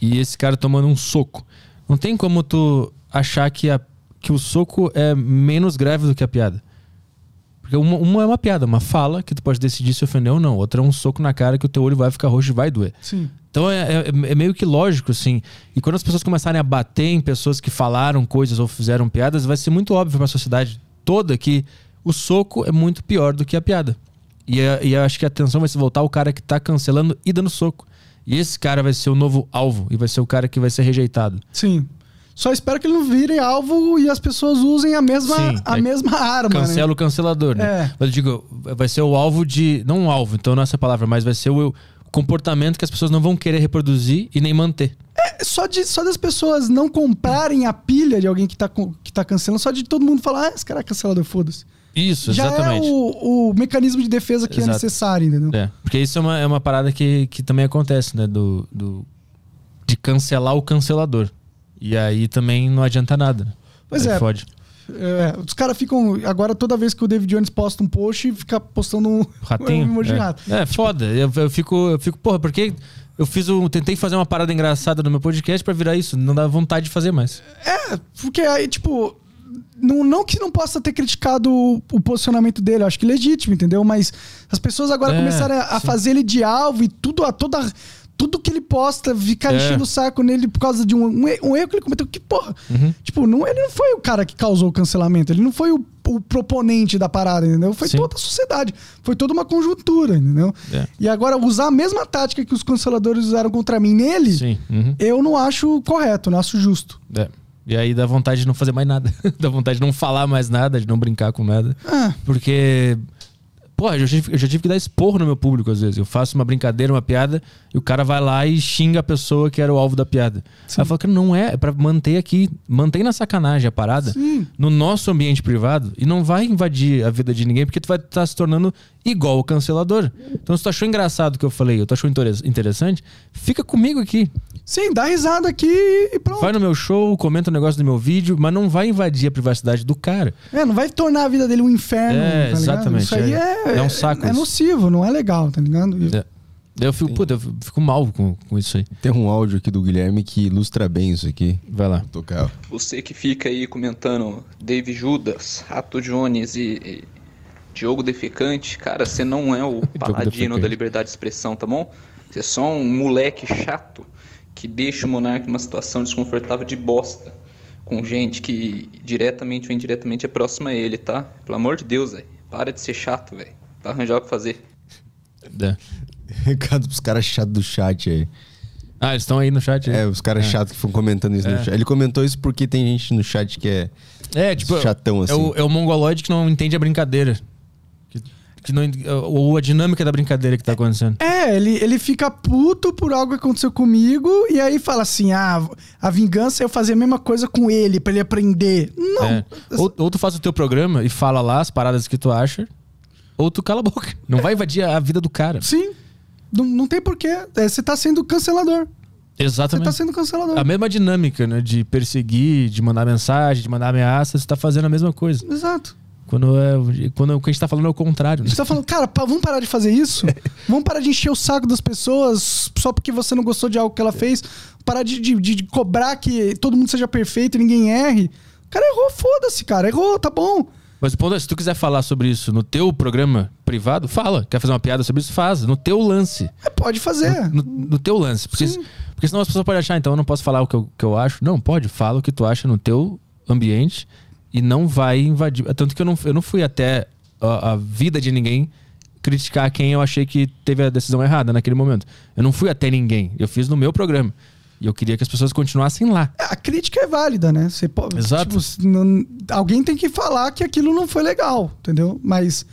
e esse cara tomando um soco. Não tem como tu achar que a que o soco é menos grave do que a piada. Porque uma, uma, é uma piada, uma fala que tu pode decidir se ofender ou não. Outra é um soco na cara que o teu olho vai ficar roxo e vai doer. Sim. Então é, é, é, meio que lógico, assim. E quando as pessoas começarem a bater em pessoas que falaram coisas ou fizeram piadas, vai ser muito óbvio para a sociedade toda que o soco é muito pior do que a piada. E, é, e eu acho que a atenção vai se voltar ao cara que tá cancelando e dando soco. E esse cara vai ser o novo alvo e vai ser o cara que vai ser rejeitado. Sim. Só espero que ele não vire alvo e as pessoas usem a mesma, Sim, a é mesma arma. Cancela né? o cancelador, né? É. Mas eu digo, vai ser o alvo de. Não um alvo, então não é essa palavra, mas vai ser o comportamento que as pessoas não vão querer reproduzir e nem manter. É, só, de, só das pessoas não comprarem a pilha de alguém que tá, que tá cancelando, só de todo mundo falar, ah, esse cara é cancelador, foda-se. Isso, Já exatamente. é o, o mecanismo de defesa que é Exato. é necessário, entendeu? É, porque isso é uma, é uma parada que, que também acontece, né? Do, do, de cancelar o cancelador. E aí também não adianta nada. Pois aí é. Fode. É, os caras ficam. Agora, toda vez que o David Jones posta um post, fica postando um ratinho. Um emoji é. rato. É, foda. Eu, eu, fico, eu fico, porra, porque eu fiz um. Tentei fazer uma parada engraçada no meu podcast para virar isso. Não dá vontade de fazer mais. É, porque aí, tipo. Não, não que não possa ter criticado o, o posicionamento dele, eu acho que legítimo, entendeu? Mas as pessoas agora é, começaram a, a fazer ele de alvo e tudo, a toda tudo que ele posta, ficar é. enchendo o saco nele por causa de um, um, um erro que ele cometeu. Que porra. Uhum. Tipo, não, ele não foi o cara que causou o cancelamento. Ele não foi o, o proponente da parada, entendeu? Foi Sim. toda a sociedade. Foi toda uma conjuntura, entendeu? É. E agora, usar a mesma tática que os canceladores usaram contra mim nele, uhum. eu não acho correto, não acho justo. É. E aí dá vontade de não fazer mais nada. dá vontade de não falar mais nada, de não brincar com nada. Ah. Porque Porra, eu já, tive, eu já tive que dar esporro no meu público às vezes. Eu faço uma brincadeira, uma piada, e o cara vai lá e xinga a pessoa que era o alvo da piada. Sim. Aí eu falo que não é, é pra manter aqui, mantém na sacanagem a parada, Sim. no nosso ambiente privado, e não vai invadir a vida de ninguém, porque tu vai estar tá se tornando igual o cancelador. Então, se tu achou engraçado o que eu falei, ou tu achou interessante, fica comigo aqui. Sim, dá risada aqui e pronto. Vai no meu show, comenta o um negócio do meu vídeo, mas não vai invadir a privacidade do cara. É, não vai tornar a vida dele um inferno. É, tá exatamente. Isso aí é, é, é um saco. É, é nocivo, não é legal, tá ligado? É. Eu fico, puta, eu fico mal com, com isso aí. Tem um áudio aqui do Guilherme que ilustra bem isso aqui. Vai lá. Vou tocar. Você que fica aí comentando Dave Judas, Rato Jones e, e Diogo Defecante, cara, você não é o paladino da liberdade de expressão, tá bom? Você é só um moleque chato que deixa o Monark numa situação desconfortável de bosta. Com gente que diretamente ou indiretamente é próxima a ele, tá? Pelo amor de Deus, velho. Para de ser chato, velho. Vai arranjar o que fazer. É. Recado pros caras chatos do chat aí. Ah, eles estão aí no chat? É, os caras chatos que ficam comentando isso no É. chat. Ele comentou isso porque tem gente no chat que é. É, tipo, Chatão, assim. É o, é o mongoloide que não entende a brincadeira. Que, que não, ent- ou a dinâmica da brincadeira que tá acontecendo. É, ele, ele fica puto por algo que aconteceu comigo e aí fala assim: ah, a vingança é eu fazer a mesma coisa com ele, pra ele aprender. Não. É. Ou, ou tu faz o teu programa e fala lá as paradas que tu acha, ou tu cala a boca. Não vai invadir a vida do cara. Sim. Não, não tem porquê. É, Você tá sendo cancelador. Você Exatamente. tá sendo cancelador. A mesma dinâmica, né? De perseguir, de mandar mensagem, de mandar ameaça, você tá fazendo a mesma coisa. Exato. Quando, é, quando o que a gente tá falando é o contrário. Né? gente tá falando, cara, vamos parar de fazer isso? vamos parar de encher o saco das pessoas só porque você não gostou de algo que ela fez? Parar de, de, de- de cobrar que todo mundo seja perfeito e ninguém erre? O cara errou, foda-se, cara. Errou, tá bom. Mas o ponto é, se tu quiser falar sobre isso no teu programa privado, fala. Quer fazer uma piada sobre isso? Faz. No teu lance. É, pode fazer. No, no teu lance. Porque, porque senão as pessoas podem achar, então eu não posso falar o que eu, que eu acho. Não, pode. Fala o que tu acha no teu ambiente e não vai invadir. Tanto que eu não, eu não fui até a, a vida de ninguém criticar quem eu achei que teve a decisão errada naquele momento. Eu não fui até ninguém. Eu fiz no meu programa. E eu queria que as pessoas continuassem lá. A crítica é válida, né? Você pode, Exato. tipo, não- alguém tem que falar que aquilo não foi legal, entendeu? Mas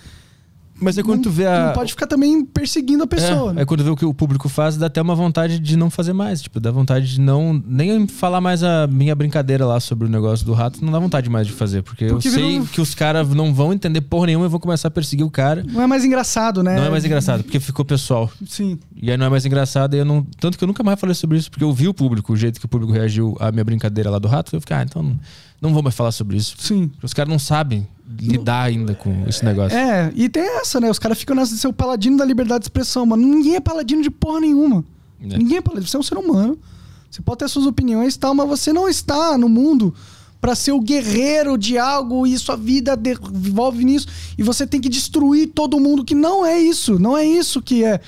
Mas é quando não, tu vê a. não pode ficar também perseguindo a pessoa. É, né? é quando vê o que o público faz, dá até uma vontade de não fazer mais. Tipo, dá vontade de não. Nem falar mais a minha brincadeira lá sobre o negócio do rato, não dá vontade mais de fazer. Porque, Porque eu sei virou- que os caras não vão entender porra nenhuma e vão começar a perseguir o cara. Não é mais engraçado, né? Não é mais engraçado, porque ficou pessoal. Sim. E aí não é mais engraçado e eu não. Tanto que eu nunca mais falei sobre isso, porque eu vi o público, o jeito que o público reagiu à minha brincadeira lá do rato. Eu fiquei, ah, então não, não vou mais falar sobre isso. Sim. Porque os caras não sabem lidar ainda com esse negócio. É, e tem essa, né? Os caras ficam nessa de ser o paladino da liberdade de expressão, mano. Ninguém é paladino de porra nenhuma. É. Ninguém é paladino. Você é um ser humano. Você pode ter suas opiniões e tal, mas você não está no mundo pra ser o guerreiro de algo e sua vida de- envolve nisso. E você tem que destruir todo mundo, que não é isso. Não é isso que é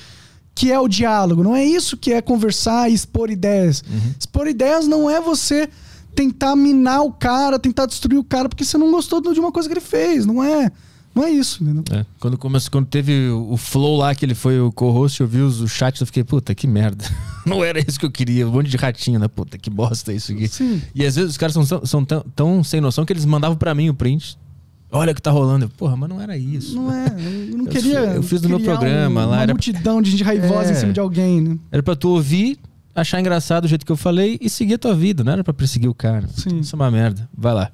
que é o diálogo. Não é isso que é conversar e expor ideias. Expor ideias não é você tentar minar o cara, tentar destruir o cara porque você não gostou de uma coisa que ele fez. Não é, não é isso, entendeu? É, Quando, começou, quando teve o flow lá, que ele foi o co-host, eu vi os, os chats, eu fiquei, puta, que merda. Não era isso que eu queria. Um monte de ratinho, né? Puta, que bosta isso aqui. Sim. E às vezes os caras são, tão- são tão, tão sem noção que eles mandavam pra mim o print. Olha o que tá rolando. Eu, Porra, mas não era isso. Não é, eu não Eu queria. fi- eu fiz no meu programa um- lá, Uma era- multidão de gente raivosa É. em cima de alguém, né? Era pra tu ouvir, achar engraçado o jeito que eu falei e seguir a tua vida. Não era pra perseguir o cara. Sim. Isso é uma merda. Vai lá.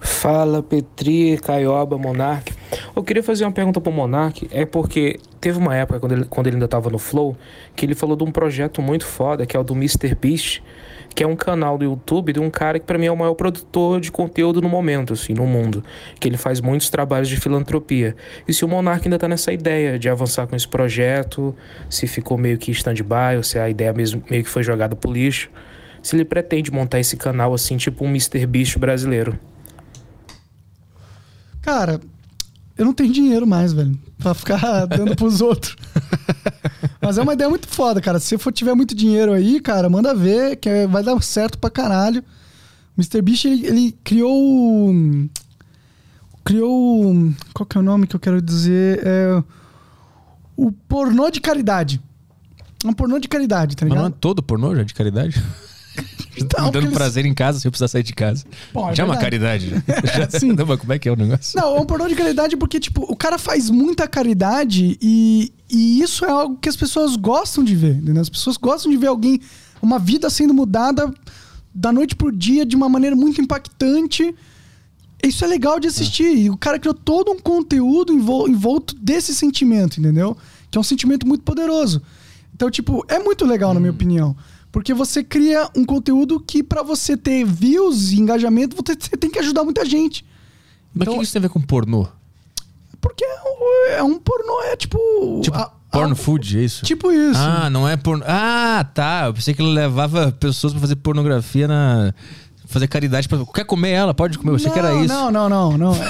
Fala Petri, Caioba, Monark. Eu queria fazer uma pergunta pro Monark, é porque teve uma época quando ele, quando ele ainda tava no Flow, que ele falou de um projeto muito foda, que é o do Mr. Beast, que é um canal do YouTube de um cara que pra mim é o maior produtor de conteúdo no momento, assim, no mundo, que ele faz muitos trabalhos de filantropia. E se o Monark ainda tá nessa ideia de avançar com esse projeto, se ficou meio que stand-by, ou se a ideia mesmo meio que foi jogada pro lixo, se ele pretende montar esse canal assim, tipo um Mr. Beast brasileiro. Cara, eu não tenho dinheiro mais, velho. Pra ficar dando pros outros. Mas é uma ideia muito foda, cara. Se você for tiver muito dinheiro aí, cara, manda ver, que é- vai dar certo pra caralho. O Mr. Beast, ele, ele criou. o- Criou. Qual que é o nome que eu quero dizer? É. O pornô de caridade. É um pornô de caridade, tá Mas não é ligado? todo pornô já de caridade? Então, Me dando eles- prazer em casa sem eu precisar sair de casa. Pô, é já é uma caridade. Já. Sim. Não, mas como é que é o negócio? Não, é um pornô de caridade porque, tipo, o cara faz muita caridade e, e isso é algo que as pessoas gostam de ver, entendeu? As pessoas gostam de ver alguém, uma vida sendo mudada da noite pro dia de uma maneira muito impactante. Isso é legal de assistir. E o cara criou todo um conteúdo envol- envolto desse sentimento, entendeu? Que é um sentimento muito poderoso. Então, tipo, é muito legal, na minha opinião. Porque você cria um conteúdo que, pra você ter views e engajamento, você tem que ajudar muita gente. Mas o Então- que isso tem a ver com pornô? Porque é um, é um pornô, é tipo. Tipo, a- porno a- food, é isso? Tipo isso. Ah, não é porno. Ah, tá. Eu pensei que ele levava pessoas pra fazer pornografia na. Fazer caridade pra. Quer comer ela? Pode comer. Eu achei que era isso. Não, não, não, não.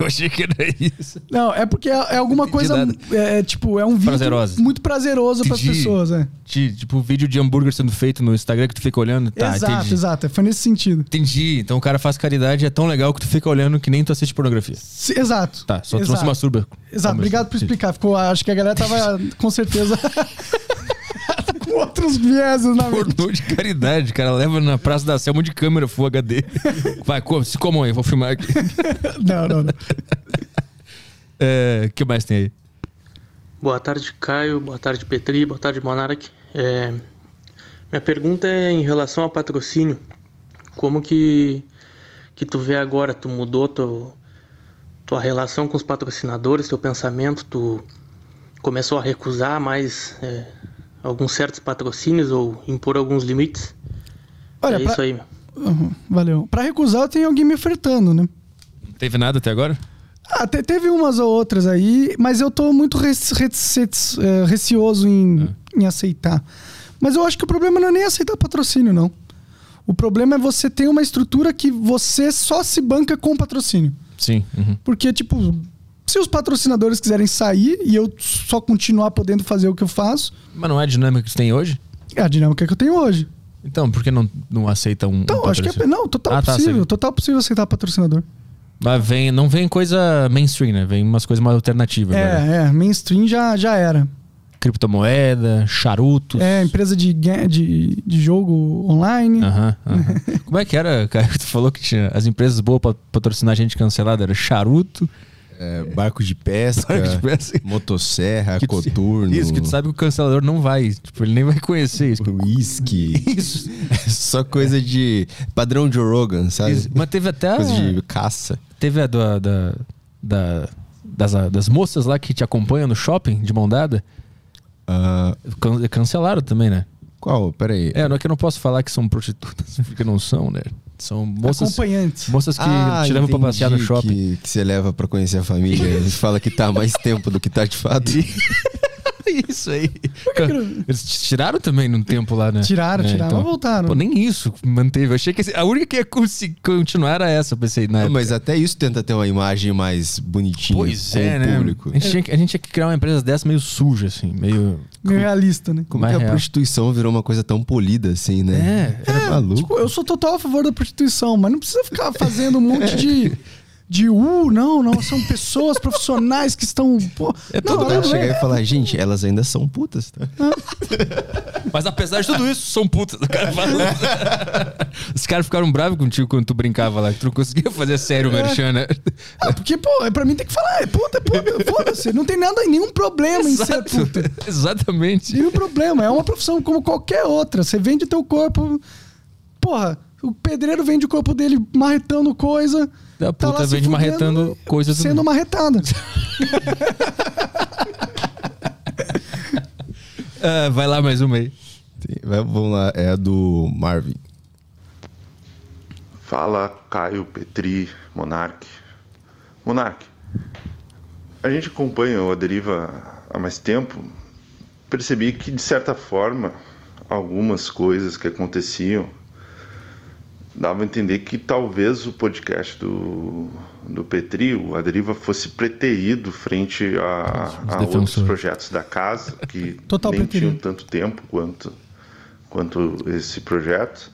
Eu achei que era isso. Não, é porque é, é alguma coisa. É, é, tipo, é um vídeo Prazerosa. muito prazeroso pras Entendi. pessoas, é. De, tipo, vídeo de hambúrguer sendo feito no Instagram que tu fica olhando. Tá, exato, entendi. exato. Foi nesse sentido. Entendi. Então o cara faz caridade é tão legal que tu fica olhando que nem tu assiste pornografia. Se- exato. Tá, só tu não se Exato. masturba. Exato, obrigado por explicar. Ficou, acho que a galera tava com certeza outros vieses na. Pornô de caridade, cara. Leva na Praça da monte de câmera Full HD. Vai, se comam aí, vou filmar aqui. Não, não, não. É, O que mais tem aí? Boa tarde, Caio. Boa tarde, Petri. Boa tarde, Monark. É, minha pergunta é em relação ao patrocínio. Como que, que tu vê agora? Tu mudou teu, tua relação com os patrocinadores, teu pensamento? Tu começou a recusar mais é, alguns certos patrocínios ou impor alguns limites? Olha, é pra- isso aí, meu. Uhum, valeu. Pra recusar, tem alguém me ofertando, né? Não teve nada até agora? Ah, te- teve umas ou outras aí, mas eu tô muito rec- rec- eh, receoso em, em aceitar. Mas eu acho que o problema não é nem aceitar patrocínio, não. O problema é você ter uma estrutura que você só se banca com patrocínio. Sim. uhum. Porque, tipo, se os patrocinadores quiserem sair e eu só continuar podendo fazer o que eu faço, Mas não é a dinâmica que tu tem hoje? é a dinâmica que eu tenho hoje. Então, por que não, não aceita um. Então, um acho que é. Não, total Ah, tá, possível. sei. total possível aceitar patrocinador. Mas vem, não vem coisa mainstream, né? Vem umas coisas mais alternativas. agora. É, é. Mainstream já, já era. Criptomoeda, charutos. É, empresa de, de, de jogo online. Aham, aham. Como é que era, cara? Tu falou que tinha as empresas boas pra patrocinar gente cancelada. Era charuto, É, barco de pesca, Barco de pesca. motosserra, Que tu- coturno. Isso, que tu sabe que o cancelador não vai. Tipo, ele nem vai conhecer isso. Whisky. Isso. Só coisa de padrão Joe Rogan, sabe? Isso. Mas teve até. a- Coisa de caça. Teve a da, da, da- das, das moças lá que te acompanham no shopping de mão dada. Ah, Can- Cancelaram também, né? qual? Peraí. É, não é que eu não posso falar que são prostitutas, porque não são, né? São moças, Acompanhantes. moças que Ah, te levam pra passear no shopping. Que, que você leva pra conhecer a família. Ele fala que tá há mais tempo do que tá de fato. Isso aí. Eles te tiraram também num tempo lá, né? Tiraram, É, tiraram, então- mas voltaram. Pô, nem isso manteve. Eu achei que a única que ia continuar era essa, eu pensei, na época. mas até isso tenta ter uma imagem mais bonitinha Pois com é, o né? público. A gente, tinha, que- a gente tinha que criar uma empresa dessa meio suja, assim, meio. Meio realista, né? Como mais que a real. prostituição virou uma coisa tão polida assim, né? É, era maluco. Tipo, eu sou total a favor da prostituição, mas não precisa ficar fazendo um monte de. De uh, não, não, são pessoas profissionais que estão. Pô, É não é- chegar e falar, gente, elas ainda são putas, tá? Mas apesar de tudo isso, são putas. Cara. Os caras ficaram bravos contigo quando tu brincava lá, que tu não conseguia fazer sério o merchan, né? Ah, porque, pô, é pra mim tem que falar, é puta, é puta, foda-se. Não tem nada, nenhum problema em ser Exato. puta. Exatamente. Nenhum problema. É uma profissão como qualquer outra. Você vende teu corpo. Porra, o pedreiro vende o corpo dele marretando coisa. Da tá lá puta se vende marretando coisas. Sendo marretada. Ah, vai lá mais uma aí. Tem- vai- vamos lá, é a do Marvin. Fala Caio, Petri, Monark. Monark, a gente acompanha o A Deriva há mais tempo. Percebi que, de certa forma, algumas coisas que aconteciam davam a entender que talvez o podcast do, do Petri, o A Deriva, fosse preterido frente a, a outros projetos da casa que Total nem preterido. tinham tanto tempo quanto, quanto esse projeto.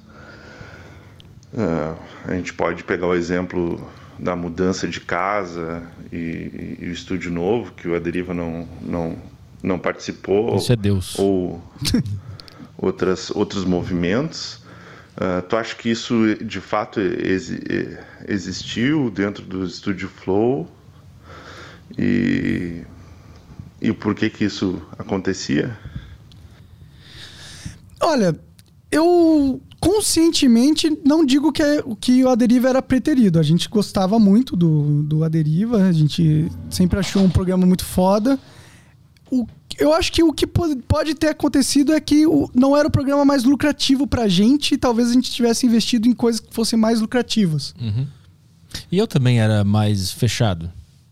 Ah, a gente pode pegar o exemplo da mudança de casa e, e o estúdio novo, que o Aderiva não, não, não participou. Isso é Deus. Ou outras, outros movimentos. Ah, tu acha que isso de fato exi- eh, existiu dentro do estúdio Flow? E, e por que que isso acontecia? Olha, eu conscientemente não digo que, é, que o Aderiva era preterido. A gente gostava muito do, do Aderiva, a gente sempre achou um programa muito foda. O, eu acho que o que po- pode ter acontecido é que não era o programa mais lucrativo pra gente e talvez a gente tivesse investido em coisas que fossem mais lucrativas. E eu também era mais fechado.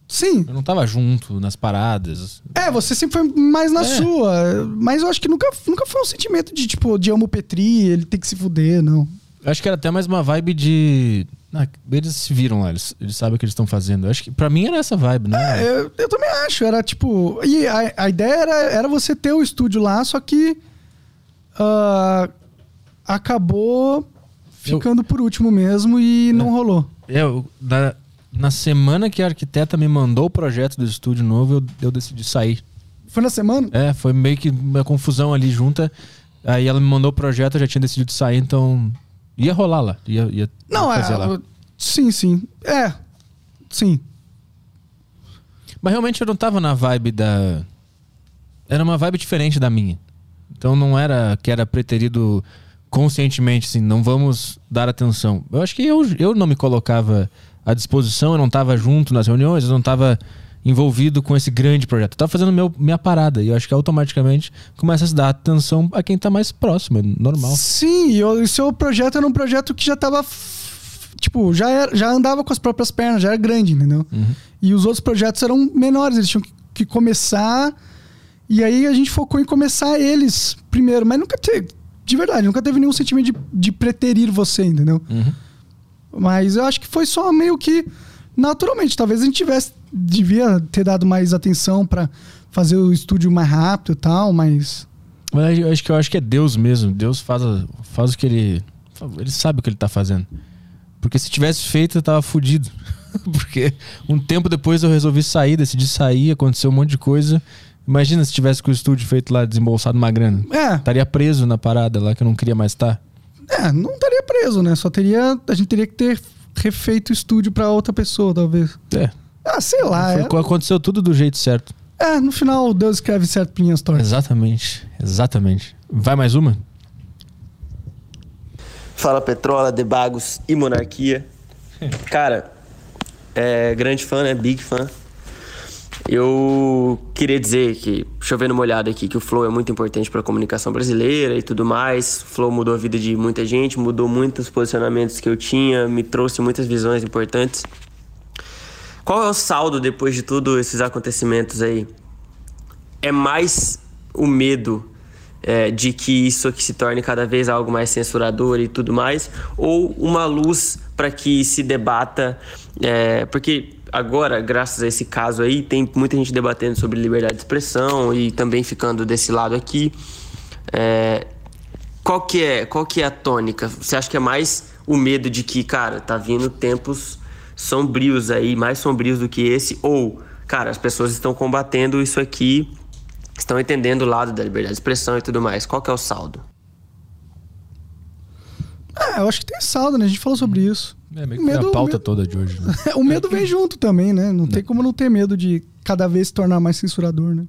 Sim. Eu não tava junto nas paradas. É, você sempre foi mais na É. sua. Mas eu acho que nunca, nunca foi um sentimento de, tipo, de amo o Petri, ele tem que se fuder, não. Eu acho que era até mais uma vibe de. Ah, eles se viram lá, eles, eles sabem o que eles estão fazendo. Eu acho que pra mim era essa vibe, né? É, eu, eu também acho. Era tipo. E a, a ideia era, era você ter o estúdio lá, só que. ah, acabou ficando por último mesmo e não rolou. É, eu- na, na semana que a arquiteta me mandou o projeto do estúdio novo, eu, eu decidi sair. Foi na semana? É, foi meio que uma confusão ali junta. Aí ela me mandou o projeto, eu já tinha decidido sair, então. Ia rolar lá. Ia, ia Não, é. fazer lá. eu- Sim, sim. É. Sim. Mas realmente eu não tava na vibe da. Era uma vibe diferente da minha. Então não era que era preterido conscientemente, assim, não vamos dar atenção. Eu acho que eu, eu não me colocava à disposição, eu não tava junto nas reuniões, eu não tava envolvido com esse grande projeto. Eu tava fazendo meu, minha parada. E eu acho que automaticamente começa a se dar atenção a quem tá mais próximo, é normal. Sim, e o, seu projeto era um projeto que já tava. Tipo, já, era, já andava com as próprias pernas, já era grande, entendeu? E os outros projetos eram menores, eles tinham que, que começar. E aí a gente focou em começar eles primeiro, mas nunca teve. De verdade, nunca teve nenhum sentimento de, de preterir você, entendeu? Mas eu acho que foi só meio que naturalmente. Talvez a gente tivesse. Devia ter dado mais atenção pra fazer o estúdio mais rápido e tal, mas. Mas eu acho que eu acho que é Deus mesmo. Deus faz, faz o que ele. Ele sabe o que ele tá fazendo. Porque se tivesse feito, eu tava fudido. Porque um tempo depois eu resolvi sair, decidi sair, aconteceu um monte de coisa. Imagina se tivesse com o estúdio feito lá, desembolsado uma grana. É, Estaria preso na parada lá que eu não queria mais estar. É, não estaria preso, né? Só teria. A gente teria que ter refeito o estúdio pra outra pessoa, talvez. É. Ah, sei lá. Foi- Aconteceu tudo do jeito certo. É, é, no final Deus escreve certo por linhas tortas. Exatamente. Exatamente. Vai mais uma? Fala Petrola, Debagos e Monarquia. Cara, é grande fã, né? Big fã. Eu queria dizer que, chovendo molhado aqui, que o Flow é muito importante para a comunicação brasileira e tudo mais. O Flow mudou a vida de muita gente, mudou muitos posicionamentos que eu tinha, me trouxe muitas visões importantes. Qual é o saldo depois de todos esses acontecimentos aí? É mais o medo é, de que isso aqui se torne cada vez algo mais censurador e tudo mais, ou uma luz para que se debata, é, porque agora, graças a esse caso aí, tem muita gente debatendo sobre liberdade de expressão e também ficando desse lado aqui. É, qual que é, qual que é a tônica? Você acha que é mais o medo de que, cara, tá vindo tempos sombrios aí, mais sombrios do que esse, ou, cara, as pessoas estão combatendo isso aqui, estão entendendo o lado da liberdade de expressão e tudo mais. Qual que é o saldo? É, eu acho que tem saldo, né? A gente falou sobre isso. É meio que Medo- a pauta medo- toda de hoje. né? o medo vem junto também, né? Não tem como não ter medo de cada vez se tornar mais censurador, né?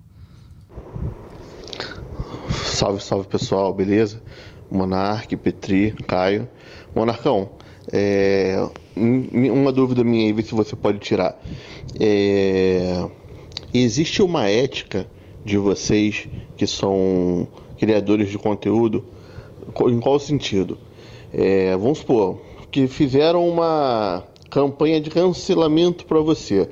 Salve, salve pessoal, beleza? Monarque, Petri, Caio. Monarcão, é, uma dúvida minha aí, vê se você pode tirar. É, existe uma ética de vocês que são criadores de conteúdo? Co- Em qual sentido? É, vamos supor que fizeram uma campanha de cancelamento para você.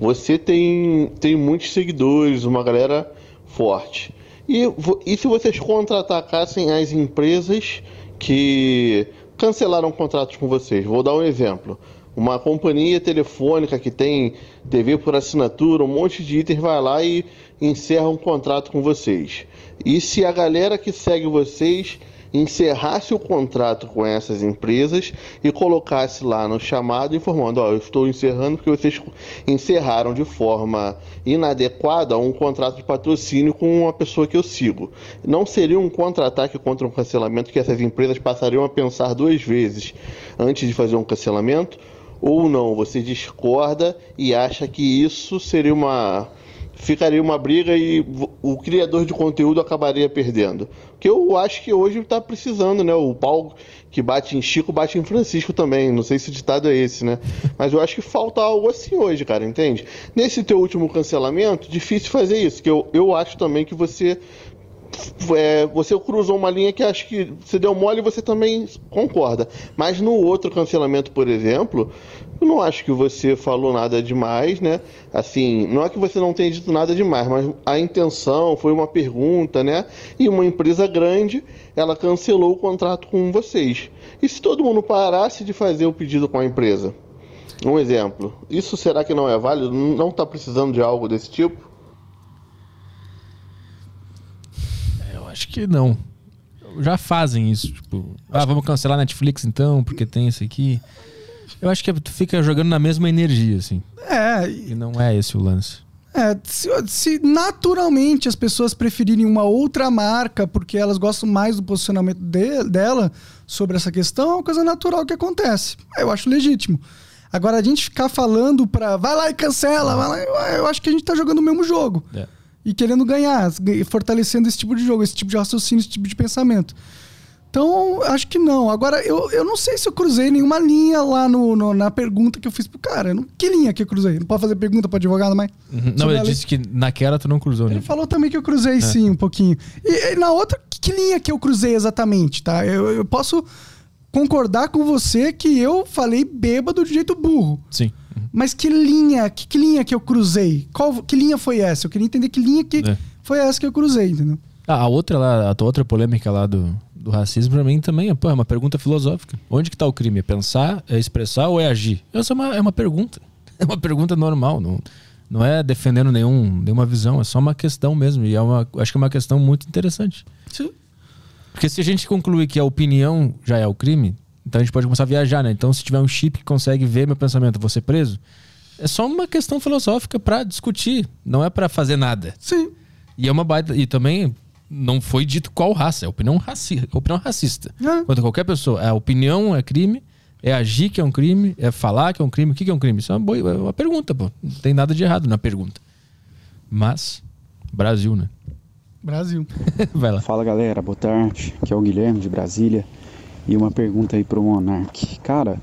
Você tem, tem muitos seguidores, uma galera forte. E, e se vocês contra-atacassem as empresas que cancelaram contratos com vocês? Vou dar um exemplo. Uma companhia telefônica que tem TV por assinatura, um monte de itens, vai lá e encerra um contrato com vocês. E se a galera que segue vocês encerrasse o contrato com essas empresas e colocasse lá no chamado informando, ó, eu estou encerrando porque vocês encerraram de forma inadequada um contrato de patrocínio com uma pessoa que eu sigo. Não seria um contra-ataque contra um cancelamento que essas empresas passariam a pensar duas vezes antes de fazer um cancelamento? Ou não, você discorda e acha que isso seria uma ficaria uma briga e o criador de conteúdo acabaria perdendo. Que eu acho que hoje está precisando, né? O pau que bate em Chico bate em Francisco também. Não sei se o ditado é esse, né? Mas eu acho que falta algo assim hoje, cara, entende? Nesse teu último cancelamento, difícil fazer isso, que eu, eu acho também que você é, você cruzou uma linha que acho que você deu mole e você também concorda. Mas no outro cancelamento, por exemplo, eu não acho que você falou nada demais, né? Assim, não é que você não tenha dito nada demais, mas a intenção foi uma pergunta, né? E uma empresa grande, ela cancelou o contrato com vocês. E se todo mundo parasse de fazer o pedido com a empresa? Um exemplo. Isso será que não é válido? Não está precisando de algo desse tipo? Eu acho que não. Já fazem isso, tipo, ah, vamos cancelar a Netflix então, porque tem isso aqui. Eu acho que tu fica jogando na mesma energia, assim. É. E não é esse o lance. É, se, se, naturalmente as pessoas preferirem uma outra marca porque elas gostam mais do posicionamento de, dela sobre essa questão, é uma coisa natural que acontece. Eu acho legítimo. Agora, a gente ficar falando pra vai lá e cancela, vai lá, eu acho que a gente tá jogando o mesmo jogo. É. E querendo ganhar, fortalecendo esse tipo de jogo, esse tipo de raciocínio, esse tipo de pensamento. Então, acho que não. Agora, eu, eu não sei se eu cruzei nenhuma linha lá no, no na pergunta que eu fiz pro cara. Não, que linha que eu cruzei? Não pode fazer pergunta pro advogado mais? Uhum. Não, ele disse que naquela tu não cruzou, né? Ele falou também que eu cruzei é. sim, um pouquinho. E, e, na outra, que linha que eu cruzei exatamente, tá? Eu, eu posso concordar com você que eu falei bêbado de jeito burro. Sim. Uhum. Mas que linha, que, que, linha que eu cruzei? Qual, que linha foi essa? Eu queria entender que linha que é. foi essa que eu cruzei, entendeu? Ah, a outra lá, a outra polêmica lá do, do racismo para mim também é, pô, é uma pergunta filosófica. Onde que tá o crime? É pensar, é expressar ou é agir? Essa é uma, é uma pergunta. É uma pergunta normal, não, não é defendendo nenhum, nenhuma visão, é só uma questão mesmo. E é uma, acho que é uma questão muito interessante. Sim. Porque se a gente concluir que a opinião já é o crime, então a gente pode começar a viajar, né? Então se tiver um chip que consegue ver meu pensamento, vou ser preso. É só uma questão filosófica para discutir, não é para fazer nada. Sim. E é uma baita. E também não foi dito qual raça, é opinião, raci opinião racista. É. Quanto qualquer pessoa, a opinião é crime, é agir que é um crime, é falar que é um crime. O que é um crime? Isso é uma, boa, é uma pergunta, pô. Não tem nada de errado na pergunta. Mas, Brasil, né? Brasil. Vai lá. Fala galera, boa tarde. Aqui é o Guilherme de Brasília. E uma pergunta aí pro Monark. Cara,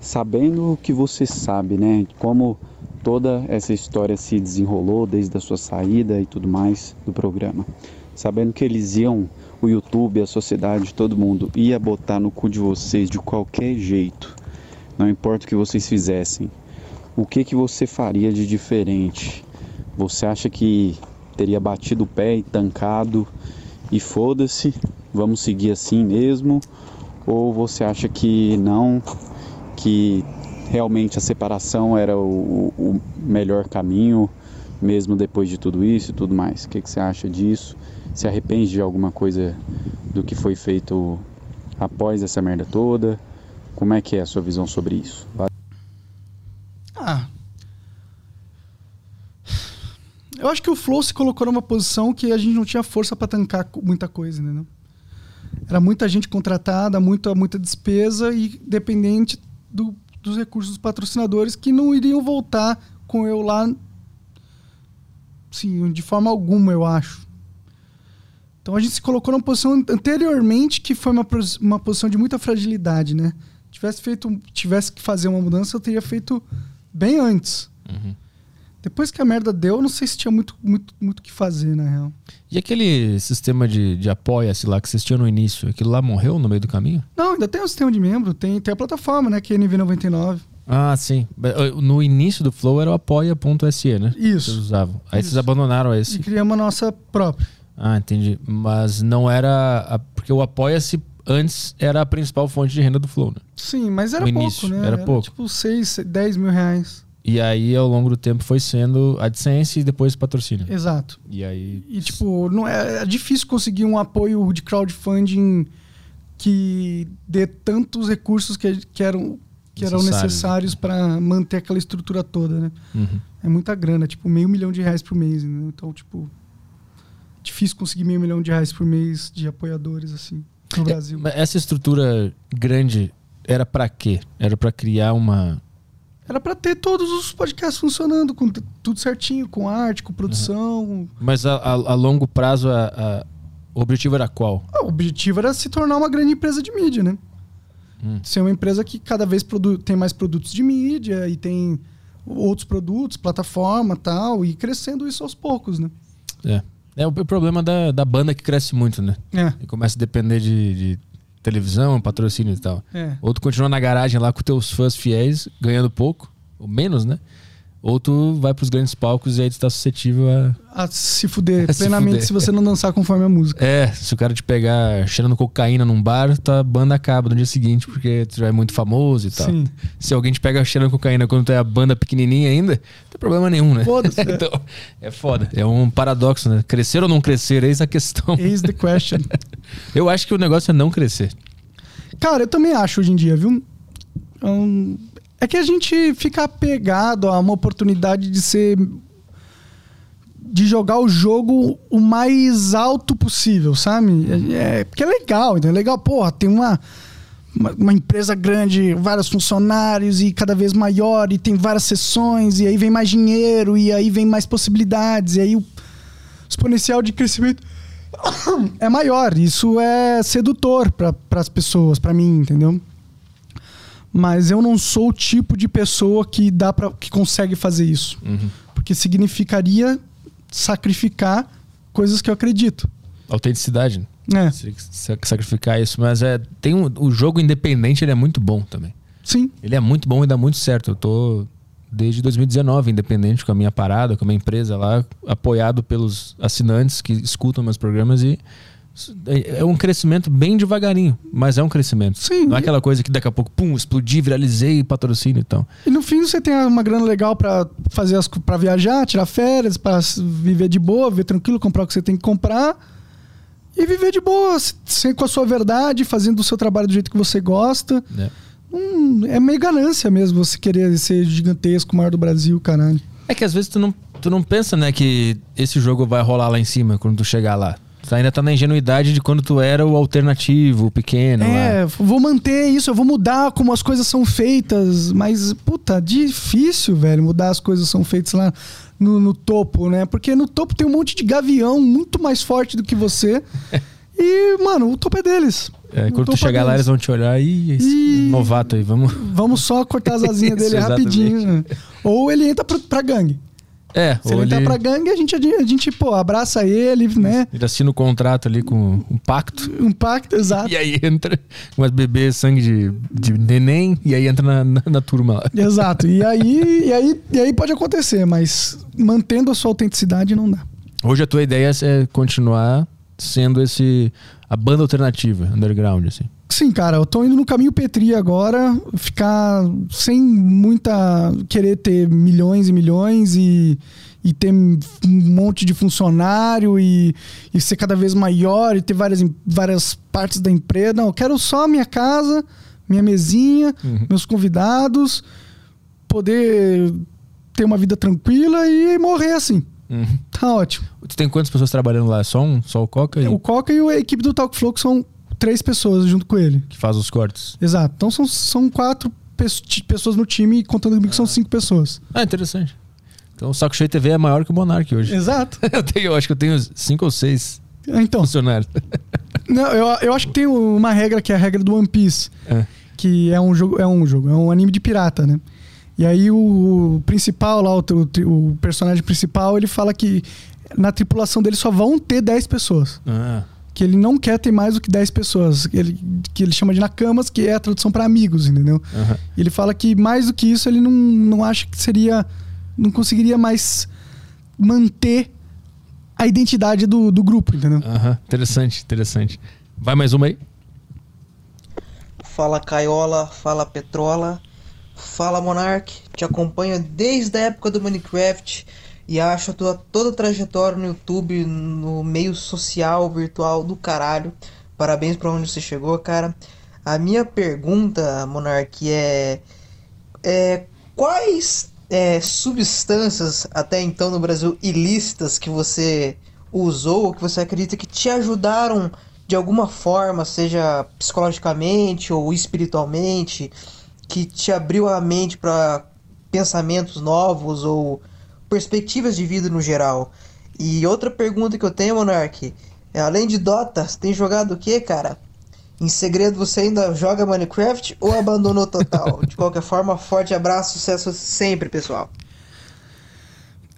sabendo o que você sabe, né? Como toda essa história se desenrolou desde a sua saída e tudo mais do programa sabendo que eles iam, o YouTube, a sociedade, todo mundo ia botar no cu de vocês de qualquer jeito, não importa o que vocês fizessem, o que que você faria de diferente? Você acha que teria batido o pé e tancado e foda-se, vamos seguir assim mesmo? Ou você acha que não, que realmente a separação era o, o melhor caminho, mesmo depois de tudo isso e tudo mais? O que, que você acha disso? Se arrepende de alguma coisa do que foi feito após essa merda toda? Como é que é a sua visão sobre isso? Ah. Eu acho que o Flow se colocou numa posição que a gente não tinha força para tancar muita coisa, né? Era muita gente contratada, muita, muita despesa e dependente do, dos recursos dos patrocinadores que não iriam voltar com eu lá, sim, de forma alguma, eu acho. Então a gente se colocou numa posição anteriormente que foi uma, uma posição de muita fragilidade, né? Tivesse feito, tivesse que fazer uma mudança, eu teria feito bem antes. Uhum. Depois que a merda deu, eu não sei se tinha muito o muito, muito que fazer, na real. E aquele sistema de, de apoia-se lá que vocês tinham no início, aquilo lá morreu no meio do caminho? Não, ainda tem o sistema de membro, tem, tem a plataforma, né? Que é NV99. Ah, sim. No início do Flow era o apoia.se, né? Isso. Vocês usavam. Aí Isso. vocês abandonaram esse. E criamos a nossa própria. Ah, entendi. Mas não era. A, porque o Apoia-se antes era a principal fonte de renda do Flow, né? Sim, mas era no pouco, início, né? Era, era pouco. Tipo 6, 10 mil reais. E aí, ao longo do tempo, foi sendo AdSense e depois patrocínio. Exato. E aí. E, tipo, não é, é difícil conseguir um apoio de crowdfunding que dê tantos recursos que, que eram, que eram necessários para manter aquela estrutura toda, né? Uhum. É muita grana, tipo, meio milhão de reais por mês. Né? Então, tipo, difícil conseguir meio milhão de reais por mês de apoiadores, assim, no Brasil. Essa estrutura grande era para quê? Era para criar uma. Era para ter todos os podcasts funcionando, com tudo certinho, com arte, com produção. Uhum. Mas a, a, a, longo prazo, a, a, o objetivo era qual? Ah, o objetivo era se tornar uma grande empresa de mídia, né? Hum. Ser uma empresa que cada vez tem mais produtos de mídia e tem outros produtos, plataforma tal, e crescendo isso aos poucos, né? É. É o problema da, da banda que cresce muito, né? É. E começa a depender de, de televisão, patrocínio e tal. É. Ou tu continua na garagem lá com teus fãs fiéis, ganhando pouco, ou menos, né? Ou tu vai pros grandes palcos e aí tu tá suscetível a. A se fuder A se plenamente fuder. se você não dançar conforme a música. É, se o cara te pegar cheirando cocaína num bar, tua banda acaba no dia seguinte, porque tu já é muito famoso e tal. Sim. Se alguém te pega cheirando cocaína quando tu é a banda pequenininha ainda, não tem problema nenhum, né? Foda-se, é. então, é foda. É um paradoxo, né? Crescer ou não crescer, eis a questão. Eis the question. Eu acho que o negócio é não crescer. Cara, eu também acho hoje em dia, viu? Hum, é que a gente fica apegado a uma oportunidade de ser. de jogar o jogo o mais alto possível, sabe? É, é- porque é legal, então é legal, porra, tem uma, uma, uma empresa grande, vários funcionários e cada vez maior, e tem várias sessões, e aí vem mais dinheiro, e aí vem mais possibilidades, e aí o exponencial de crescimento é maior. Isso é sedutor para as pessoas, para mim, entendeu? Mas eu não sou o tipo de pessoa que dá para que consegue fazer isso, porque significaria sacrificar coisas que eu acredito. Autenticidade, né? É. Sacrificar isso, mas é. Tem um, o jogo independente, ele é muito bom também. Sim. Ele é muito bom e dá muito certo. Eu tô desde 2019 independente com a minha parada, com a minha empresa lá, apoiado pelos assinantes que escutam meus programas e é é um crescimento bem devagarinho, mas é um crescimento. Sim. Não é aquela coisa que daqui a pouco, pum, explodir, viralizei, patrocínio e tal. E no fim você tem uma grana legal para fazer as para viajar, tirar férias, para viver de boa, viver tranquilo, comprar o que você tem que comprar e viver de boa, sem com a sua verdade, fazendo o seu trabalho do jeito que você gosta. É. Hum, é meio ganância mesmo você querer ser gigantesco, maior do Brasil, caralho. É que às vezes tu não, tu não pensa, né, que esse jogo vai rolar lá em cima quando tu chegar lá. Tu ainda tá na ingenuidade de quando tu era o alternativo, o pequeno. lá. É, vou manter isso, eu vou mudar como as coisas são feitas, mas, puta, difícil, velho, mudar as coisas são feitas lá no, no topo, né? Porque no topo tem um monte de gavião muito mais forte do que você. e, mano, o topo é deles. É, quando tu é chegar lá, eles vão te olhar e esse Ih. novato aí, vamos. Vamos só cortar as asinhas Isso, dele rapidinho. né? Ou ele entra pra, pra gangue. É, Se ele ele, pra gangue, a gente, a gente, pô, abraça ele, né? ele assina o contrato ali com um pacto. Um pacto, exato. E aí entra umas bebês sangue de, de neném e aí entra na, na, na turma lá. Exato. E aí, e, aí, e aí pode acontecer, mas mantendo a sua autenticidade não dá. Hoje a tua ideia é continuar sendo esse a banda alternativa, underground, assim. Sim, cara, eu tô indo no caminho Petri agora, ficar sem muita. querer ter milhões e milhões e, e ter um monte de funcionário e, e ser cada vez maior e ter várias, várias partes da empresa. Não, eu quero só a minha casa, minha mesinha, meus convidados, poder ter uma vida tranquila e morrer assim. Uhum. Tá ótimo. Tu tem quantas pessoas trabalhando lá? Só um? Só o Coca e O Coca e a equipe do Talk Flow que são três pessoas junto com ele. que faz os cortes? Exato. Então são, são quatro pessoas no time, e contando comigo que são cinco pessoas. Ah, interessante. Então o Saco Cheio TV é maior que o Monark hoje. Exato. eu, tenho, eu acho que eu tenho cinco ou seis Então, funcionários. não, eu, eu acho que tem uma regra que é a regra do One Piece, É. que é um jogo, é um jogo, é um anime de pirata, né? E aí o principal lá, o, o, o personagem principal, ele fala que na tripulação dele só vão ter 10 pessoas. Ah, Que ele não quer ter mais do que 10 pessoas. Que ele, que ele chama de nakamas, que é a tradução para amigos, entendeu? E ele fala que mais do que isso ele não, não acha que seria. Não conseguiria mais manter a identidade do, do grupo, entendeu? Aham. Interessante, interessante. Vai mais uma aí? Fala Caiola, fala Petrola, fala Monark. Te acompanho desde a época do Minecraft e acho a tua toda a trajetória no YouTube, no meio social, virtual do caralho. Parabéns pra onde você chegou, cara. A minha pergunta, Monark, é, é quais é, substâncias até então no Brasil ilícitas que você usou ou que você acredita que te ajudaram de alguma forma, seja psicologicamente ou espiritualmente, que te abriu a mente para pensamentos novos ou perspectivas de vida no geral? E outra pergunta que eu tenho, Monark, é além de Dota, você tem jogado o que, cara? Em segredo, você ainda joga Minecraft ou abandonou total? De qualquer forma, forte abraço, sucesso sempre, pessoal.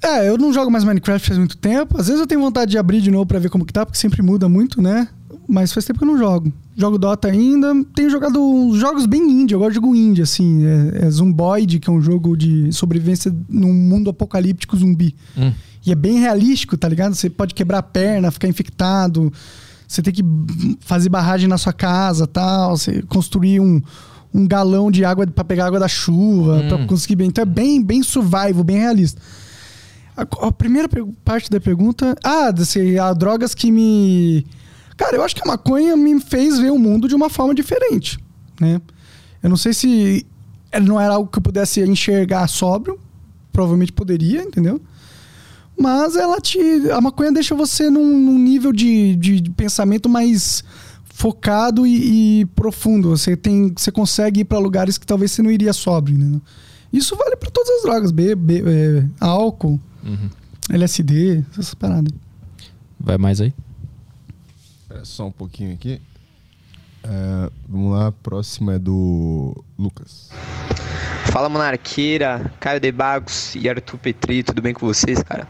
É, eu não jogo mais Minecraft faz muito tempo. Às vezes eu tenho vontade de abrir de novo pra ver como que tá, porque sempre muda muito, né? Mas faz tempo que eu não jogo. Jogo Dota ainda. Tenho jogado uns jogos bem indie. Eu gosto de jogo indie, assim. É, é Zomboid, que é um jogo de sobrevivência num mundo apocalíptico zumbi. Hum. E é bem realístico, tá ligado? Você pode quebrar a perna, ficar infectado. Você tem que fazer barragem na sua casa tal. Você construir um, um galão de água pra pegar água da chuva, Hum. pra conseguir bem. Então é bem, bem survival, bem realista. A, a primeira parte da pergunta. Ah, desse, há drogas que me. Cara, eu acho que a maconha me fez ver o mundo de uma forma diferente, né? Eu não sei se não era algo que eu pudesse enxergar sóbrio, provavelmente poderia, entendeu? Mas ela te. A maconha deixa você num, num nível de, de, de pensamento mais focado e, e profundo. Você tem, você consegue ir para lugares que talvez você não iria sóbrio, né? Isso vale para todas as drogas, B, B, é, álcool, Uhum. LSD, essas paradas. Vai mais aí? Espera só um pouquinho aqui. É, vamos lá, próxima é do Lucas. Fala Monarqueira, Caio de Bagos e Arthur Petri, tudo bem com vocês, cara?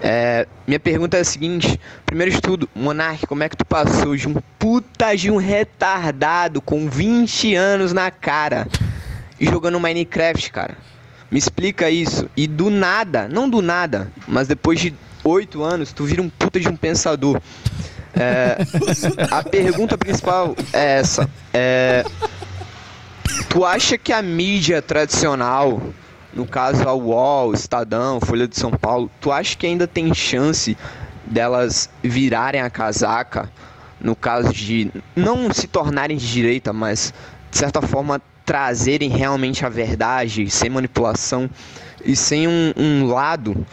É, minha pergunta é a seguinte: primeiro de tudo, Monark, como é que tu passou de um puta de um retardado com 20 anos na cara e jogando Minecraft, cara? Me explica isso. E do nada, não do nada, mas depois de 8 anos, tu vira um puta de um pensador. É, a pergunta principal é essa. É, Tu acha que a mídia tradicional, no caso a UOL, Estadão, Folha de São Paulo, tu acha que ainda tem chance delas virarem a casaca, no caso de não se tornarem de direita, mas de certa forma trazerem realmente a verdade, sem manipulação e sem um, um lado?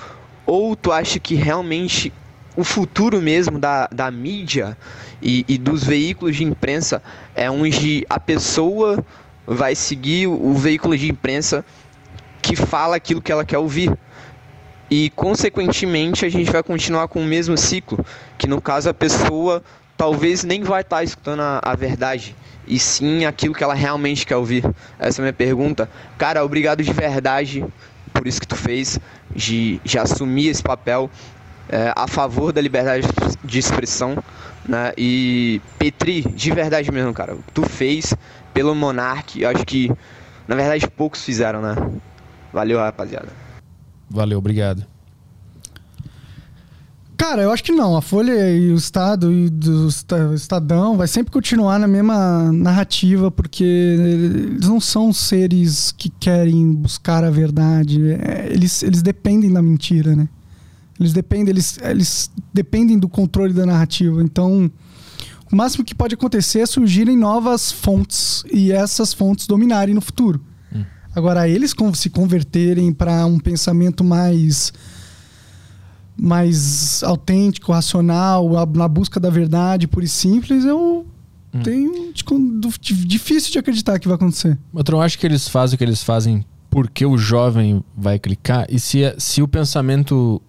Ou tu acha que realmente o futuro mesmo da, da mídia e, e dos veículos de imprensa é onde a pessoa vai seguir o veículo de imprensa que fala aquilo que ela quer ouvir. E, consequentemente, a gente vai continuar com o mesmo ciclo, que no caso a pessoa talvez nem vai estar escutando a, a verdade, e sim aquilo que ela realmente quer ouvir. Essa é a minha pergunta. Cara, obrigado de verdade por isso que tu fez, de, de assumir esse papel é, a favor da liberdade de expressão. Né? E Petri, de verdade mesmo, cara, tu fez pelo Monark, eu acho que na verdade poucos fizeram, né? Valeu, rapaziada. Valeu, obrigado. Cara, eu acho que não. A Folha e o Estado e do Esta- Estadão vai sempre continuar na mesma narrativa, porque eles não são seres que querem buscar a verdade. É, Eles, eles dependem da mentira, né? Eles dependem, eles, eles dependem do controle da narrativa. Então, o máximo que pode acontecer é surgirem novas fontes e essas fontes dominarem no futuro. Agora, eles se converterem para um pensamento mais mais autêntico, racional, na busca da verdade pura e simples, eu tenho de- de- difícil de acreditar que vai acontecer. Eu não acho que eles fazem o que eles fazem porque o jovem vai clicar. E se, se o pensamento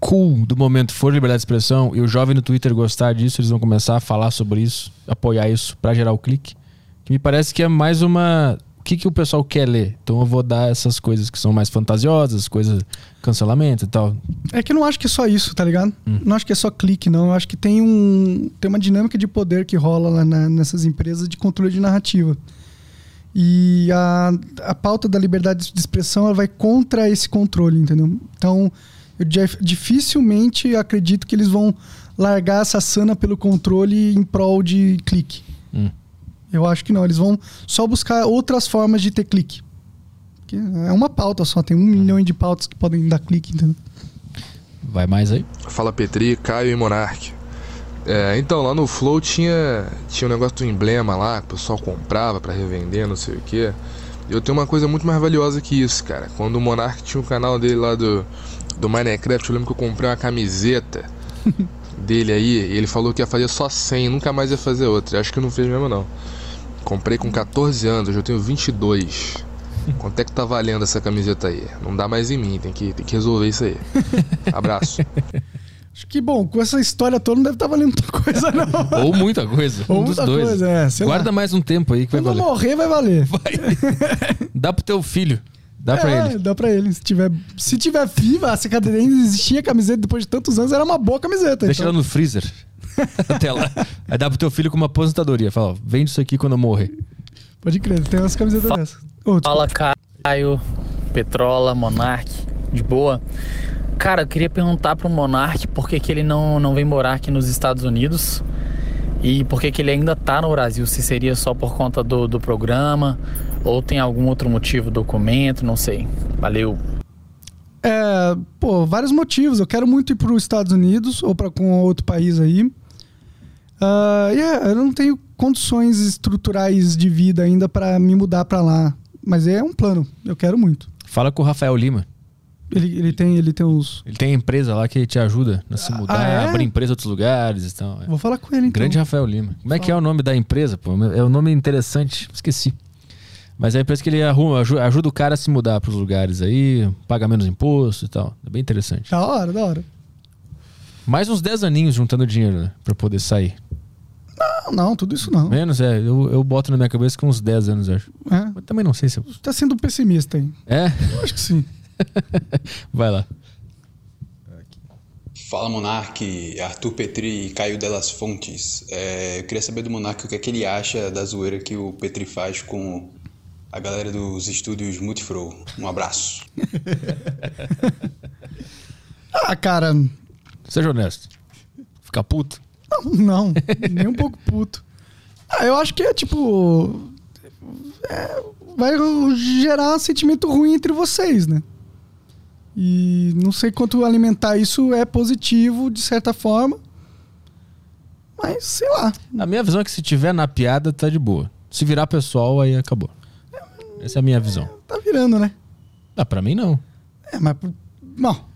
cool do momento for liberdade de expressão e o jovem no Twitter gostar disso, eles vão começar a falar sobre isso, apoiar isso pra gerar o clique. Que me parece que é mais uma. O que, que o pessoal quer ler? Então eu vou dar essas coisas que são mais fantasiosas, coisas. cancelamento e tal. É que eu não acho que é só isso, tá ligado? Não acho que é só clique, não. Eu acho que tem um tem uma dinâmica de poder que rola lá na- nessas empresas de controle de narrativa. E a, a pauta da liberdade de expressão ela vai contra esse controle, entendeu? Então, eu dif- dificilmente acredito que eles vão largar essa sana pelo controle em prol de clique. Hum. Eu acho que não. Eles vão só buscar outras formas de ter clique. Porque é uma pauta só, tem um milhão de pautas que podem dar clique, entendeu? Vai mais aí? Fala Petri, Caio e Monark. É, então, lá no Flow tinha, tinha um negócio do emblema lá, que o pessoal comprava pra revender, não sei o que. Eu tenho uma coisa muito mais valiosa que isso, cara. Quando o Monark tinha o canal dele lá do, do Minecraft, eu lembro que eu comprei uma camiseta dele aí, e ele falou que ia fazer só 100, nunca mais ia fazer outra. Acho que não fez mesmo não. Comprei com 14 anos, hoje eu tenho 22. Quanto é que tá valendo essa camiseta aí? Não dá mais em mim, tem que, tem que resolver isso aí. Abraço. Acho que, bom, com essa história toda não deve estar valendo muita coisa, não. Ou muita coisa. Ou um dos muita dois. coisa, é, Guarda lá. mais um tempo aí que vai Quando valer. morrer, vai valer. Dá pro teu filho. Dá pra É, ele. Dá pra ele. Se tiver, se tiver viva, se ainda existia a camiseta depois de tantos anos, era uma boa camiseta. Deixa ela então. no freezer. Até lá. Aí dá pro teu filho como aposentadoria. Fala, ó, vende isso aqui quando eu morrer. Pode crer, tem umas camisetas dessas. Ô, Fala, Caio, Petrola, Monark, de boa. Cara, eu queria perguntar pro Monark por que, que ele não, não vem morar aqui nos Estados Unidos e por que, que ele ainda tá no Brasil. Se seria só por conta do, do programa ou tem algum outro motivo, documento, não sei. Valeu. É, pô, vários motivos. Eu quero muito ir para os Estados Unidos ou para com outro país aí. Ah, e é, eu não tenho condições estruturais de vida ainda para me mudar para lá. Mas é um plano. Eu quero muito. Fala com o Rafael Lima. Ele, ele tem ele tem uns. Ele tem empresa lá que te ajuda a se mudar, é? abrir empresa em outros lugares e tal. É. Vou falar com ele então. Grande Rafael Lima. Como é que é o nome da empresa? Pô? É um nome interessante. Esqueci. Mas é a empresa que ele arruma, aju- ajuda o cara a se mudar para os lugares aí, paga menos imposto e tal. É bem interessante. Da hora, da hora. Mais uns 10 aninhos juntando dinheiro, né? Pra poder sair. Não, não, tudo isso não. Menos, é. Eu, eu boto na minha cabeça que uns 10 anos, acho. É. Mas também não sei se eu... Tá sendo pessimista aí. É? Eu acho que sim. Vai lá. Fala Monark, Arthur Petri e Caio Delas Fontes. É, eu queria saber do Monark o que é que ele acha da zoeira que o Petri faz com a galera dos estúdios Multiflow. Um abraço. Ah, cara. Seja honesto. Ficar puto? Não, não nem um pouco puto. Ah, eu acho que é tipo. é, vai gerar um sentimento ruim entre vocês, né? E não sei quanto alimentar isso é positivo, de certa forma. Mas, sei lá. A minha visão é que se tiver na piada, tá de boa. Se virar pessoal, aí acabou. Essa é a minha visão. Tá virando, né? Ah, pra mim não. É, mas. Não.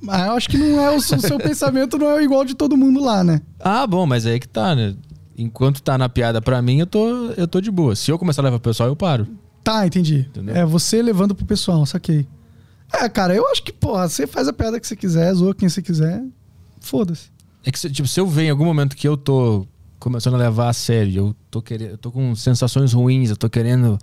Mas eu acho que não é o, o seu pensamento não é igual de todo mundo lá, né? Ah, bom, mas aí que tá, né? Enquanto tá na piada pra mim, eu tô, eu tô de boa. Se eu começar a levar pro pessoal, eu paro. Tá, entendi. É você levando pro pessoal, saquei. É, cara, eu acho que, porra, você faz a piada que você quiser, zoa quem você quiser. Foda-se. É que, tipo, se eu ver em algum momento que eu tô começando a levar a sério, eu tô querendo, eu tô com sensações ruins, eu tô querendo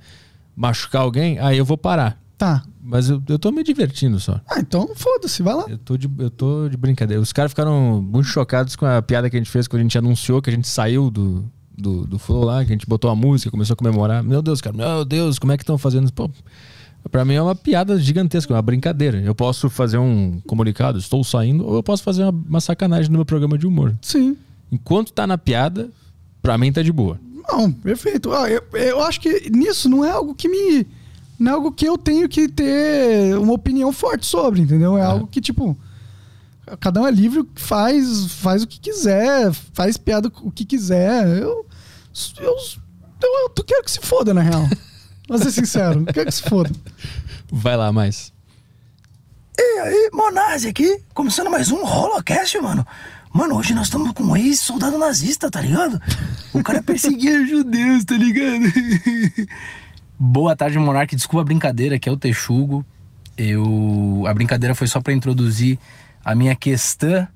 machucar alguém, aí eu vou parar. Tá. Mas eu, eu tô me divertindo só. Ah, então foda-se, vai lá. Eu tô de, eu tô de brincadeira. Os caras ficaram muito chocados com a piada que a gente fez quando a gente anunciou que a gente saiu do, do, do Flow lá, que a gente botou a música, começou a comemorar. Meu Deus, cara, meu Deus, como é que estão fazendo isso? Pô, pra mim é uma piada gigantesca, uma brincadeira. Eu posso fazer um comunicado, estou saindo, ou eu posso fazer uma, uma sacanagem no meu programa de humor. Sim. Enquanto tá na piada, pra mim tá de boa. Não, perfeito. Ah, eu, eu acho que nisso não é algo que me. Não é algo que eu tenho que ter uma opinião forte sobre, entendeu? É algo que, tipo. Cada um é livre, faz, faz o que quiser, faz piada o que quiser. Eu. Eu, eu, eu, eu quero que se foda, na real. Pra ser sincero, quero que se foda. Vai lá, mais. E aí, Monazzi aqui, começando mais um Holocast, mano. Mano, hoje nós estamos com um ex-soldado nazista, tá ligado? O cara perseguia judeus, tá ligado? Boa tarde, Monark. Desculpa a brincadeira, que é o Texugo. Eu... A brincadeira foi só pra introduzir a minha questão,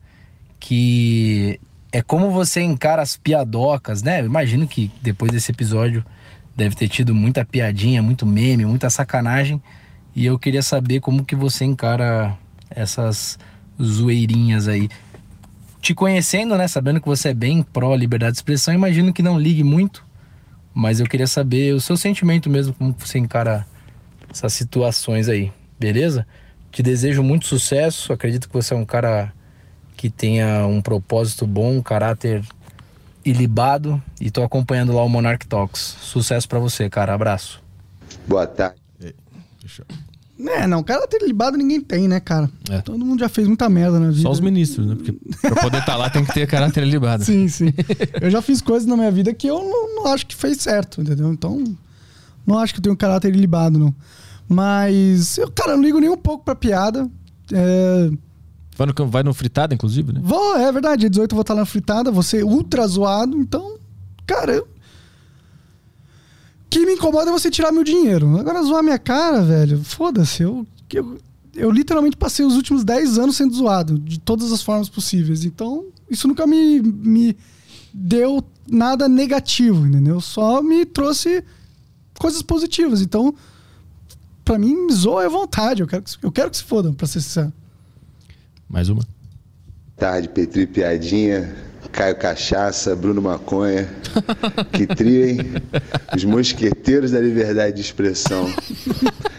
que é como você encara as piadocas, né? Eu imagino que depois desse episódio deve ter tido muita piadinha, muito meme, muita sacanagem. E eu queria saber como que você encara essas zoeirinhas aí. Te conhecendo, né, sabendo que você é bem pró liberdade de expressão, imagino que não ligue muito, mas eu queria saber o seu sentimento mesmo, como você encara essas situações aí, beleza? Te desejo muito sucesso, acredito que você é um cara que tenha um propósito bom, um caráter ilibado e tô acompanhando lá o Monarch Talks. Sucesso pra você, cara. Abraço. Boa tarde. É, não, caráter libado ninguém tem, né, cara? É. Todo mundo já fez muita merda na vida. Só os ministros, né? Porque pra poder estar lá tem que ter caráter libado. Sim, sim. Eu já fiz coisas na minha vida que eu não, não acho que fez certo, entendeu? Então, não acho que eu tenho caráter ilibado, não. Mas, eu, cara, eu não ligo nem um pouco pra piada. É, Vai no, vai no fritada, inclusive, né? Vou, é verdade, dia 18 eu vou estar lá na fritada, vou ser ultra zoado, então, cara, eu... O que me incomoda é você tirar meu dinheiro. Agora zoar minha cara, velho, foda-se, eu, eu, eu literalmente passei os últimos 10 anos sendo zoado, de todas as formas possíveis, então isso nunca me, me deu nada negativo, entendeu? Só me trouxe coisas positivas, então pra mim, zoa à vontade. Eu quero que, eu quero que se fodam, pra ser sincero. Mais uma. Tarde, Petri Piadinha, Caio Cachaça, Bruno Maconha. Que tria, hein? Os mosqueteiros da liberdade de expressão.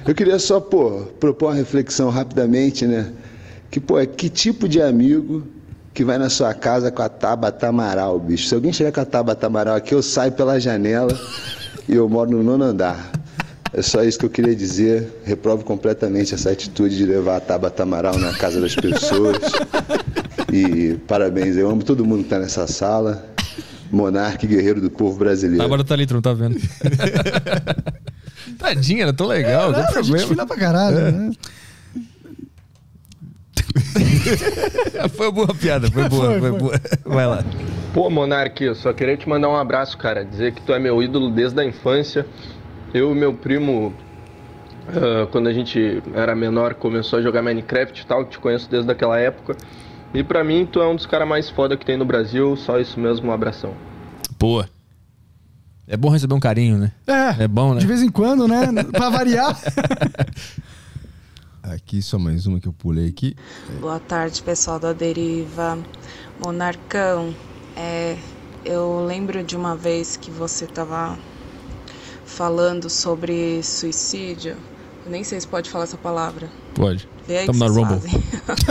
Eu queria só, pô, propor uma reflexão rapidamente, né? Que, pô, é que tipo de amigo que vai na sua casa com a Tabata Amaral, bicho? Se alguém chegar com a Tabata Amaral aqui, eu saio pela janela e eu moro no nono andar. É só isso que eu queria dizer. Reprovo completamente essa atitude de levar a Tabata Amaral na casa das pessoas. E parabéns, eu amo todo mundo que tá nessa sala. Monarque guerreiro do povo brasileiro. Agora tá ali, tu não tá vendo. Tadinha, era tão legal. É, qual o a gente fina pra caralho, É. né? foi boa piada, foi boa, foi, Foi, foi. boa. Vai lá. Pô, Monark, eu só queria te mandar um abraço, cara. Dizer que tu é meu ídolo desde a infância. Eu e meu primo, ah, quando a gente era menor, começou a jogar Minecraft e tal, te conheço desde aquela época. E pra mim, tu é um dos caras mais foda que tem no Brasil. Só isso mesmo, um abração. Boa. É bom receber um carinho, né? É. É bom, né? De vez em quando, né? pra variar. Aqui, só mais uma que eu pulei aqui. Boa tarde, pessoal da Deriva. Monarcão, é, eu lembro de uma vez que você estava falando sobre suicídio. Eu nem sei se pode falar essa palavra. Pode. Vê aí Tamo que na Rumble. fazem.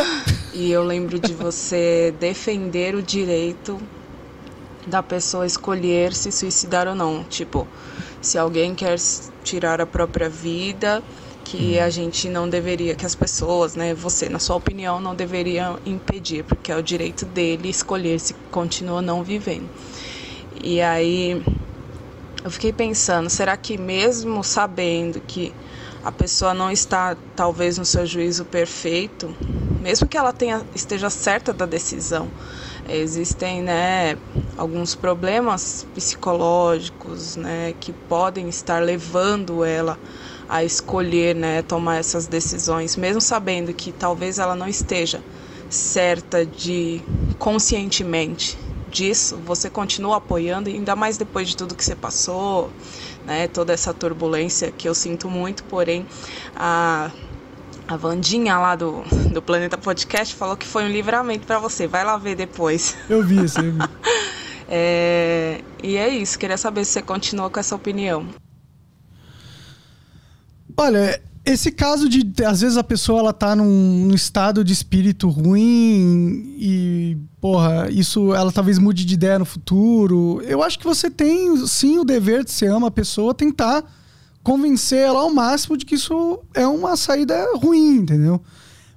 e eu lembro de você defender o direito da pessoa escolher se suicidar ou não. Tipo, se alguém quer tirar a própria vida, que a gente não deveria, que as pessoas, né, você, na sua opinião, não deveria impedir, porque é o direito dele escolher se continua ou não vivendo. E aí eu fiquei pensando, será que mesmo sabendo que a pessoa não está talvez no seu juízo perfeito, mesmo que ela tenha esteja certa da decisão, existem, né, alguns problemas psicológicos, né, que podem estar levando ela a escolher, né, tomar essas decisões, mesmo sabendo que talvez ela não esteja certa de conscientemente disso, você continua apoiando, ainda mais depois de tudo que você passou, né, toda essa turbulência que eu sinto muito, porém a a Vandinha lá do, do Planeta Podcast falou que foi um livramento para você. Vai lá ver depois. Eu vi isso, eu vi. É, e é isso, queria saber se você continua com essa opinião. Olha, esse caso de às vezes a pessoa ela tá num, num estado de espírito ruim e, porra, isso ela talvez mude de ideia no futuro. Eu acho que você tem sim o dever de se ama a pessoa tentar convencer ela ao máximo de que isso é uma saída ruim, entendeu?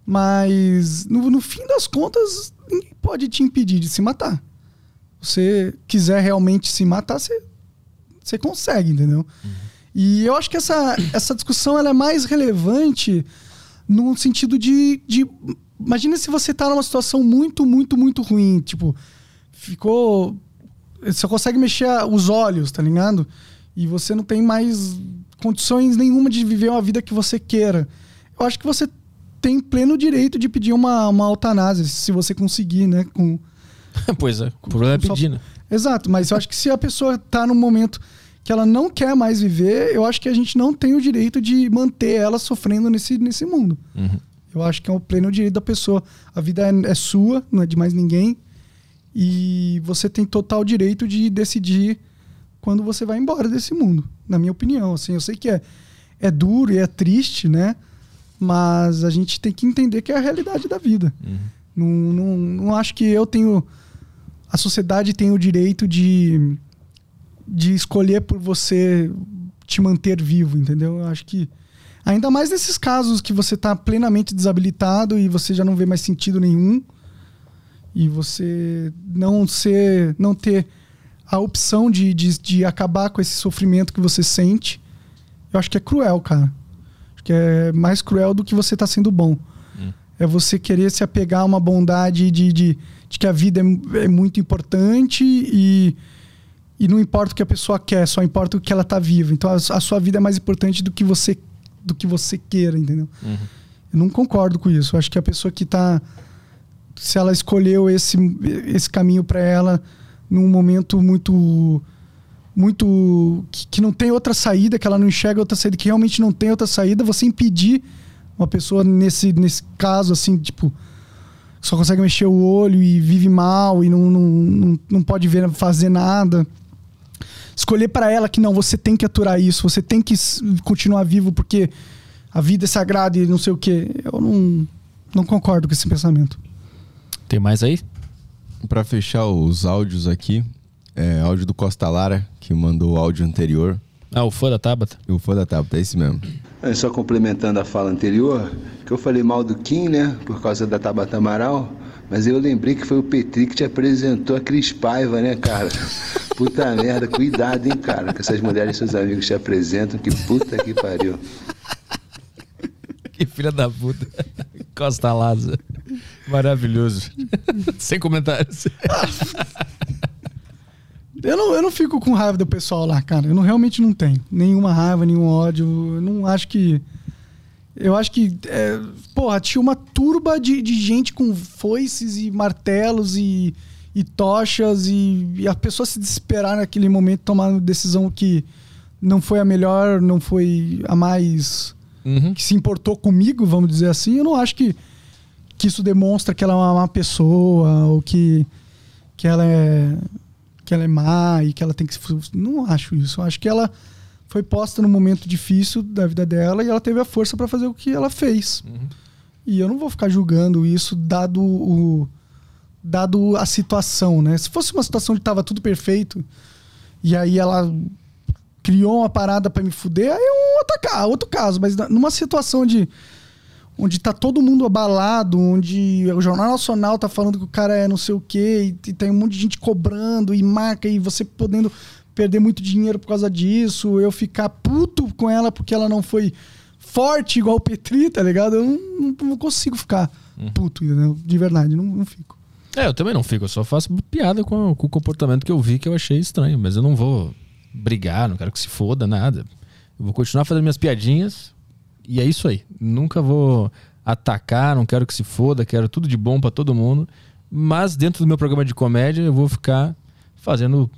Mas no, no fim das contas, ninguém pode te impedir de se matar. Você quiser realmente se matar, você, você consegue, entendeu? E eu acho que essa, essa discussão ela é mais relevante no sentido de, de. Imagina se você tá numa situação muito, muito, muito ruim. Tipo, ficou. Você consegue mexer os olhos, tá ligado? E você não tem mais condições nenhuma de viver uma vida que você queira. Eu acho que você tem pleno direito de pedir uma, uma eutanásia, se você conseguir, né? Com, pois é, o problema é pedir, né? Exato, mas eu acho que se a pessoa tá num momento que ela não quer mais viver, eu acho que a gente não tem o direito de manter ela sofrendo nesse, nesse mundo. Uhum. Eu acho que é o pleno direito da pessoa. A vida é, é sua, não é de mais ninguém. E você tem total direito de decidir quando você vai embora desse mundo, na minha opinião. Assim, eu sei que é, é duro e é triste, né? Mas a gente tem que entender que é a realidade da vida. Não, não, não acho que eu tenho. A sociedade tem o direito de, de escolher por você te manter vivo, entendeu? Eu acho que. Ainda mais nesses casos que você está plenamente desabilitado e você já não vê mais sentido nenhum. E você não ser. não ter a opção de, de, de acabar com esse sofrimento que você sente. Eu acho que é cruel, cara. Acho que é mais cruel do que você tá sendo bom. É você querer se apegar a uma bondade de, de, de que a vida é, é muito importante e, e não importa o que a pessoa quer, só importa o que ela tá viva. Então a, a sua vida é mais importante do que você do que você queira, entendeu? Eu não concordo com isso. Eu acho que a pessoa que tá se ela escolheu esse, esse caminho para ela num momento muito muito que, que não tem outra saída, que ela não enxerga outra saída, que realmente não tem outra saída, você impedir uma pessoa nesse, nesse caso, assim, tipo, só consegue mexer o olho e vive mal e não, não, não, não pode ver, fazer nada. Escolher para ela que não, você tem que aturar isso, você tem que continuar vivo porque a vida é sagrada e não sei o quê. Eu não, não concordo com esse pensamento. Tem mais aí? Pra fechar os áudios aqui, é áudio do Costa Lara, que mandou o áudio anterior. Ah, o fã da Tabata? O fã da Tabata, é esse mesmo. É, Só complementando a fala anterior, que eu falei mal do Kim, né? Por causa da Tabata Amaral. Mas eu lembrei que foi o Petri que te apresentou a Cris Paiva, né, cara? Puta merda, cuidado, hein, cara, que essas mulheres seus amigos te apresentam, que puta que pariu. Que filha da puta. Costa Laza. Maravilhoso. Sem comentários. Eu não, eu não fico com raiva do pessoal lá, cara. Eu não, realmente não tenho. Nenhuma raiva, nenhum ódio. Eu não acho que. Eu acho que. É, porra, tinha uma turba de, de gente com foices e martelos e, e tochas e, e a pessoa se desesperar naquele momento, tomar uma decisão que não foi a melhor, não foi a mais. que se importou comigo, vamos dizer assim. Eu não acho que, que isso demonstra que ela é uma má pessoa ou que, que ela é que ela é má e que ela tem que se. Não acho isso. Eu acho que ela foi posta num momento difícil da vida dela e ela teve a força para fazer o que ela fez. E eu não vou ficar julgando isso dado o dado a situação, né? Se fosse uma situação que tava tudo perfeito e aí ela criou uma parada para me fuder, aí é um outro, ca- outro caso, mas numa situação de onde tá todo mundo abalado, onde o Jornal Nacional tá falando que o cara é não sei o quê, e, e tem um monte de gente cobrando e marca, e você podendo perder muito dinheiro por causa disso, eu ficar puto com ela porque ela não foi forte igual o Petri, tá ligado? Eu não, não- não consigo ficar puto, entendeu? De verdade, não, não fico. É, eu também não fico, eu só faço piada com, com o comportamento que eu vi que eu achei estranho, mas eu não vou brigar, não quero que se foda, nada. Eu vou continuar fazendo minhas piadinhas e é isso aí. Nunca vou atacar, não quero que se foda, quero tudo de bom pra todo mundo, mas dentro do meu programa de comédia eu vou ficar fazendo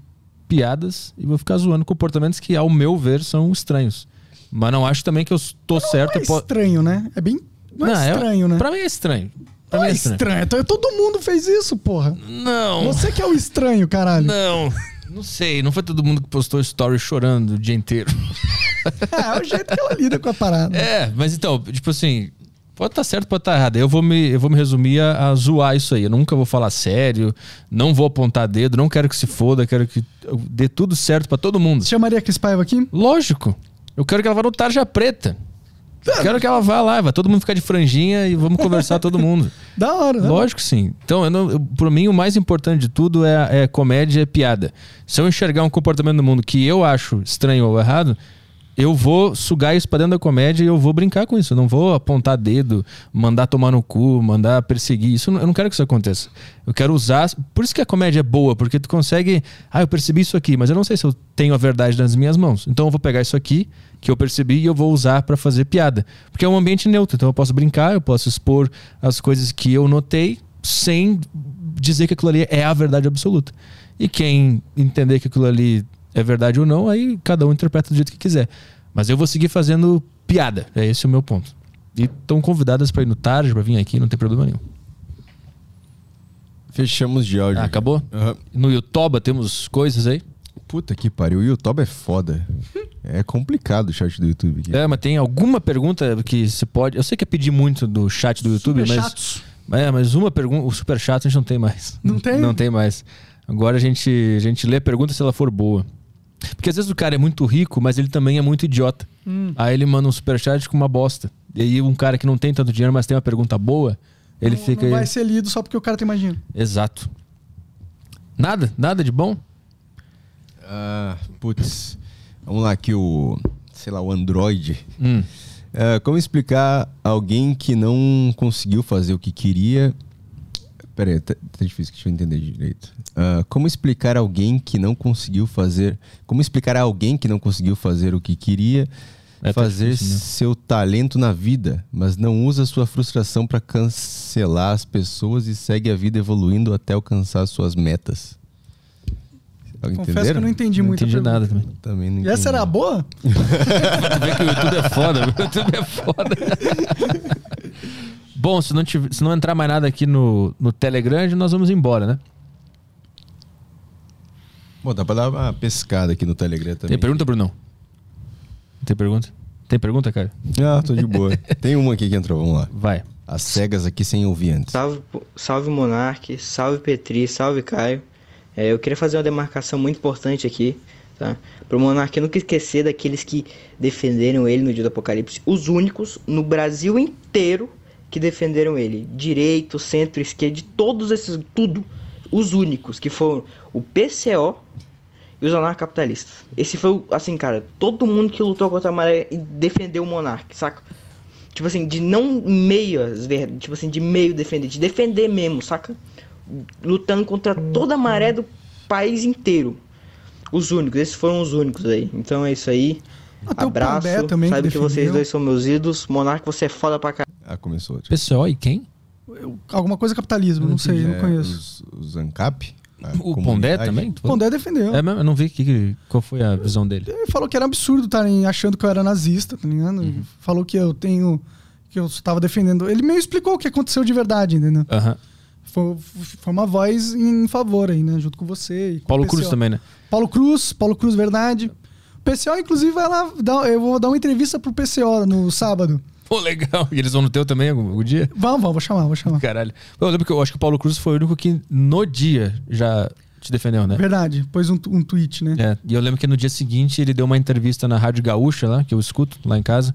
piadas e vou ficar zoando comportamentos que, ao meu ver, são estranhos. Mas não acho também que eu estou certo. É po- estranho, né? É bem. Não, é estranho, né? Pra mim é estranho. Pra Não mim é é estranho. estranho. Então, Todo mundo fez isso, porra. Não. Você que é o estranho, caralho. Não. Não sei, não foi todo mundo que postou story chorando o dia inteiro. É, é o jeito que ela lida com a parada. É, mas então, tipo assim, pode estar certo, pode estar errado. Eu vou me, eu vou me resumir a, a zoar isso aí. Eu nunca vou falar sério, não vou apontar dedo, não quero que se foda, quero que dê tudo certo pra todo mundo. Você chamaria a Cris Paiva aqui? Lógico. Eu quero que ela vá no Tarja Preta. Eu quero que ela vá lá, vai todo mundo ficar de franjinha e vamos conversar todo mundo. Da hora, né? Lógico sim. Então, eu não, eu, por mim, o mais importante de tudo é, é comédia, é piada. Se eu enxergar um comportamento no mundo que eu acho estranho ou errado, eu vou sugar isso pra dentro da comédia e eu vou brincar com isso. Eu não vou apontar dedo, mandar tomar no cu, mandar perseguir. Isso, eu não quero que isso aconteça. Eu quero usar. Por isso que a comédia é boa, porque tu consegue. Ah, eu percebi isso aqui, mas eu não sei se eu tenho a verdade nas minhas mãos. Então eu vou pegar isso aqui, que eu percebi, e eu vou usar pra fazer piada. Porque é um ambiente neutro. Então eu posso brincar, eu posso expor as coisas que eu notei sem dizer que aquilo ali é a verdade absoluta. E quem entender que aquilo ali é verdade ou não, aí cada um interpreta do jeito que quiser. Mas eu vou seguir fazendo piada. É esse o meu ponto. E estão convidadas pra ir no tarde, pra vir aqui, não tem problema nenhum. Fechamos de áudio. Ah, acabou? No YouTube temos coisas aí? Puta que pariu, o YouTube é foda. É complicado o chat do YouTube aqui. É, mas tem alguma pergunta que você pode. Eu sei que é pedir muito do chat do YouTube, mas. Superchatos. É, mas uma pergunta. O super chato a gente não tem mais. Não tem? Não tem mais. Agora a gente, a gente lê a pergunta se ela for boa. Porque às vezes o cara é muito rico, mas ele também é muito idiota. Hum. Aí ele manda um superchat com uma bosta. E aí um cara que não tem tanto dinheiro, mas tem uma pergunta boa, ele fica. Não vai ser lido só porque o cara tem mais dinheiro. Exato. Nada? Nada de bom? Ah, putz. Vamos lá aqui o, sei lá, o Android. Hum. Ah, como explicar alguém que não conseguiu fazer o que queria? Pera aí, tá, tá difícil, deixa eu entender direito. Ah, como explicar alguém que não conseguiu fazer... Como explicar a alguém que não conseguiu fazer o que queria É, tá fazer difícil mesmo. seu talento na vida, mas não usa sua frustração para cancelar as pessoas e segue a vida evoluindo até alcançar suas metas? Confesso que eu não entendi não muito entendi nada também. Também não E essa era a boa? Tu vê que o YouTube é foda, o YouTube é foda. Bom, se não, tiver- se não entrar mais nada aqui no, no Telegram, nós vamos embora, né? Bom, dá pra dar uma pescada aqui no Telegram também. Tem pergunta, Brunão? Tem pergunta? Tem pergunta, cara? Ah, tô de boa. Tem uma aqui que entrou, vamos lá. Vai. As cegas aqui sem ouvir antes. Salve, salve Monark, salve Petri, salve Caio. É, eu queria fazer uma demarcação muito importante aqui, tá? Pro Monark nunca esquecer daqueles que defenderam ele no dia do apocalipse. Os únicos no Brasil inteiro que defenderam ele. Direito, centro, esquerda, de todos esses, tudo. Os únicos que foram o PCO e os anarcapitalistas. Esse foi, assim, cara, todo mundo que lutou contra a maré e defendeu o Monark, saca? Tipo assim, de não meio, tipo assim, de meio defender, de defender mesmo, saca? Lutando contra toda a maré do país inteiro. Os únicos, esses foram os únicos aí. Então é isso aí. Até o Abraço. Sabe que vocês dois são meus ídolos. Monark, você é foda pra caralho. Ah, começou. PCO e quem? Alguma coisa capitalismo, não, sei, não É, conheço. Os, os ANCAP? a O Pondé também? falou? Pondé defendeu. É mesmo? Eu não vi que, qual foi a visão dele. Ele falou que era absurdo estarem achando que eu era nazista, tá ligado? Uhum. Falou que eu tenho. que eu estava defendendo. Ele meio explicou o que aconteceu de verdade, entendeu? Aham. Foi, foi uma voz em favor aí, né? Junto com você. E com Paulo o Cruz também, né? Paulo Cruz, Paulo Cruz, verdade. O PCO, inclusive, vai lá. Dar, eu vou dar uma entrevista pro PCO no sábado. Pô, legal. E eles vão no teu também algum, dia? Vamos, vamos, vou chamar, vou chamar. Caralho. Eu lembro que eu acho que o Paulo Cruz foi o único que no dia já te defendeu, né? Verdade, pôs um, um tweet, né? É, e eu lembro que no dia seguinte ele deu uma entrevista na Rádio Gaúcha lá, que eu escuto lá em casa.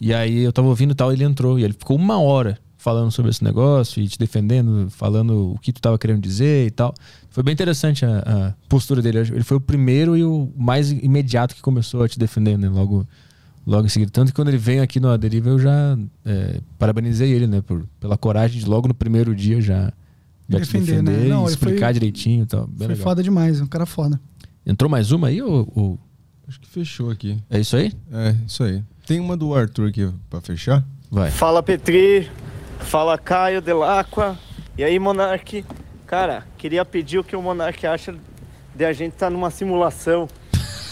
E aí eu tava ouvindo e tal, ele entrou. E ele ficou uma hora falando sobre esse negócio e te defendendo, falando o que tu tava querendo dizer e tal. Foi bem interessante a, a postura dele. Ele foi o primeiro e o mais imediato que começou a te defender, né? Logo, logo em seguida. Tanto que quando ele veio aqui no A Deriva, eu já é, parabenizei ele, né? Por, pela coragem de logo no primeiro dia já, já te Defender, né? defender Não, ele explicar foi- direitinho e tal. Bem Foi legal. foda demais, um cara foda. Entrou mais uma aí ou, ou- Acho que fechou aqui. É isso aí? É, isso aí. Tem uma do Arthur aqui pra fechar? Vai. Fala Petri, fala Caio Delacqua. E aí, Monark? Cara, queria pedir o que o Monark acha de a gente estar numa simulação.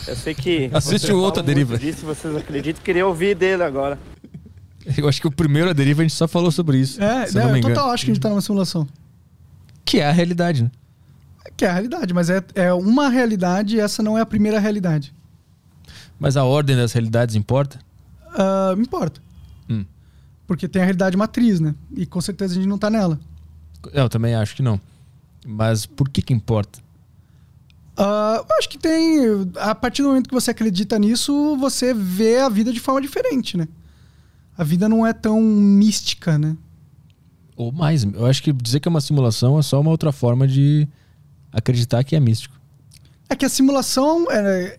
Eu sei que. Assiste o outro A Deriva. Disso, vocês acreditam? Queria ouvir dele agora. Eu acho que o primeiro A Deriva a gente só falou sobre isso. É, não me engano. total acho que a gente tá numa simulação. Que é a realidade, né? Que é a realidade, mas é, é uma realidade e essa não é a primeira realidade. Mas a ordem das realidades importa? Me importa. Hum. Porque tem a realidade matriz, né? E com certeza a gente não tá nela. Eu também acho que não. Mas por que que importa? Eu acho que tem. A partir do momento que você acredita nisso, você vê a vida de forma diferente, né? A vida não é tão mística, né? Ou mais, eu acho que dizer que é uma simulação é só uma outra forma de acreditar que é místico. É que a simulação é,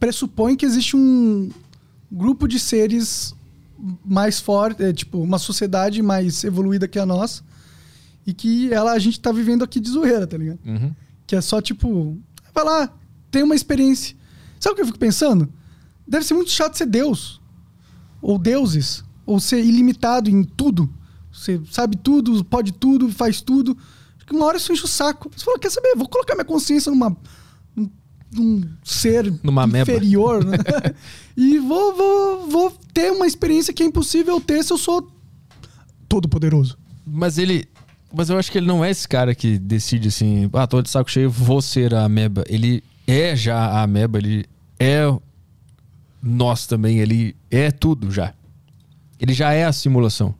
pressupõe que existe um grupo de seres mais forte, é, tipo, uma sociedade mais evoluída que a nossa, e que ela a gente tá vivendo aqui de zoeira, tá ligado? Uhum. Que é só tipo, vai lá, tem uma experiência. Sabe o que eu fico pensando? Deve ser muito chato ser Deus. Ou deuses. Ou ser ilimitado em tudo. Você sabe tudo, pode tudo, faz tudo. Uma hora isso enche o saco. Você fala, quer saber? Vou colocar minha consciência numa. num, num ser Numa inferior, né? e vou, vou, vou ter uma experiência que é impossível ter se eu sou todo poderoso. Mas ele. Mas eu acho que ele não é esse cara que decide assim, ah, tô de saco cheio, vou ser a ameba. Ele é já a ameba, ele é nós também, ele é tudo já. Ele já é a simulação.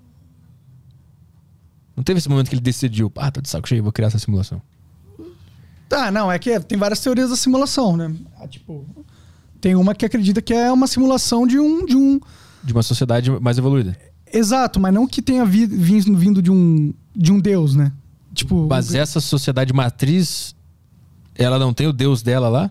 Não teve esse momento que ele decidiu, ah, tô de saco cheio, vou criar essa simulação. Tá, não, é que tem várias teorias da simulação, né? Ah, tipo, tem uma que acredita que é uma simulação de um. De um De uma sociedade mais evoluída. exato, mas não que tenha vi- vindo, vindo de, um, de um deus, né? Tipo. Mas essa sociedade matriz, ela não tem o deus dela lá?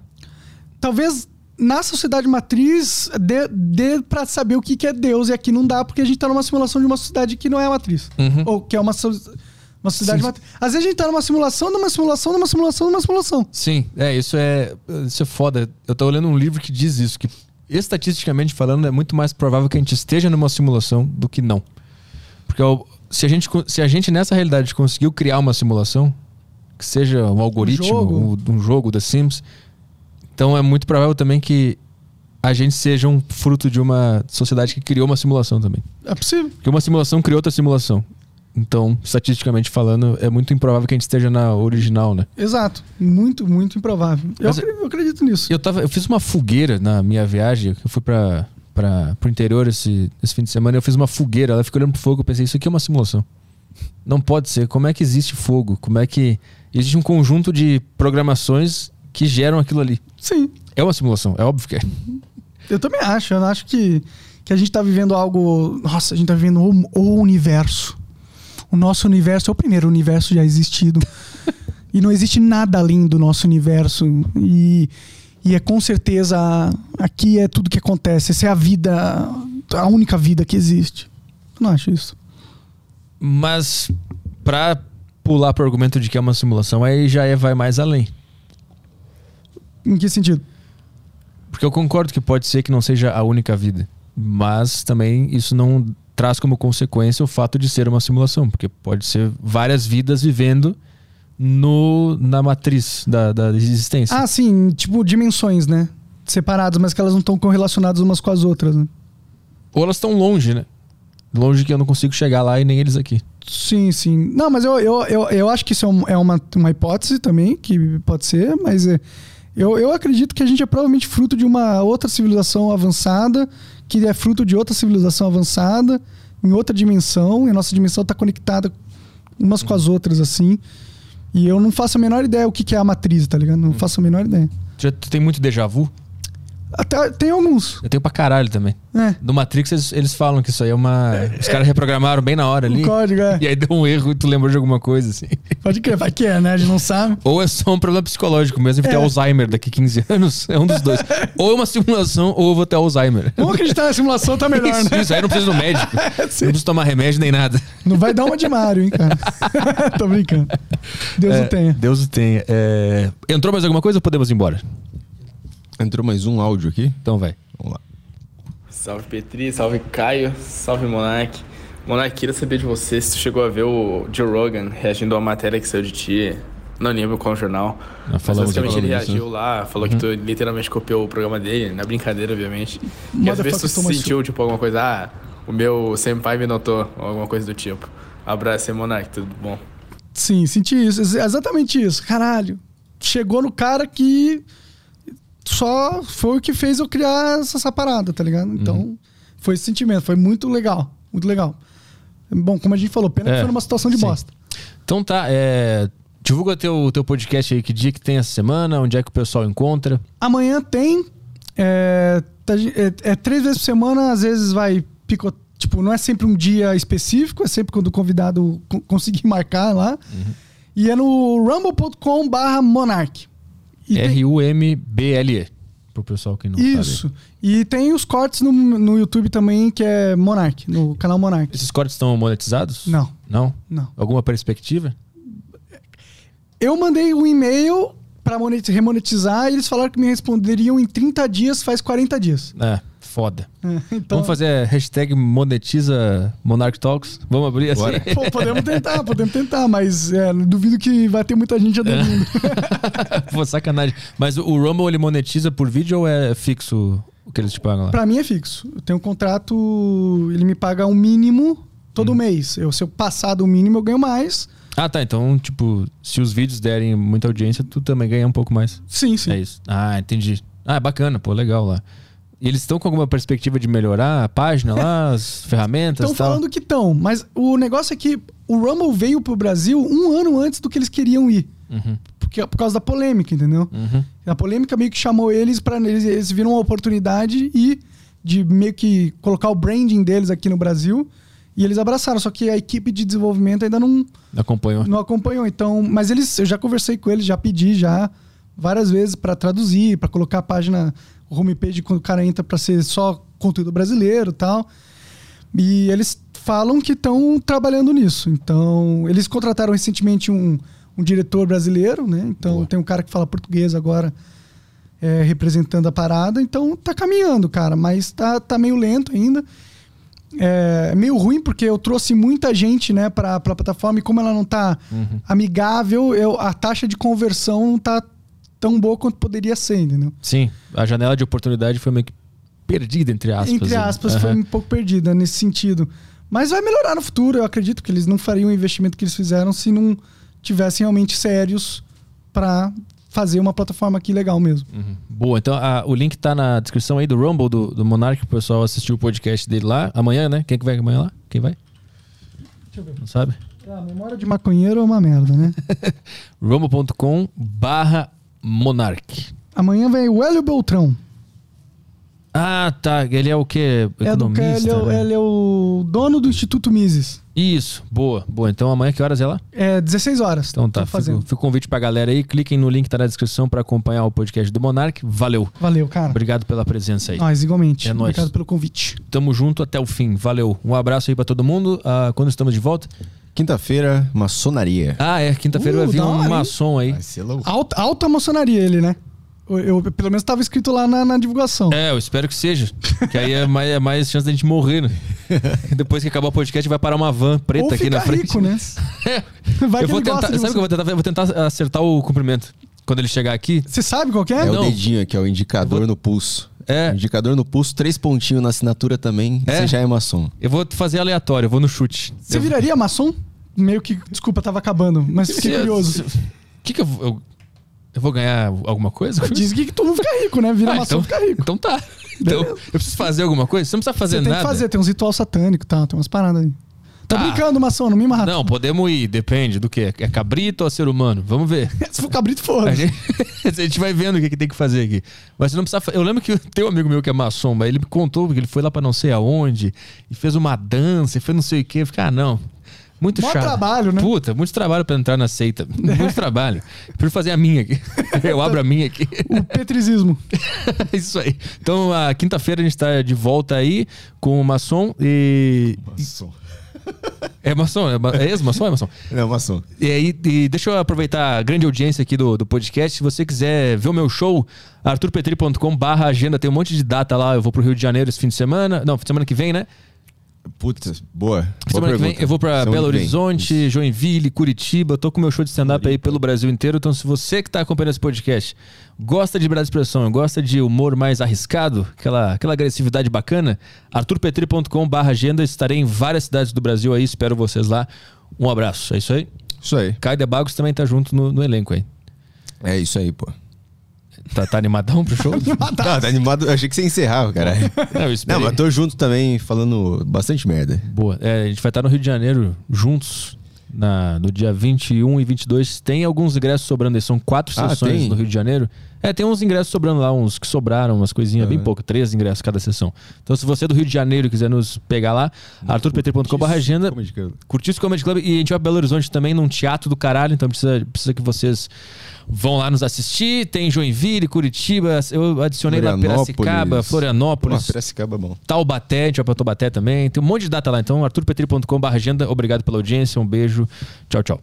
Talvez na sociedade matriz dê, dê pra saber o que, que é Deus, e aqui não dá, porque a gente tá numa simulação de uma sociedade que não é a matriz. Uhum. Ou que é uma, so- uma sociedade Sim. matriz. Às vezes a gente tá numa simulação, numa simulação, numa simulação, numa simulação. Sim, é, isso é, isso é foda. Eu tô olhando um livro que diz isso, que estatisticamente falando é muito mais provável que a gente esteja numa simulação do que não. Porque ó, se a gente, se a gente nessa realidade conseguiu criar uma simulação, que seja um algoritmo, jogo. um, um jogo da Sims. Então é muito provável também que a gente seja um fruto de uma sociedade que criou uma simulação também. É possível. Porque uma simulação criou outra simulação. Então, estatisticamente falando, é muito improvável que a gente esteja na original, né? Exato. Muito, muito improvável. Eu, Mas acre- eu acredito nisso. Eu, tava, eu fiz uma fogueira na minha viagem. Eu fui para para pro interior esse, esse fim de semana. Eu fiz uma fogueira. Ela ficou olhando pro fogo. Eu pensei, isso aqui é uma simulação. Não pode ser. Como é que existe fogo? Como é que. Existe um conjunto de programações que geram aquilo ali. Sim. É uma simulação, é óbvio que é. Eu também acho. Eu acho que, que a gente tá vivendo algo. Nossa, a gente tá vivendo o, o universo. O nosso universo é o primeiro universo já existido. e não existe nada além do nosso universo. E, e é com certeza. Aqui é tudo que acontece. Essa é a vida. A única vida que existe. Eu não acho isso. Mas pra pular pro argumento de que é uma simulação, aí já é, vai mais além. Em que sentido? Porque eu concordo que pode ser que não seja a única vida. Mas também isso não traz como consequência o fato de ser uma simulação. Porque pode ser várias vidas vivendo no, na matriz da, da existência. Ah, sim, tipo dimensões, né? Separadas, mas que elas não estão correlacionadas umas com as outras, né? Ou elas estão longe, né? Longe que eu não consigo chegar lá e nem eles aqui. Sim, sim. Não, mas eu, eu, eu, eu acho que isso é, um- é uma, uma hipótese também, que pode ser, mas é, eu, eu acredito que a gente é provavelmente fruto de uma outra civilização avançada, que é fruto de outra civilização avançada, em outra dimensão, e a nossa dimensão está conectada umas com as outras, assim. E eu não faço a menor ideia o que, que é a matriz, tá ligado? Não faço a menor ideia. Já tu tem muito déjà vu? Até, tem alguns. Eu tenho pra caralho também. É. Do Matrix eles, eles falam que isso aí é uma. Os caras reprogramaram bem na hora ali. O código, é. E aí deu um erro e tu lembrou de alguma coisa, assim. Pode crer, vai que é, né? A gente não sabe. Ou é só um problema psicológico mesmo, ter É. Alzheimer daqui 15 anos. É um dos dois. ou é uma simulação, ou eu vou ter Alzheimer. Vamos acreditar na simulação, tá melhor, isso, né? isso, aí não precisa do médico. não precisa tomar remédio nem nada. Não vai dar uma de Mario, hein, cara? Tô brincando. Deus É, o tenha. Deus o tenha. É, Entrou mais alguma coisa ou podemos ir embora? Entrou mais um áudio aqui? Então vai. Vamos lá. Salve Petri, salve Caio, salve Monark. Monark, queria saber de você se tu chegou a ver o Joe Rogan reagindo a uma matéria que saiu de ti. Não lembro qual jornal. Nós Mas basicamente ele disso, reagiu né? lá, falou Uhum. que tu literalmente copiou o programa dele, na brincadeira, obviamente. Queria saber se Motherfucker tu sentiu, tipo, alguma coisa, ah, o meu senpai me notou, ou alguma coisa do tipo. Abraço aí, Monark, tudo bom? Sim, senti isso. ex- Exatamente isso. Caralho. Chegou no cara que só foi o que fez eu criar essa, essa parada, tá ligado? Então, Uhum. foi esse sentimento. Foi muito legal. Muito legal. Bom, como a gente falou, pena É, que foi numa situação de sim. bosta. Então tá, é... divulga teu, teu podcast aí, que dia que tem essa semana, onde é que o pessoal encontra. Amanhã tem. É, tá- é- é três vezes por semana, às vezes vai pico, Tipo, não é sempre um dia específico, é sempre quando o convidado co- conseguir marcar lá. E é no rumble.com barra monarch. R-U-M-B-L-E. Pro pessoal que não sabe. Isso. E tem os cortes no, no YouTube também, que é Monark, no canal Monark. Esses cortes estão monetizados? Não. Não? Não. Alguma perspectiva? Eu mandei um e-mail pra monet- remonetizar e eles falaram que me responderiam em 30 dias, faz 40 dias. É, foda. Então, Vamos fazer a hashtag monetiza Monarch Talks? Vamos abrir assim? Pô, podemos tentar, podemos tentar, mas é, duvido que vai ter muita gente aderindo. Pô, sacanagem. Mas o Rumble ele monetiza por vídeo ou é fixo o que eles te pagam lá? Pra mim é fixo. Eu tenho um contrato, ele me paga um mínimo Hum. todo mês. Eu, se eu passar do mínimo, eu ganho mais. Ah, tá. Então, tipo, se os vídeos derem muita audiência, tu também ganha um pouco mais. Sim, sim. É isso. Ah, entendi. Ah, é bacana, pô, legal lá. E eles estão com alguma perspectiva de melhorar a página lá, as ferramentas Estão falando que estão, mas o negócio é que o Rumble veio pro Brasil um ano antes do que eles queriam ir. Uhum. Porque, por causa da polêmica, entendeu? Uhum. A polêmica meio que chamou eles para eles, eles viram uma oportunidade e de meio que colocar o branding deles aqui no Brasil. E eles abraçaram, só que a equipe de desenvolvimento ainda não, Acompanhou. não acompanhou. Então, mas eles, eu já conversei com eles, já pedi já várias vezes para traduzir, para colocar a página, homepage quando o cara entra para ser só conteúdo brasileiro, e tal. E eles falam que estão trabalhando nisso. Então, eles contrataram recentemente um, um diretor brasileiro, né? Então, tem um cara que fala português agora é, representando a parada. Então, tá caminhando, cara, mas tá, tá meio lento ainda. É meio ruim porque eu trouxe muita gente, né, pra, pra plataforma e como ela não tá Uhum. amigável, eu, a taxa de conversão não tá tão boa quanto poderia ser, entendeu? Sim, a janela de oportunidade foi meio que perdida, entre aspas. Entre né? aspas, foi um pouco perdida nesse sentido. Mas vai melhorar no futuro, eu acredito que eles não fariam o investimento que eles fizeram se não tivessem realmente sérios pra fazer uma plataforma aqui legal mesmo. Uhum. Boa, então a- o link tá na descrição aí do Rumble do, do Monark, o pessoal assistiu o podcast dele lá. Amanhã, né? Quem que vai amanhã lá? Quem vai? Deixa eu ver. Não sabe? A memória de maconheiro é uma merda, né? rumble.com barra Monark. Amanhã vem o Hélio Beltrão. Ah, tá. Ele é o quê? É do que ele, é, o- né? ele é o dono do Instituto Mises. Isso, boa, boa. Então amanhã que horas é lá? É 16 horas. Então tá, fica, fica o convite pra galera aí. Cliquem no link que tá na descrição pra acompanhar o podcast do Monark. Valeu. Valeu, cara. Obrigado pela presença aí. Nós, igualmente. É nóis. Obrigado pelo convite. Tamo junto até o fim. Valeu. Um abraço aí pra todo mundo. Ah, quando estamos de volta? Quinta-feira, maçonaria. Ah, é. Quinta-feira Uh, vai vir um hora, maçom aí. Alta, alta maçonaria ele, né? Eu, eu- pelo menos tava escrito lá na, na divulgação. É, eu espero que seja. Que aí é mais, é mais chance da gente morrer, né? Depois que acabar o podcast, vai parar uma van preta Ou aqui na frente. rico, né? Vai eu que vou tentar. Sabe você. que eu vou tentar? Eu vou tentar acertar o comprimento. Quando ele chegar aqui. Você sabe qual que é? É Não. o dedinho aqui, é o indicador no pulso. É. Indicador no pulso, três pontinhos na assinatura também. É? Você já é maçom. Eu vou fazer aleatório, eu vou no chute. Você Eu- viraria maçom? Meio que, desculpa, tava acabando, mas fiquei curioso. O que, que eu, vou- eu. eu vou ganhar alguma coisa? Diz que todo mundo fica rico, né? Vira Ah, maçom então- fica rico. Então tá. Então, eu preciso fazer alguma coisa? Você não precisa fazer Você tem nada. que fazer, tem uns ritual satânico e tal, tem umas paradas aí. Tá Tá. brincando, maçom, não me mata. Não, podemos ir, depende do que. É cabrito ou ser humano? Vamos ver. Se for cabrito, foda. A gente, a gente vai vendo o que, que tem que fazer aqui. Mas você não precisa. Eu lembro que tem um amigo meu que é maçom, mas ele me contou que ele foi lá pra não sei aonde e fez uma dança e fez não sei o quê. Eu fiquei, ah, não. Muito Mó chato. trabalho, né? Puta, muito trabalho pra entrar na seita. Muito trabalho. Prefiro fazer a minha aqui. Eu abro a minha aqui. O petrizismo. Isso aí. Então, a quinta-feira a gente tá de volta aí com o maçom e. Maçom. É maçom? É, ma- é ex-maçom é maçom? Não, maçom. E aí, e deixa eu aproveitar a grande audiência aqui do, do podcast. Se você quiser ver o meu show, arturpetri.com barra agenda, tem um monte de data lá. Eu vou pro Rio de Janeiro esse fim de semana. Não, semana que vem, né? Putz, boa. boa semana que vem eu vou pra Semana Belo. Horizonte, Joinville, Curitiba. Tô com meu show de stand-up aí pelo Brasil inteiro. Então, se você que tá acompanhando esse podcast gosta de de expressão, gosta de humor mais arriscado, aquela, aquela agressividade bacana, arturpetri.com barra agenda. Estarei em várias cidades do Brasil aí. Espero vocês lá. Um abraço. É isso aí? Isso aí. Caio de Bagos também tá junto no, no elenco aí. É isso aí, pô. Tá, tá animadão pro show? Tá animado. Eu achei que você encerrava, cara. Não, eu esperei. Não, mas tô junto também, falando bastante merda. Boa. É, a gente vai estar no Rio de Janeiro juntos na, no dia 21 e 22. Tem alguns ingressos sobrando aí. São quatro Ah, sessões tem? no Rio de Janeiro. É, tem uns ingressos sobrando lá, uns que sobraram, umas coisinhas bem pouco, três ingressos cada sessão. Então, se você é do Rio de Janeiro e quiser nos pegar lá, arturpt.com.br agenda. Comedy Club. Curtiço Comedy Club. E a gente vai pra Belo Horizonte também, num teatro do caralho. Então precisa, precisa que vocês vão lá nos assistir. Tem Joinville, Curitiba. Eu adicionei lá Piracicaba, Florianópolis. Pô, Piracicaba é bom. Taubaté, a gente vai pra Taubaté também. Tem um monte de data lá. Então, arturpetri.com.br agenda. Obrigado pela audiência. Um beijo. Tchau, tchau.